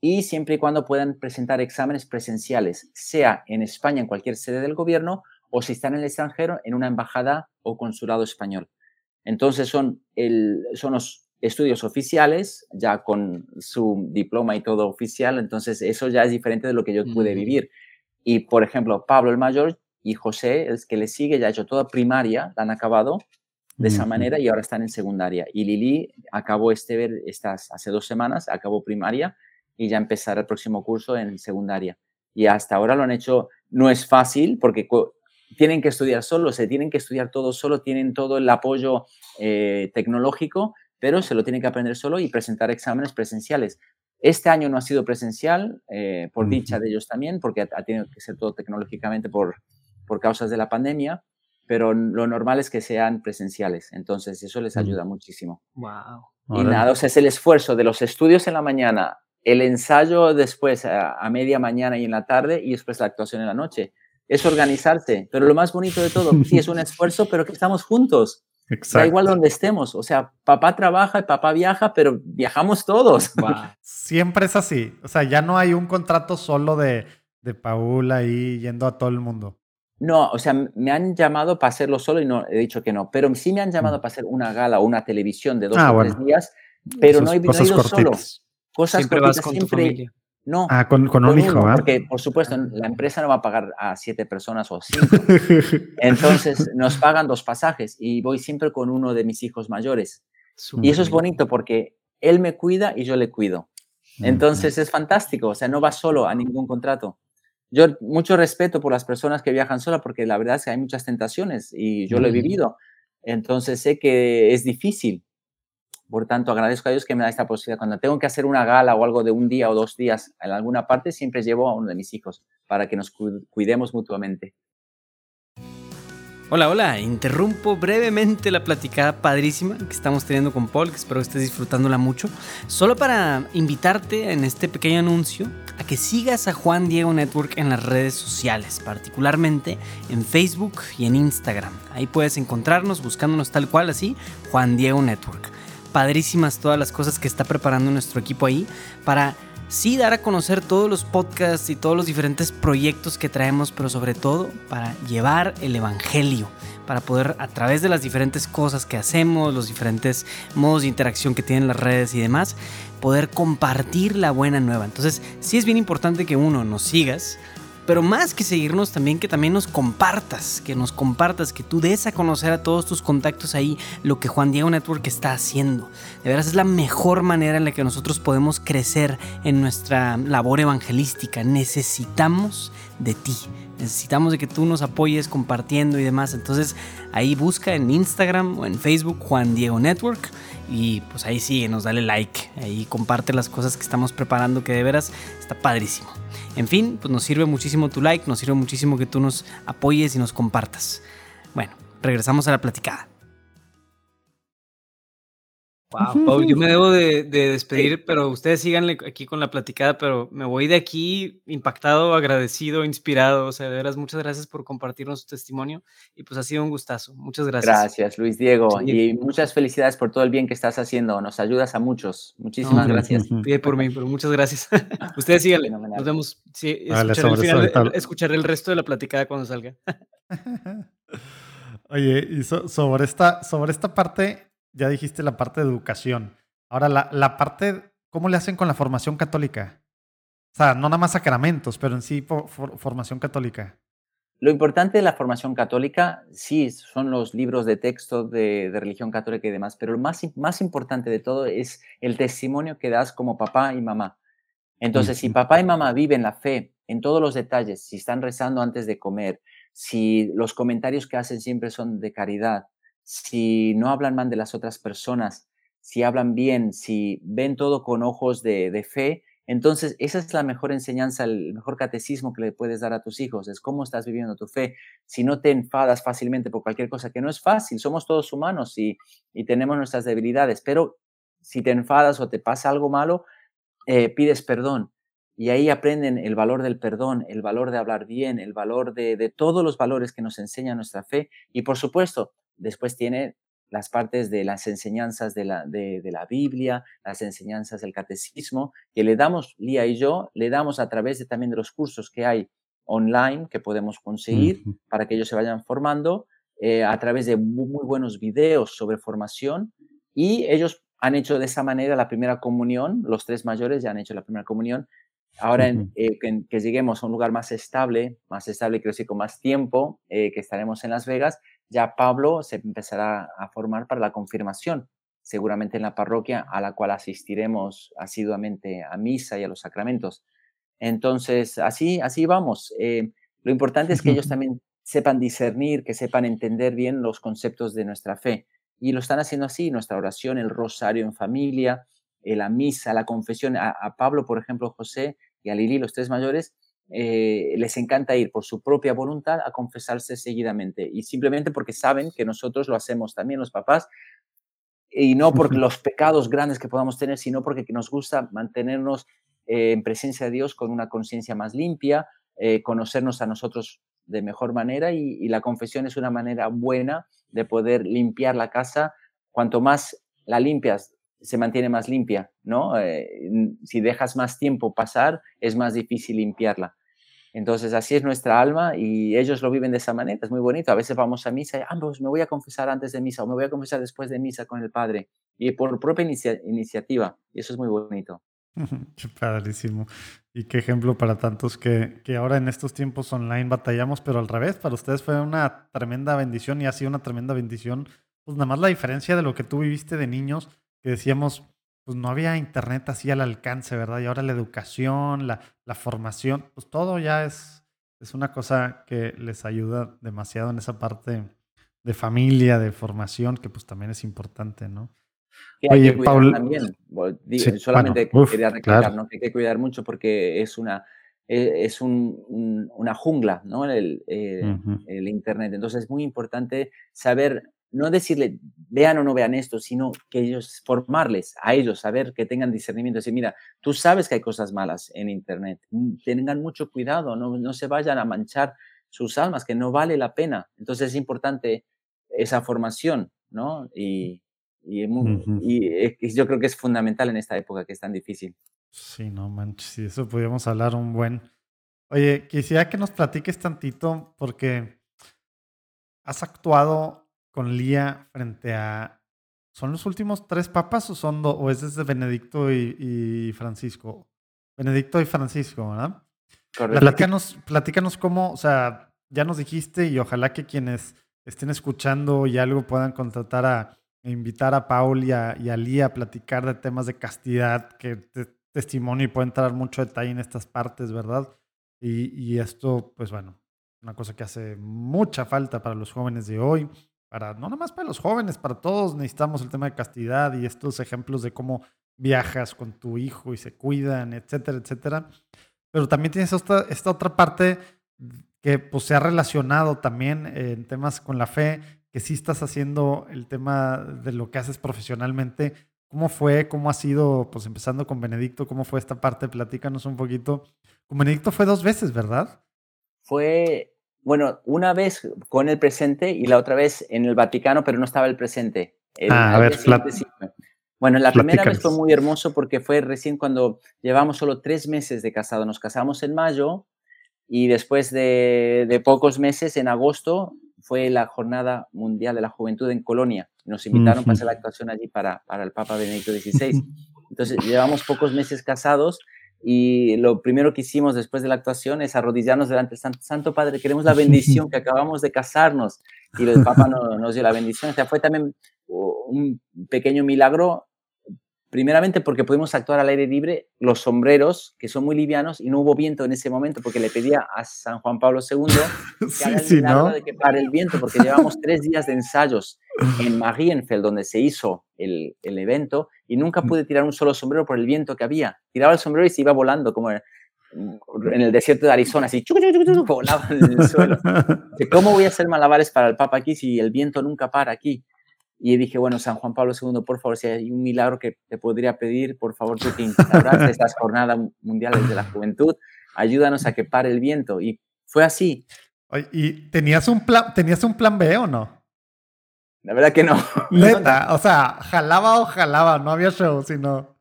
y siempre y cuando puedan presentar exámenes presenciales, sea en España, en cualquier sede del gobierno, o si están en el extranjero, en una embajada o consulado español. Entonces son, el, son los estudios oficiales, ya con su diploma y todo oficial, entonces eso ya es diferente de lo que yo pude vivir. Y, por ejemplo, Pablo el mayor y José, el que le sigue, ya ha hecho toda primaria, la han acabado de esa manera y ahora están en secundaria. Y Lili acabó este, estas, hace dos semanas, acabó primaria y ya empezar el próximo curso en secundaria. Y hasta ahora lo han hecho, no es fácil porque tienen que estudiar solo, se tienen que estudiar todo solo, tienen todo el apoyo eh, tecnológico, pero se lo tienen que aprender solo y presentar exámenes presenciales. Este año no ha sido presencial, eh, por dicha de ellos también, porque ha, tenido que ser todo tecnológicamente por, por causas de la pandemia, pero lo normal es que sean presenciales. Entonces, eso les ayuda muchísimo. Wow. Y nada, o sea, es el esfuerzo de los estudios en la mañana el ensayo después a, media mañana y en la tarde y después la actuación en la noche. Es organizarse, pero lo más bonito de todo, sí es un esfuerzo, pero que estamos juntos. Exacto. Da igual donde estemos. O sea, papá trabaja y papá viaja, pero viajamos todos. Siempre es así. O sea, ya no hay un contrato solo de, de Paul ahí yendo a todo el mundo. No, o sea, me han llamado para hacerlo solo y no he dicho que no, pero sí me han llamado mm. para hacer una gala o una televisión de dos ah, o tres días, pero no he, no ido solo. Cosas siempre vas con siempre, tu familia. No. Ah, con, con un hijo, ¿ah? Porque, por supuesto, la empresa no va a pagar a siete personas o cinco. Entonces, nos pagan dos pasajes y voy siempre con uno de mis hijos mayores. y eso es bonito porque él me cuida y yo le cuido. Entonces es fantástico, o sea, no va solo a ningún contrato. Yo mucho respeto por las personas que viajan solas porque la verdad es que hay muchas tentaciones y yo lo he vivido. Entonces sé que es difícil. Por tanto, agradezco a Dios que me da esta posibilidad. Cuando tengo que hacer una gala o algo de un día o dos días en alguna parte, siempre llevo a uno de mis hijos para que nos cuidemos mutuamente. Hola, hola, interrumpo brevemente la platicada padrísima que estamos teniendo con Paul, que espero que estés disfrutándola mucho, solo para invitarte en este pequeño anuncio a que sigas a Juan Diego Network en las redes sociales, particularmente en Facebook y en Instagram. Ahí puedes encontrarnos buscándonos tal cual así, Juan Diego Network. Padrísimas todas las cosas que está preparando nuestro equipo ahí para sí dar a conocer todos los podcasts y todos los diferentes proyectos que traemos, pero sobre todo para llevar el Evangelio, para poder a través de las diferentes cosas que hacemos, los diferentes modos de interacción que tienen las redes y demás, poder compartir la buena nueva. Entonces, sí es bien importante que uno nos sigas, pero más que seguirnos también que también nos compartas, que nos compartas, que tú des a conocer a todos tus contactos ahí lo que Juan Diego Network está haciendo. De veras es la mejor manera en la que nosotros podemos crecer en nuestra labor evangelística. Necesitamos de ti. Necesitamos de que tú nos apoyes compartiendo y demás. Entonces ahí busca en Instagram o en Facebook Juan Diego Network y pues ahí síguenos, dale like, ahí comparte las cosas que estamos preparando que de veras está padrísimo. En fin, pues nos sirve muchísimo tu like, nos sirve muchísimo que tú nos apoyes y nos compartas. Bueno, regresamos a la platicada. Wow, yo me debo de, despedir, pero ustedes síganle aquí con la platicada, pero me voy de aquí impactado, agradecido, inspirado. O sea, de veras, muchas gracias por compartirnos su testimonio y pues ha sido un gustazo. Muchas gracias. Gracias, Luis Diego, y muchas felicidades por todo el bien que estás haciendo. Nos ayudas a muchos. Muchísimas gracias. Pide por mí, pero muchas gracias. ustedes síganle. Nos vemos. Sí, escucharé, el resto de la platicada cuando salga. Oye, y sobre, esta, sobre esta parte ya dijiste la parte de educación. Ahora, la, la parte, ¿cómo le hacen con la formación católica? O sea, no nada más sacramentos, pero en sí formación católica. Lo importante de la formación católica, sí, son los libros de texto de, de, religión católica y demás, pero lo más, más importante de todo es el testimonio que das como papá y mamá. Entonces, si papá y mamá viven la fe en todos los detalles, si están rezando antes de comer, si los comentarios que hacen siempre son de caridad, si no hablan mal de las otras personas, si hablan bien, si ven todo con ojos de, fe, entonces esa es la mejor enseñanza, el mejor catecismo que le puedes dar a tus hijos, es cómo estás viviendo tu fe. Si no te enfadas fácilmente por cualquier cosa, que no es fácil, somos todos humanos y, tenemos nuestras debilidades, pero si te enfadas o te pasa algo malo, eh, pides perdón. Y ahí aprenden el valor del perdón, el valor de hablar bien, el valor de todos los valores que nos enseña nuestra fe. Y por supuesto, Después tiene las partes de las enseñanzas de la, de, la, Biblia, las enseñanzas del catecismo, que le damos, Lía y yo, le damos a través de, también de los cursos que hay online que podemos conseguir para que ellos se vayan formando, eh, a través de muy, buenos videos sobre formación y ellos han hecho de esa manera la primera comunión, los tres mayores ya han hecho la primera comunión. Ahora eh, que, lleguemos a un lugar más estable, más estable, quiero decir, con más tiempo, eh, que estaremos en Las Vegas, ya Pablo se empezará a formar para la confirmación, seguramente en la parroquia a la cual asistiremos asiduamente a misa y a los sacramentos. Entonces, así, así vamos. Eh, lo importante es que ellos también sepan discernir, que sepan entender bien los conceptos de nuestra fe. Y lo están haciendo así, nuestra oración, el rosario en familia, eh, la misa, la confesión. A, a Pablo, por ejemplo, José y a Lili, los tres mayores, eh, les encanta ir por su propia voluntad a confesarse seguidamente y simplemente porque saben que nosotros lo hacemos también los papás y no por los pecados grandes que podamos tener, sino porque nos gusta mantenernos eh, en presencia de Dios con una conciencia más limpia, eh, conocernos a nosotros de mejor manera y, la confesión es una manera buena de poder limpiar la casa. Cuanto más la limpias, se mantiene más limpia, ¿no? si dejas más tiempo pasar, es más difícil limpiarla. Entonces, así es nuestra alma y ellos lo viven de esa manera. Es muy bonito. A veces vamos a misa y, ah, pues me voy a confesar antes de misa o me voy a confesar después de misa con el Padre. Y por propia iniciativa. Y eso es muy bonito. Padrísimo. Y qué ejemplo para tantos que, que ahora en estos tiempos online batallamos, pero al revés, para ustedes fue una tremenda bendición y ha sido una tremenda bendición. Pues nada más la diferencia de lo que tú viviste de niños, que decíamos, pues no había internet así al alcance, ¿verdad? Y ahora la educación, la, la formación, pues todo ya es, es una cosa que les ayuda demasiado en esa parte de familia, de formación, que pues también es importante, ¿no? Oye, Paul, también. solamente quería recalcar ¿no? que hay que cuidar mucho porque es una e, es una jungla, ¿no? El, el, Internet. Entonces es muy importante saber no decirle vean o no vean esto, sino que ellos, formarles a ellos, saber que tengan discernimiento, decir, mira, tú sabes que hay cosas malas en Internet, mm, tengan mucho cuidado, no, no se vayan a manchar sus almas, que no vale la pena. Entonces es importante esa formación, ¿no? Y, y, y, yo creo que es fundamental en esta época que es tan difícil. Sí, no manches, si eso podríamos hablar un buen. Oye, quisiera que nos platiques tantito porque has actuado con Lía frente a... ¿Son los últimos tres papas o son o es desde Benedicto y, Francisco? Benedicto y Francisco, ¿verdad? Platícanos, platícanos cómo, o sea, ya nos dijiste y ojalá que quienes estén escuchando y algo puedan contratar a, invitar a Paul y a, y Lía a platicar de temas de castidad, que testimonio y puede entrar mucho detalle en estas partes, ¿verdad? Y, y esto, pues bueno, una cosa que hace mucha falta para los jóvenes de hoy para, no nada más para los jóvenes, para todos necesitamos el tema de castidad y estos ejemplos de cómo viajas con tu hijo y se cuidan, etcétera, etcétera. Pero también tienes esta, esta otra parte que pues, se ha relacionado también en temas con la fe, que sí estás haciendo el tema de lo que haces profesionalmente. ¿Cómo fue? ¿Cómo ha sido? Pues empezando con Benedicto, ¿cómo fue esta parte? Platícanos un poquito. Con Benedicto fue dos veces, ¿verdad? Fue bueno, una vez con el presente y la otra vez en el Vaticano, pero no estaba el presente. ah, a ver, Bueno, la primera vez fue muy hermoso porque fue recién cuando llevamos solo tres meses de casado. Nos casamos en mayo y después de, pocos meses, en agosto, fue la Jornada Mundial de la Juventud en Colonia. Nos invitaron para hacer la actuación allí para, para el Papa Benedicto XVI. Entonces, llevamos pocos meses casados y lo primero que hicimos después de la actuación es arrodillarnos delante del Santo, Padre, queremos la bendición que acabamos de casarnos. Y el Papa nos dio la bendición. O sea, fue también un pequeño milagro Primeramente porque pudimos actuar al aire libre, los sombreros, que son muy livianos, y no hubo viento en ese momento porque le pedía a San Juan Pablo II que haga el milagro de que pare el viento, porque llevamos tres días de ensayos en Marienfeld, donde se hizo el, el, evento, y nunca pude tirar un solo sombrero por el viento que había. Tiraba el sombrero y se iba volando, como en, el desierto de Arizona, así, volaba en el suelo. ¿Cómo voy a hacer malabares para el Papa aquí si el viento nunca para aquí? Y dije, bueno, San Juan Pablo II, por favor, si hay un milagro que te podría pedir, por favor, tú que instauraste estas jornadas mundiales de la juventud, ayúdanos a que pare el viento. Y fue así. ¿Y tenías un plan, tenías un plan B o no? La verdad que no. Neta, o sea, jalaba o jalaba, no había show, sino.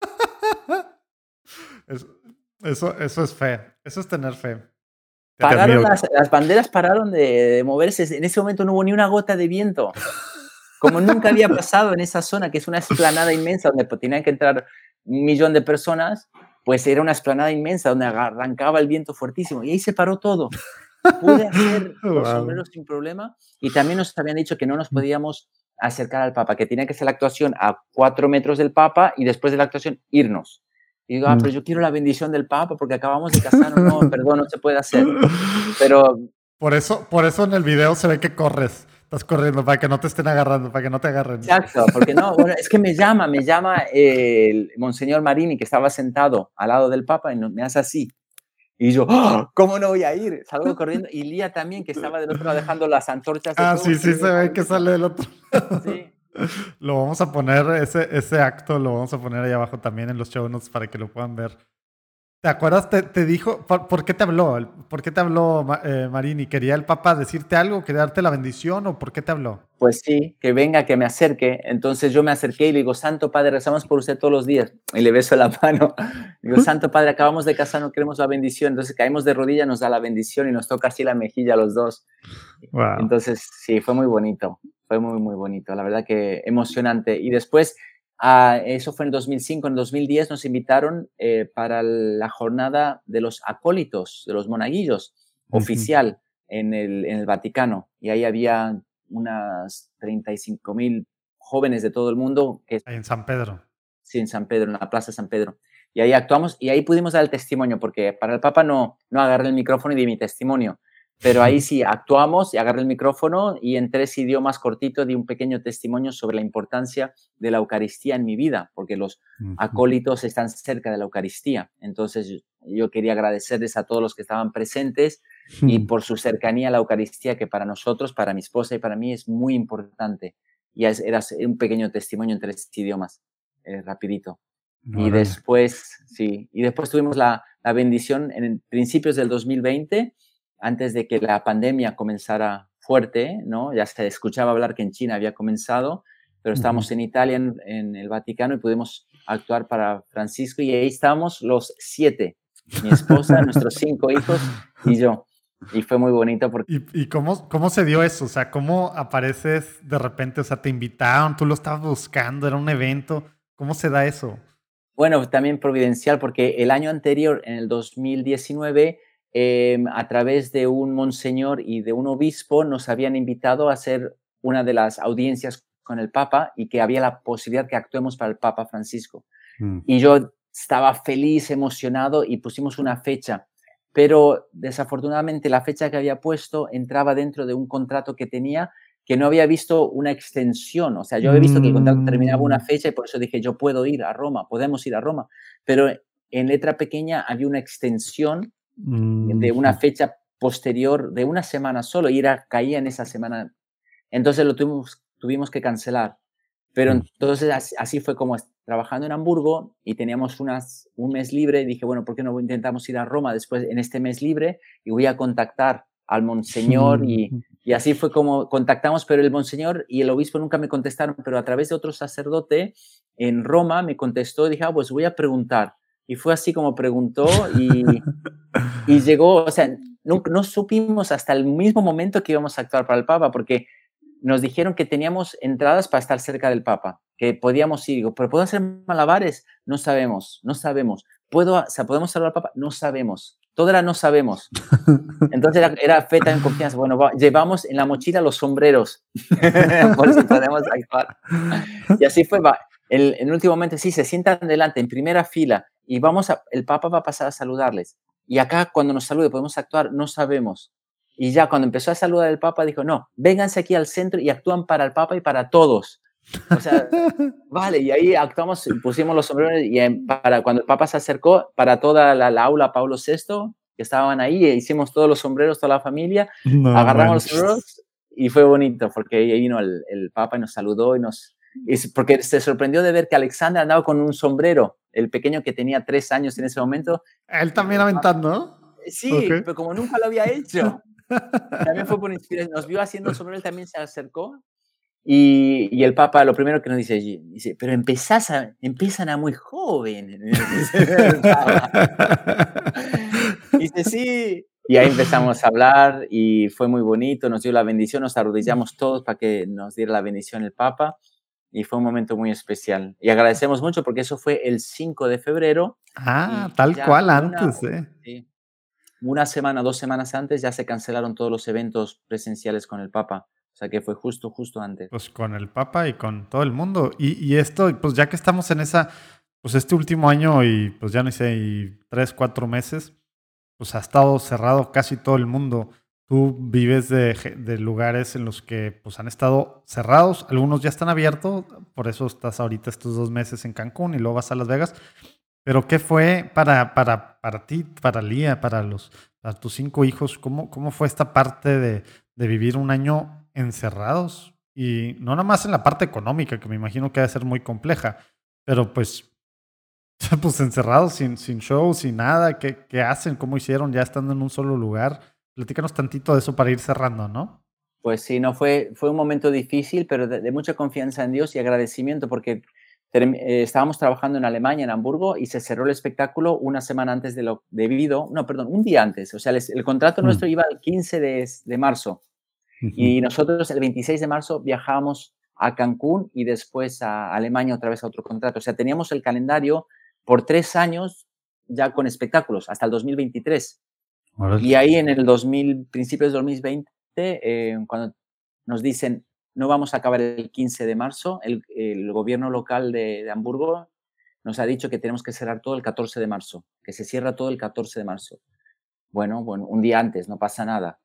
eso, eso es fe, eso es tener fe. Pararon las, las, banderas pararon de moverse. En ese momento no hubo ni una gota de viento como nunca había pasado en esa zona, que es una esplanada inmensa donde tenían que entrar un millón de personas, pues era una esplanada inmensa donde arrancaba el viento fuertísimo y ahí se paró todo. Pude hacer los sombreros sin problema y también nos habían dicho que no nos podíamos acercar al Papa, que tenía que hacer la actuación a cuatro metros del Papa y después de la actuación irnos. Y digo, ah, pero yo quiero la bendición del Papa porque acabamos de casarnos. No, perdón, no se puede hacer. Pero... Por eso, por eso en el video se ve que corres. Estás corriendo para que no te estén agarrando, para que no te agarren. Exacto, porque no, bueno, es que me llama, me llama el Monseñor Marini, que estaba sentado al lado del Papa y me hace así. Y yo, ¡Oh! ¿cómo no voy a ir? Salgo corriendo. Y Lía también, que estaba del otro lado dejando las antorchas. ah, sí, sí, se ve que sale del otro lado. Sí. Lo vamos a poner, ese, ese acto lo vamos a poner ahí abajo también en los show notes para que lo puedan ver. ¿Te acuerdas? Te, dijo, por, qué te habló? ¿Por qué te habló eh, Marini? ¿Quería el Papa decirte algo? ¿Quería darte la bendición o por qué te habló? Pues sí, que venga, que me acerque. Entonces yo me acerqué y le digo, Santo Padre, rezamos por usted todos los días. Y le beso la mano. Digo, Santo Padre, acabamos de casar, no queremos la bendición. Entonces caemos de rodillas, nos da la bendición y nos toca así la mejilla a los dos. Entonces sí, fue muy bonito. Fue muy, muy bonito. La verdad que emocionante. Y después Ah, eso fue en 2005. En 2010 nos invitaron eh, para la jornada de los acólitos, de los monaguillos, oficial en el, en el, Vaticano. Y ahí había unas 35 mil jóvenes de todo el mundo. Que, en San Pedro. Sí, en San Pedro, en la Plaza San Pedro. Y ahí actuamos y ahí pudimos dar el testimonio, porque para el Papa no, no agarré el micrófono y di mi testimonio, pero ahí sí actuamos y agarré el micrófono y en tres idiomas cortitos di un pequeño testimonio sobre la importancia de la Eucaristía en mi vida, porque los acólitos están cerca de la Eucaristía. Entonces yo quería agradecerles a todos los que estaban presentes y por su cercanía a la Eucaristía, que para nosotros, para mi esposa y para mí es muy importante. Y era un pequeño testimonio en tres idiomas, eh, rapidito. y después, sí, y después tuvimos la, la bendición en principios del 2020 antes de que la pandemia comenzara fuerte, ¿no? Ya se escuchaba hablar que en China había comenzado, pero estábamos en Italia, en, el Vaticano, y pudimos actuar para Francisco, y ahí estábamos los siete, mi esposa, nuestros cinco hijos y yo. Y fue muy bonito porque... ¿Y, cómo, cómo se dio eso? O sea, ¿cómo apareces de repente? O sea, te invitaron, tú lo estabas buscando, era un evento. ¿Cómo se da eso? Bueno, también providencial, porque el año anterior, en el 2019, Em, a través de un monseñor y de un obispo nos habían invitado a hacer una de las audiencias con el Papa y que había la posibilidad que actuemos para el Papa Francisco. Mm. Y yo estaba feliz, emocionado y pusimos una fecha, pero desafortunadamente la fecha que había puesto entraba dentro de un contrato que tenía que no había visto una extensión. O sea, yo había visto que el contrato terminaba una mm. fecha y por eso dije, yo puedo ir a Roma, podemos ir a Roma. Pero en letra pequeña había una extensión de una fecha posterior de una semana solo y era, caía en esa semana. Entonces lo tuvimos, tuvimos que cancelar. Pero entonces así, fue como trabajando en Hamburgo y teníamos unas, un mes libre. Dije, bueno, ¿por qué no intentamos ir a Roma después en este mes libre? Y voy a contactar al monseñor y, y así fue como contactamos, pero el monseñor y el obispo nunca me contestaron, pero a través de otro sacerdote en Roma me contestó dije, ah, pues voy a preguntar. Y fue así como preguntó y, y llegó, o sea, no, no, supimos hasta el mismo momento que íbamos a actuar para el Papa, porque nos dijeron que teníamos entradas para estar cerca del Papa, que podíamos ir. Digo, ¿pero puedo hacer malabares? No sabemos, no sabemos. ¿Puedo, o sea, ¿Podemos saludar al Papa? No sabemos. Todo era no sabemos. Entonces era, era fe en confianza. Bueno, llevamos en la mochila los sombreros, por si podemos actuar. Y así fue. Va. El, en último momento, sí, se sientan delante, en primera fila, y vamos a, el Papa va a pasar a saludarles. Y acá cuando nos salude podemos actuar, no sabemos. Y ya cuando empezó a saludar el Papa dijo, no, vénganse aquí al centro y actúan para el Papa y para todos. O sea, vale, y ahí actuamos, pusimos los sombreros y para cuando el Papa se acercó, para toda la, aula Pablo VI, que estaban ahí, e hicimos todos los sombreros, toda la familia, agarramos los sombreros y fue bonito porque ahí vino el, el Papa y nos saludó y nos, porque se sorprendió de ver que Alexander andaba con un sombrero, el pequeño que tenía tres años en ese momento. Él también aventando, ¿no? Sí, pero como nunca lo había hecho, también fue por inspiración. Nos vio haciendo el sombrero, él también se acercó. Y, y, el Papa lo primero que nos dice, dice, pero empezás a, empiezan a muy joven. dice, sí. Y ahí empezamos a hablar y fue muy bonito, nos dio la bendición, nos arrodillamos todos para que nos diera la bendición el Papa y fue un momento muy especial. Y agradecemos mucho porque eso fue el 5 de febrero. Ah, tal cual antes, ¿eh? Una semana, dos semanas antes ya se cancelaron todos los eventos presenciales con el Papa. O sea que fue justo, justo antes. Pues con el Papa y con todo el mundo. Y, y esto, pues ya que estamos en esa, pues este último año y pues ya no sé, y tres, cuatro meses, pues ha estado cerrado casi todo el mundo. Tú vives de, lugares en los que pues, han estado cerrados, algunos ya están abiertos, por eso estás ahorita estos dos meses en Cancún y luego vas a Las Vegas. Pero ¿qué fue para, para, para ti, para Lía, para, los, para tus cinco hijos? ¿Cómo, cómo fue esta parte de, de vivir un año encerrados? Y no nada más en la parte económica, que me imagino que debe ser muy compleja, pero pues, pues encerrados sin, sin show, sin nada, ¿qué, ¿qué hacen? ¿Cómo hicieron ya estando en un solo lugar? Platícanos tantito de eso para ir cerrando, ¿no? Pues sí, no fue, fue un momento difícil, pero de, mucha confianza en Dios y agradecimiento porque eh, estábamos trabajando en Alemania, en Hamburgo, y se cerró el espectáculo una semana antes de lo debido, no, perdón, un día antes. O sea, el, contrato mm. nuestro iba el 15 de, de marzo y nosotros el 26 de marzo viajamos a Cancún y después a Alemania otra vez a otro contrato. O sea, teníamos el calendario por tres años ya con espectáculos hasta el 2023. Y ahí en el 2000, principios de 2020, eh, cuando nos dicen no vamos a acabar el 15 de marzo, el, gobierno local de, Hamburgo nos ha dicho que tenemos que cerrar todo el 14 de marzo, que se cierra todo el 14 de marzo. Bueno, bueno, un día antes, no pasa nada.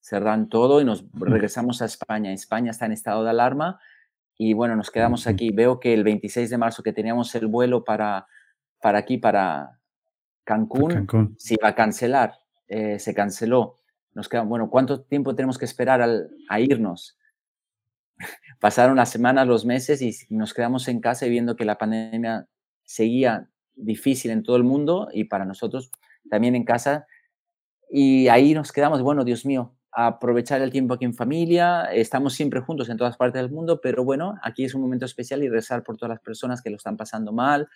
Cerran todo y nos regresamos a España. España está en estado de alarma y bueno, nos quedamos aquí. Veo que el 26 de marzo que teníamos el vuelo para, para aquí, para Cancún, se iba a cancelar, eh, se canceló. Nos queda, bueno, ¿cuánto tiempo tenemos que esperar a irnos? Pasaron las semanas, los meses y nos quedamos en casa viendo que la pandemia seguía difícil en todo el mundo y para nosotros también en casa. Y ahí nos quedamos, bueno, Dios mío, aprovechar el tiempo aquí en familia, estamos siempre juntos en todas partes del mundo, pero bueno, aquí es un momento especial y rezar por todas las personas que lo están pasando mal,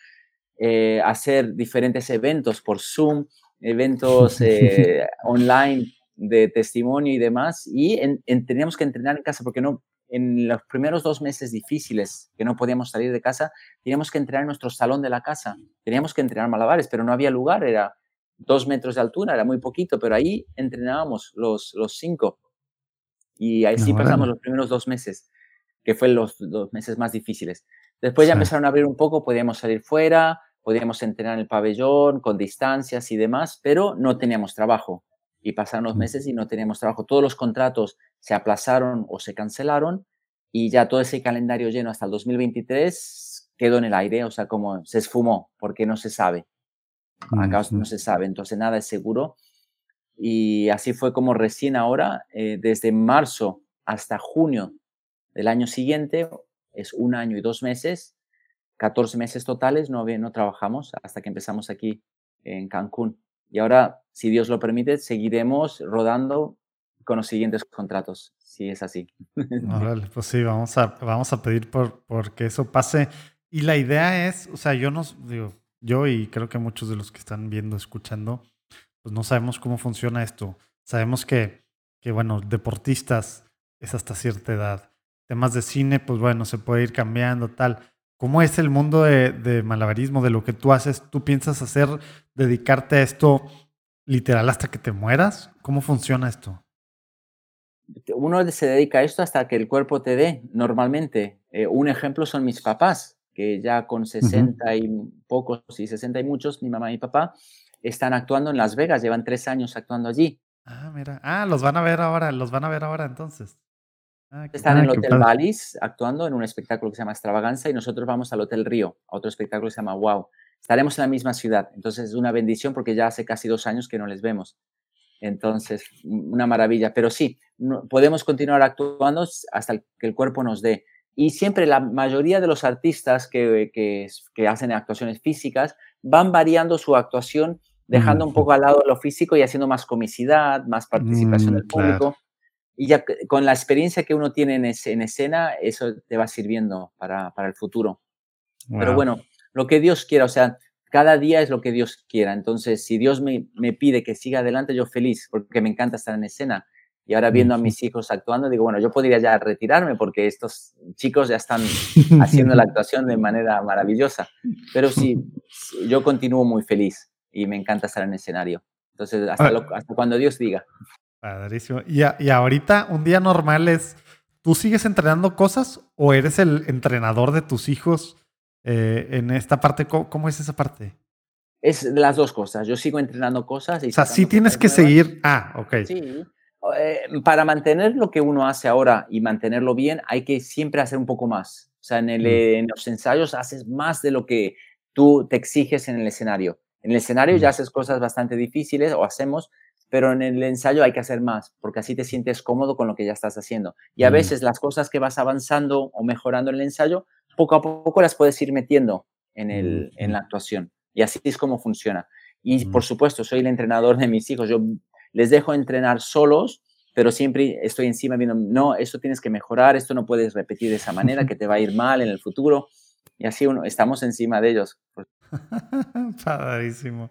eh, hacer diferentes eventos por Zoom, eventos eh, online de testimonio y demás, y teníamos que entrenar en casa porque no, en los primeros dos meses difíciles que no podíamos salir de casa, teníamos que entrenar en nuestro salón de la casa. Teníamos que entrenar malabares, pero no había lugar, era dos metros de altura, era muy poquito, pero ahí entrenábamos los, los cinco. Y ahí sí pasamos los primeros dos meses, que fueron los dos meses más difíciles. Después ya empezaron a abrir un poco, podíamos salir fuera, podíamos entrenar en el pabellón con distancias y demás, pero no teníamos trabajo y pasaron los meses y no teníamos trabajo. Todos los contratos se aplazaron o se cancelaron y ya todo ese calendario lleno hasta el 2023 quedó en el aire, o sea, como se esfumó porque no se sabe. Acá no se sabe, entonces nada es seguro. Y así fue como recién ahora, eh, desde marzo hasta junio del año siguiente, es un año y dos meses, 14 meses totales, no, no trabajamos hasta que empezamos aquí en Cancún. Y ahora, si Dios lo permite, seguiremos rodando con los siguientes contratos, si es así. pues sí, vamos a, vamos a pedir por, por que eso pase. Y la idea es, o sea, yo no, digo, yo y creo que muchos de los que están viendo, escuchando, pues no sabemos cómo funciona esto. Sabemos que, que bueno, deportistas es hasta cierta edad. Temas de cine, pues bueno, se puede ir cambiando, tal. ¿Cómo es el mundo de, malabarismo, de lo que tú haces? ¿Tú piensas hacer, dedicarte a esto literal hasta que te mueras? ¿Cómo funciona esto? Uno se dedica a esto hasta que el cuerpo te dé, normalmente. Eh, un ejemplo son mis papás, que ya con 60 y pocos y 60 y muchos, mi mamá y mi papá, están actuando en Las Vegas, llevan tres años actuando allí. Ah, mira. Ah, los van a ver ahora, los van a ver ahora entonces. Ah, Están en el Hotel Valis actuando en un espectáculo que se llama Extravaganza y nosotros vamos al Hotel Río, a otro espectáculo que se llama Wow. Estaremos en la misma ciudad, entonces es una bendición porque ya hace casi dos años que no les vemos. Entonces, una maravilla. Pero sí, podemos continuar actuando hasta que el cuerpo nos dé. Y siempre la mayoría de los artistas que, que, hacen actuaciones físicas van variando su actuación, dejando un poco al lado lo físico y haciendo más comicidad, más participación mm, del público y ya con la experiencia que uno tiene en, escena, eso te va sirviendo para, el futuro. Pero bueno, lo que Dios quiera, o sea, cada día es lo que Dios quiera. Entonces, si Dios me, pide que siga adelante, yo feliz, porque me encanta estar en escena. Y ahora viendo a mis hijos actuando, digo, bueno, yo podría ya retirarme porque estos chicos ya están haciendo la actuación de manera maravillosa. Pero sí, yo continúo muy feliz y me encanta estar en el escenario. Entonces, hasta, ah. hasta cuando Dios diga. Padrísimo. Y, y ahorita, un día normal es, ¿tú sigues entrenando cosas o eres el entrenador de tus hijos eh, en esta parte? ¿Cómo, es esa parte? Es las dos cosas. Yo sigo entrenando cosas. Y o sea, sí tienes que seguir. Ah, ok. Sí. Eh, para mantener lo que uno hace ahora y mantenerlo bien, hay que siempre hacer un poco más. O sea, en, el, mm. en los ensayos haces más de lo que tú te exiges en el escenario. En el escenario ya mm. haces cosas bastante difíciles o hacemos, pero en el ensayo hay que hacer más, porque así te sientes cómodo con lo que ya estás haciendo. Y a veces las cosas que vas avanzando o mejorando en el ensayo, poco a poco las puedes ir metiendo en, el, en la actuación. Y así es como funciona. Y por supuesto, soy el entrenador de mis hijos. Yo les dejo entrenar solos, pero siempre estoy encima viendo, no, esto tienes que mejorar, esto no puedes repetir de esa manera, que te va a ir mal en el futuro. Y así uno, estamos encima de ellos. Padrísimo.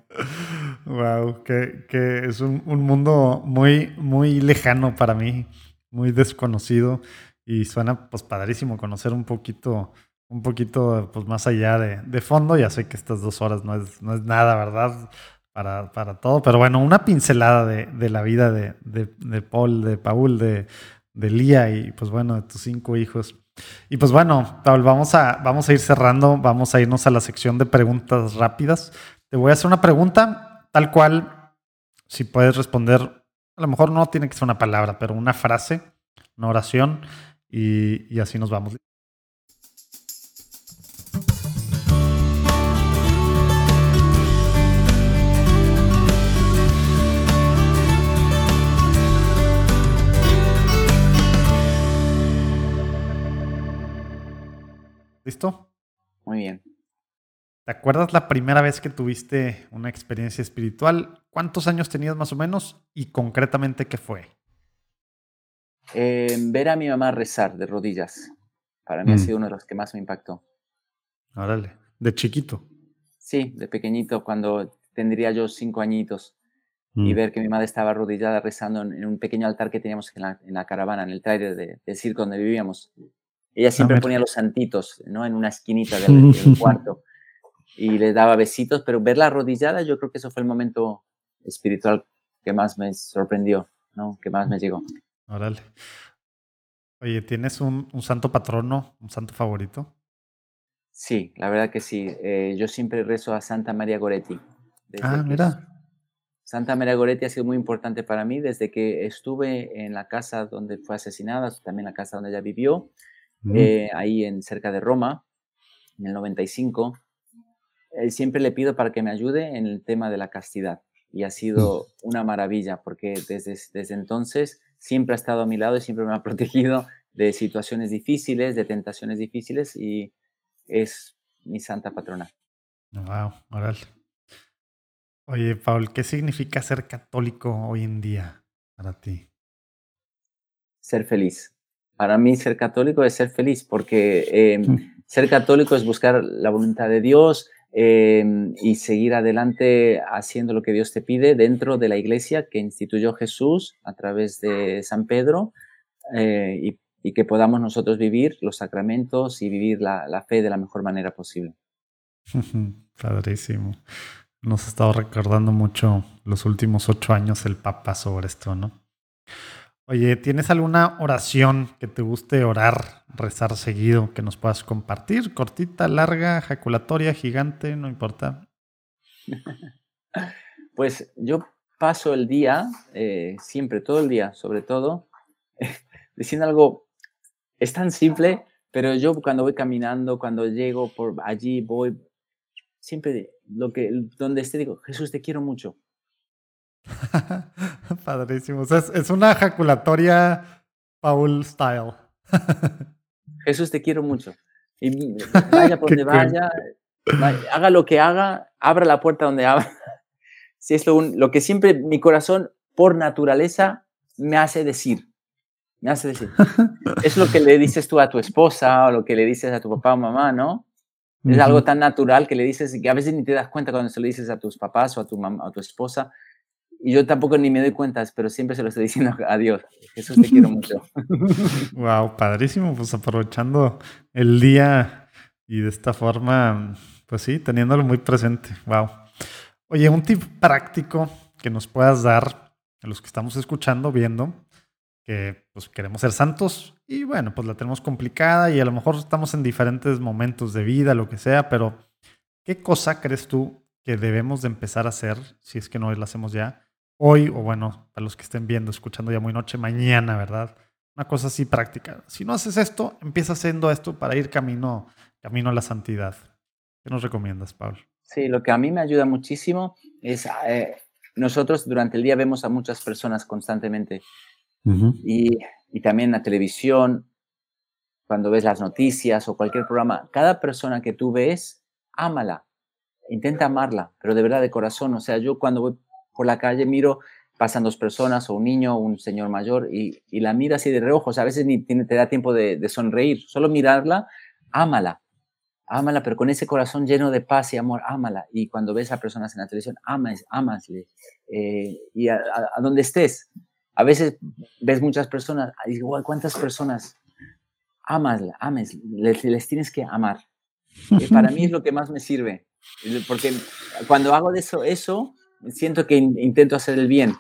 Wow, que, que es un, un, mundo muy, muy lejano para mí, muy desconocido. Y suena pues padrísimo conocer un poquito, un poquito pues más allá de, de fondo. Ya sé que estas dos horas no es, no es nada, ¿verdad? Para, para todo. Pero bueno, una pincelada de, de la vida de, de, Paul, de Paul, de, de Lía y pues bueno, de tus cinco hijos. Y pues bueno, Paul, vamos a, vamos a ir cerrando, vamos a irnos a la sección de preguntas rápidas. Te voy a hacer una pregunta tal cual, si puedes responder, a lo mejor no tiene que ser una palabra, pero una frase, una oración y, y así nos vamos. ¿Listo? Muy bien. ¿Te acuerdas la primera vez que tuviste una experiencia espiritual? ¿Cuántos años tenías más o menos? Y concretamente, ¿qué fue? Eh, ver a mi mamá rezar de rodillas. Para mí ha Mm. sido uno de los que más me impactó. Órale, de chiquito. Sí, de pequeñito, cuando tendría yo cinco añitos y Mm. ver que mi madre estaba arrodillada rezando en, en un pequeño altar que teníamos en la, en la caravana, en el trailer de- del circo donde vivíamos. Ella siempre ponía los santitos, ¿no? En una esquinita del, del cuarto y le daba besitos, pero verla arrodillada, yo creo que eso fue el momento espiritual que más me sorprendió, ¿no? Que más me llegó. Órale. Oye, ¿tienes un, un santo patrono, un santo favorito? Sí, la verdad que sí. Eh, yo siempre rezo a Santa María Goretti. Ah, mira. Santa María Goretti ha sido muy importante para mí desde que estuve en la casa donde fue asesinada, también la casa donde ella vivió, Mm. eh, ahí en cerca de Roma, en el 95. Eh, siempre le pido para que me ayude en el tema de la castidad y ha sido una maravilla porque desde, desde entonces siempre ha estado a mi lado y siempre me ha protegido de situaciones difíciles, de tentaciones difíciles y es mi santa patrona. Wow, órale. Oye, Paul, ¿qué significa ser católico hoy en día para ti? ser feliz. Para mí ser católico es ser feliz porque eh, ser católico es buscar la voluntad de Dios eh, y seguir adelante haciendo lo que Dios te pide dentro de la iglesia que instituyó Jesús a través de San Pedro eh, y, y, que podamos nosotros vivir los sacramentos y vivir la, la fe de la mejor manera posible. Padrísimo. Nos ha estado recordando mucho los últimos ocho años el Papa sobre esto, ¿no? Oye, ¿tienes alguna oración que te guste orar, rezar seguido, que nos puedas compartir? Cortita, larga, ejaculatoria, gigante, no importa. Pues yo paso el día, eh, siempre, todo el día, sobre todo, diciendo algo, es tan simple, pero yo cuando voy caminando, cuando llego por allí, voy, siempre lo que, donde esté digo, Jesús, te quiero mucho. Padrísimo. O sea, es, es, una ejaculatoria Paul style. Jesús, te quiero mucho. Y vaya por donde vaya, vaya, haga lo que haga, abra la puerta donde abra. Si es lo, lo, que siempre mi corazón, por naturaleza, me hace decir. Me hace decir. es lo que le dices tú a tu esposa o lo que le dices a tu papá o mamá, ¿no? Es algo tan natural que le dices que a veces ni te das cuenta cuando se lo dices a tus papás o a tu mamá, a tu esposa. Y yo tampoco ni me doy cuenta, pero siempre se lo estoy diciendo a Dios. Jesús, te quiero mucho. wow, padrísimo. Pues aprovechando el día y de esta forma, pues sí, teniéndolo muy presente. Wow. Oye, un tip práctico que nos puedas dar a los que estamos escuchando, viendo, que pues queremos ser santos y bueno, pues la tenemos complicada y a lo mejor estamos en diferentes momentos de vida, lo que sea, pero ¿qué cosa crees tú que debemos de empezar a hacer, si es que no la hacemos ya, hoy o bueno, para los que estén viendo, escuchando ya muy noche, mañana, ¿verdad? Una cosa así práctica. Si no haces esto, empieza haciendo esto para ir camino, camino a la santidad. ¿Qué nos recomiendas, Pablo? Sí, lo que a mí me ayuda muchísimo es, eh, nosotros durante el día vemos a muchas personas constantemente uh -huh. y, y, también en la televisión, cuando ves las noticias o cualquier programa, cada persona que tú ves, ámala, intenta amarla, pero de verdad de corazón. O sea, yo cuando voy por la calle miro, pasan dos personas o un niño o un señor mayor y, y la mira así de reojo, o sea, a veces ni tiene, te da tiempo de, de sonreír, solo mirarla, ámala ámala, pero con ese corazón lleno de paz y amor, ámala. Y cuando ves a personas en la televisión, amas, amasle. Eh, y a, a, a, donde estés, a veces ves muchas personas, igual, ¿cuántas personas? Amasla, ames, les, les tienes que amar. Eh, para mí es lo que más me sirve, porque cuando hago de eso, eso, siento que in, intento hacer el bien.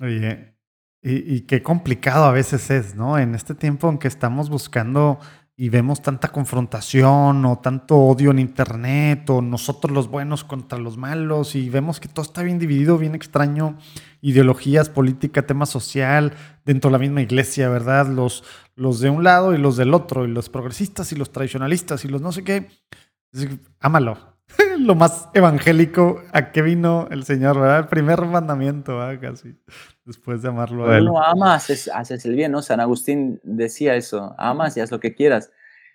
Oye, Y, y, qué complicado a veces es, ¿no? En este tiempo en que estamos buscando y vemos tanta confrontación o tanto odio en internet o nosotros los buenos contra los malos y vemos que todo está bien dividido, bien extraño, ideologías, política, tema social, dentro de la misma iglesia, ¿verdad? Los, los de un lado y los del otro, y los progresistas y los tradicionalistas y los no sé qué. Ámalo. Lo más evangélico a qué vino el Señor, ¿verdad? El primer mandamiento, ¿verdad? casi, después de amarlo a Él. No amas, haces, el bien, ¿no? San Agustín decía eso, amas y haz lo que quieras.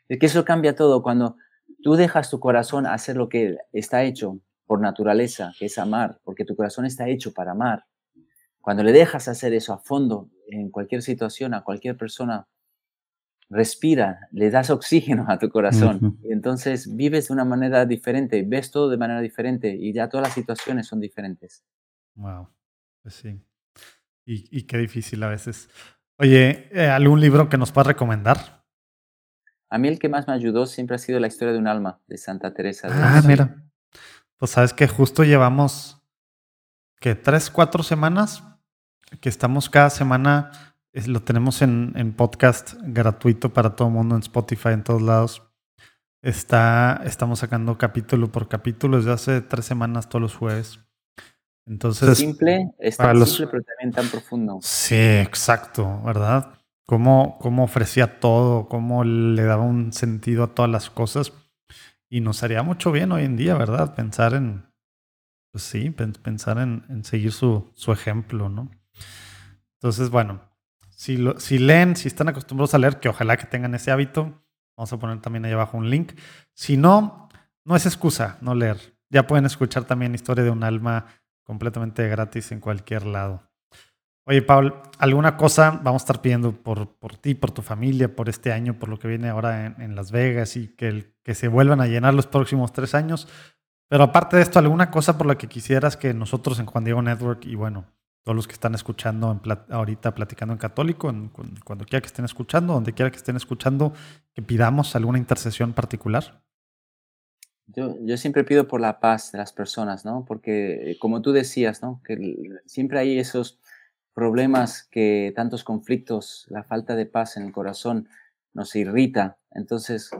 Es que eso cambia todo cuando tú dejas tu corazón hacer lo que está hecho por naturaleza, que es amar, porque tu corazón está hecho para amar. Cuando le dejas hacer eso a fondo, en cualquier situación, a cualquier persona, respira, le das oxígeno a tu corazón. y entonces vives de una manera diferente, ves todo de manera diferente y ya todas las situaciones son diferentes. Wow, pues sí. Y, qué difícil a veces. Oye, eh, ¿algún libro que nos puedas recomendar? A mí el que más me ayudó siempre ha sido La historia de un alma de Santa Teresa. De ah, mira. Pues sabes que justo llevamos que tres, cuatro semanas que estamos cada semana lo tenemos en, en, podcast gratuito para todo el mundo en Spotify, en todos lados. Está, estamos sacando capítulo por capítulo desde hace tres semanas todos los jueves. Entonces, simple, es tan simple, pero también tan profundo. Sí, exacto, ¿verdad? Cómo, cómo ofrecía todo, cómo le daba un sentido a todas las cosas. Y nos haría mucho bien hoy en día, ¿verdad? Pensar en, pues sí, pensar en, en seguir su, su ejemplo, ¿no? Entonces, bueno, si, lo, si leen, si están acostumbrados a leer, que ojalá que tengan ese hábito, vamos a poner también ahí abajo un link. Si no, no es excusa no leer. Ya pueden escuchar también Historia de un alma completamente gratis en cualquier lado. Oye, Paul, ¿alguna cosa vamos a estar pidiendo por, por ti, por tu familia, por este año, por lo que viene ahora en, Las Vegas y que, que se vuelvan a llenar los próximos tres años? Pero aparte de esto, ¿alguna cosa por la que quisieras que nosotros en Juan Diego Network y bueno, todos los que están escuchando en ahorita platicando en católico, cuando quiera que estén escuchando, donde quiera que estén escuchando, que pidamos alguna intercesión particular? Yo, yo siempre pido por la paz de las personas, ¿no? Porque eh, como tú decías, ¿no? Que siempre hay esos problemas que tantos conflictos, la falta de paz en el corazón nos irrita. Entonces,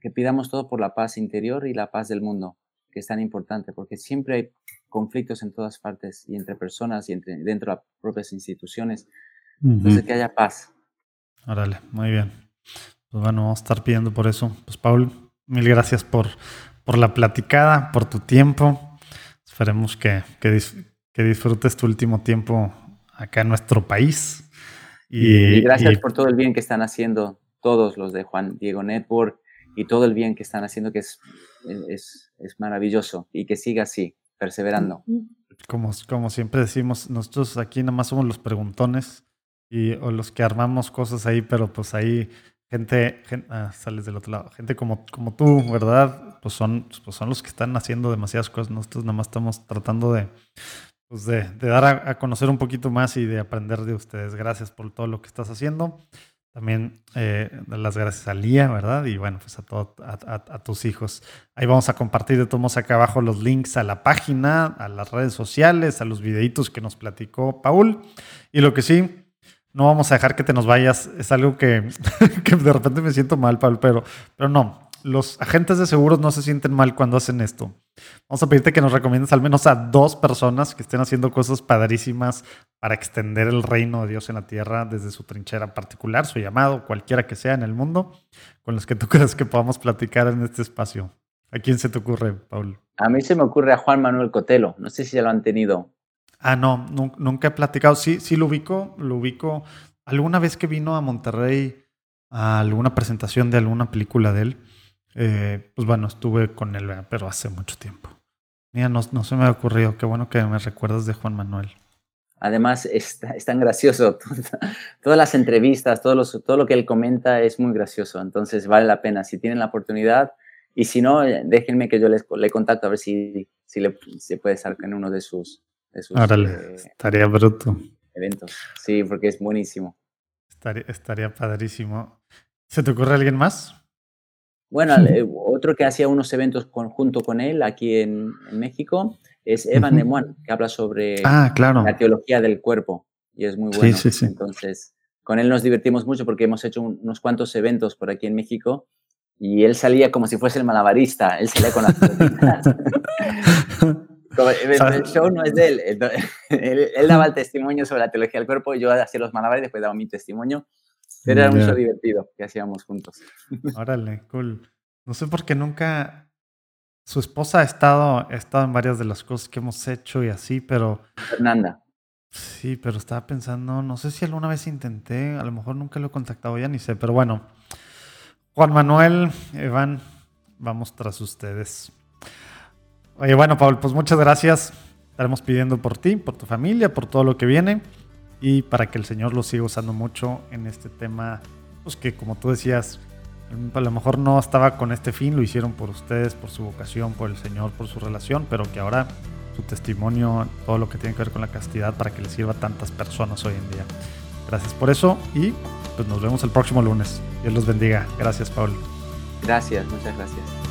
que pidamos todo por la paz interior y la paz del mundo, que es tan importante, porque siempre hay conflictos en todas partes y entre personas y entre, dentro de las propias instituciones. Entonces, que haya paz. Órale, muy bien. Pues bueno, vamos a estar pidiendo por eso. Pues Paul, mil gracias por, por la platicada, por tu tiempo. Esperemos que, que, disfrutes tu último tiempo acá en nuestro país. Y, gracias por todo el bien que están haciendo todos los de Juan Diego Network y todo el bien que están haciendo, que es, es, es maravilloso y que siga así perseverando. Como, como siempre decimos, nosotros aquí nada más somos los preguntones y, o los que armamos cosas ahí, pero pues ahí gente, ah, sales del otro lado, gente como, como tú, ¿verdad? Pues son, pues son los que están haciendo demasiadas cosas. Nosotros nada más estamos tratando de, pues de, dar a, a, conocer un poquito más y de aprender de ustedes. Gracias por todo lo que estás haciendo. También eh, las gracias a Lía, ¿verdad? Y bueno, pues a, todo, a, tus hijos. Ahí vamos a compartir de todos acá abajo los links a la página, a las redes sociales, a los videitos que nos platicó Paul. Y lo que sí, no vamos a dejar que te nos vayas. Es algo que, que de repente me siento mal, Paul, pero, pero no los agentes de seguros no se sienten mal cuando hacen esto. Vamos a pedirte que nos recomiendes al menos a dos personas que estén haciendo cosas padrísimas para extender el reino de Dios en la tierra desde su trinchera particular, su llamado, cualquiera que sea en el mundo, con los que tú creas que podamos platicar en este espacio. ¿A quién se te ocurre, Paul? A mí se me ocurre a Juan Manuel Cotelo. No sé si ya lo han tenido. Ah, no, nunca he platicado. Sí, sí lo ubico, lo ubico. Alguna vez que vino a Monterrey a alguna presentación de alguna película de él, eh, pues bueno, estuve con él, pero hace mucho tiempo. Mira, no, no, se me ha ocurrido. Qué bueno que me recuerdas de Juan Manuel. Además, es, tan gracioso. Todas las entrevistas, todo, todo lo que él comenta es muy gracioso. Entonces, vale la pena. Si tienen la oportunidad, y si no, déjenme que yo les, le contacto a ver si, si le, se puede estar en uno de sus, de sus eh, estaría bruto. Eventos. Sí, porque es buenísimo. Estaría, estaría padrísimo. ¿Se te ocurre alguien más? Bueno, eh, otro que hacía unos eventos junto con él aquí en, México es Evan uh que habla sobre ah, claro. la teología del cuerpo. y es muy bueno. Entonces, con él nos divertimos mucho porque hemos hecho unos cuantos eventos por aquí en México y él salía como si fuese el malabarista, él salía con las el, show no es de él. él. daba el testimonio sobre la teología del cuerpo, yo hacía los malabares y después daba mi testimonio. Era un show divertido que hacíamos juntos. Órale, cool. No sé por qué nunca. Su esposa ha estado, ha estado en varias de las cosas que hemos hecho y así, pero. Fernanda. Sí, pero estaba pensando, no sé si alguna vez intenté, a lo mejor nunca lo he contactado, ya ni sé, pero bueno. Juan Manuel, Iván, vamos tras ustedes. Oye, bueno, Paul, pues muchas gracias. Estaremos pidiendo por ti, por tu familia, por todo lo que viene y para que el Señor lo siga usando mucho en este tema, pues que como tú decías, a lo mejor no estaba con este fin, lo hicieron por ustedes, por su vocación, por el Señor, por su relación, pero que ahora su testimonio, todo lo que tiene que ver con la castidad, para que le sirva a tantas personas hoy en día. Gracias por eso y pues nos vemos el próximo lunes. Dios los bendiga. Gracias, Paul. Gracias, muchas gracias.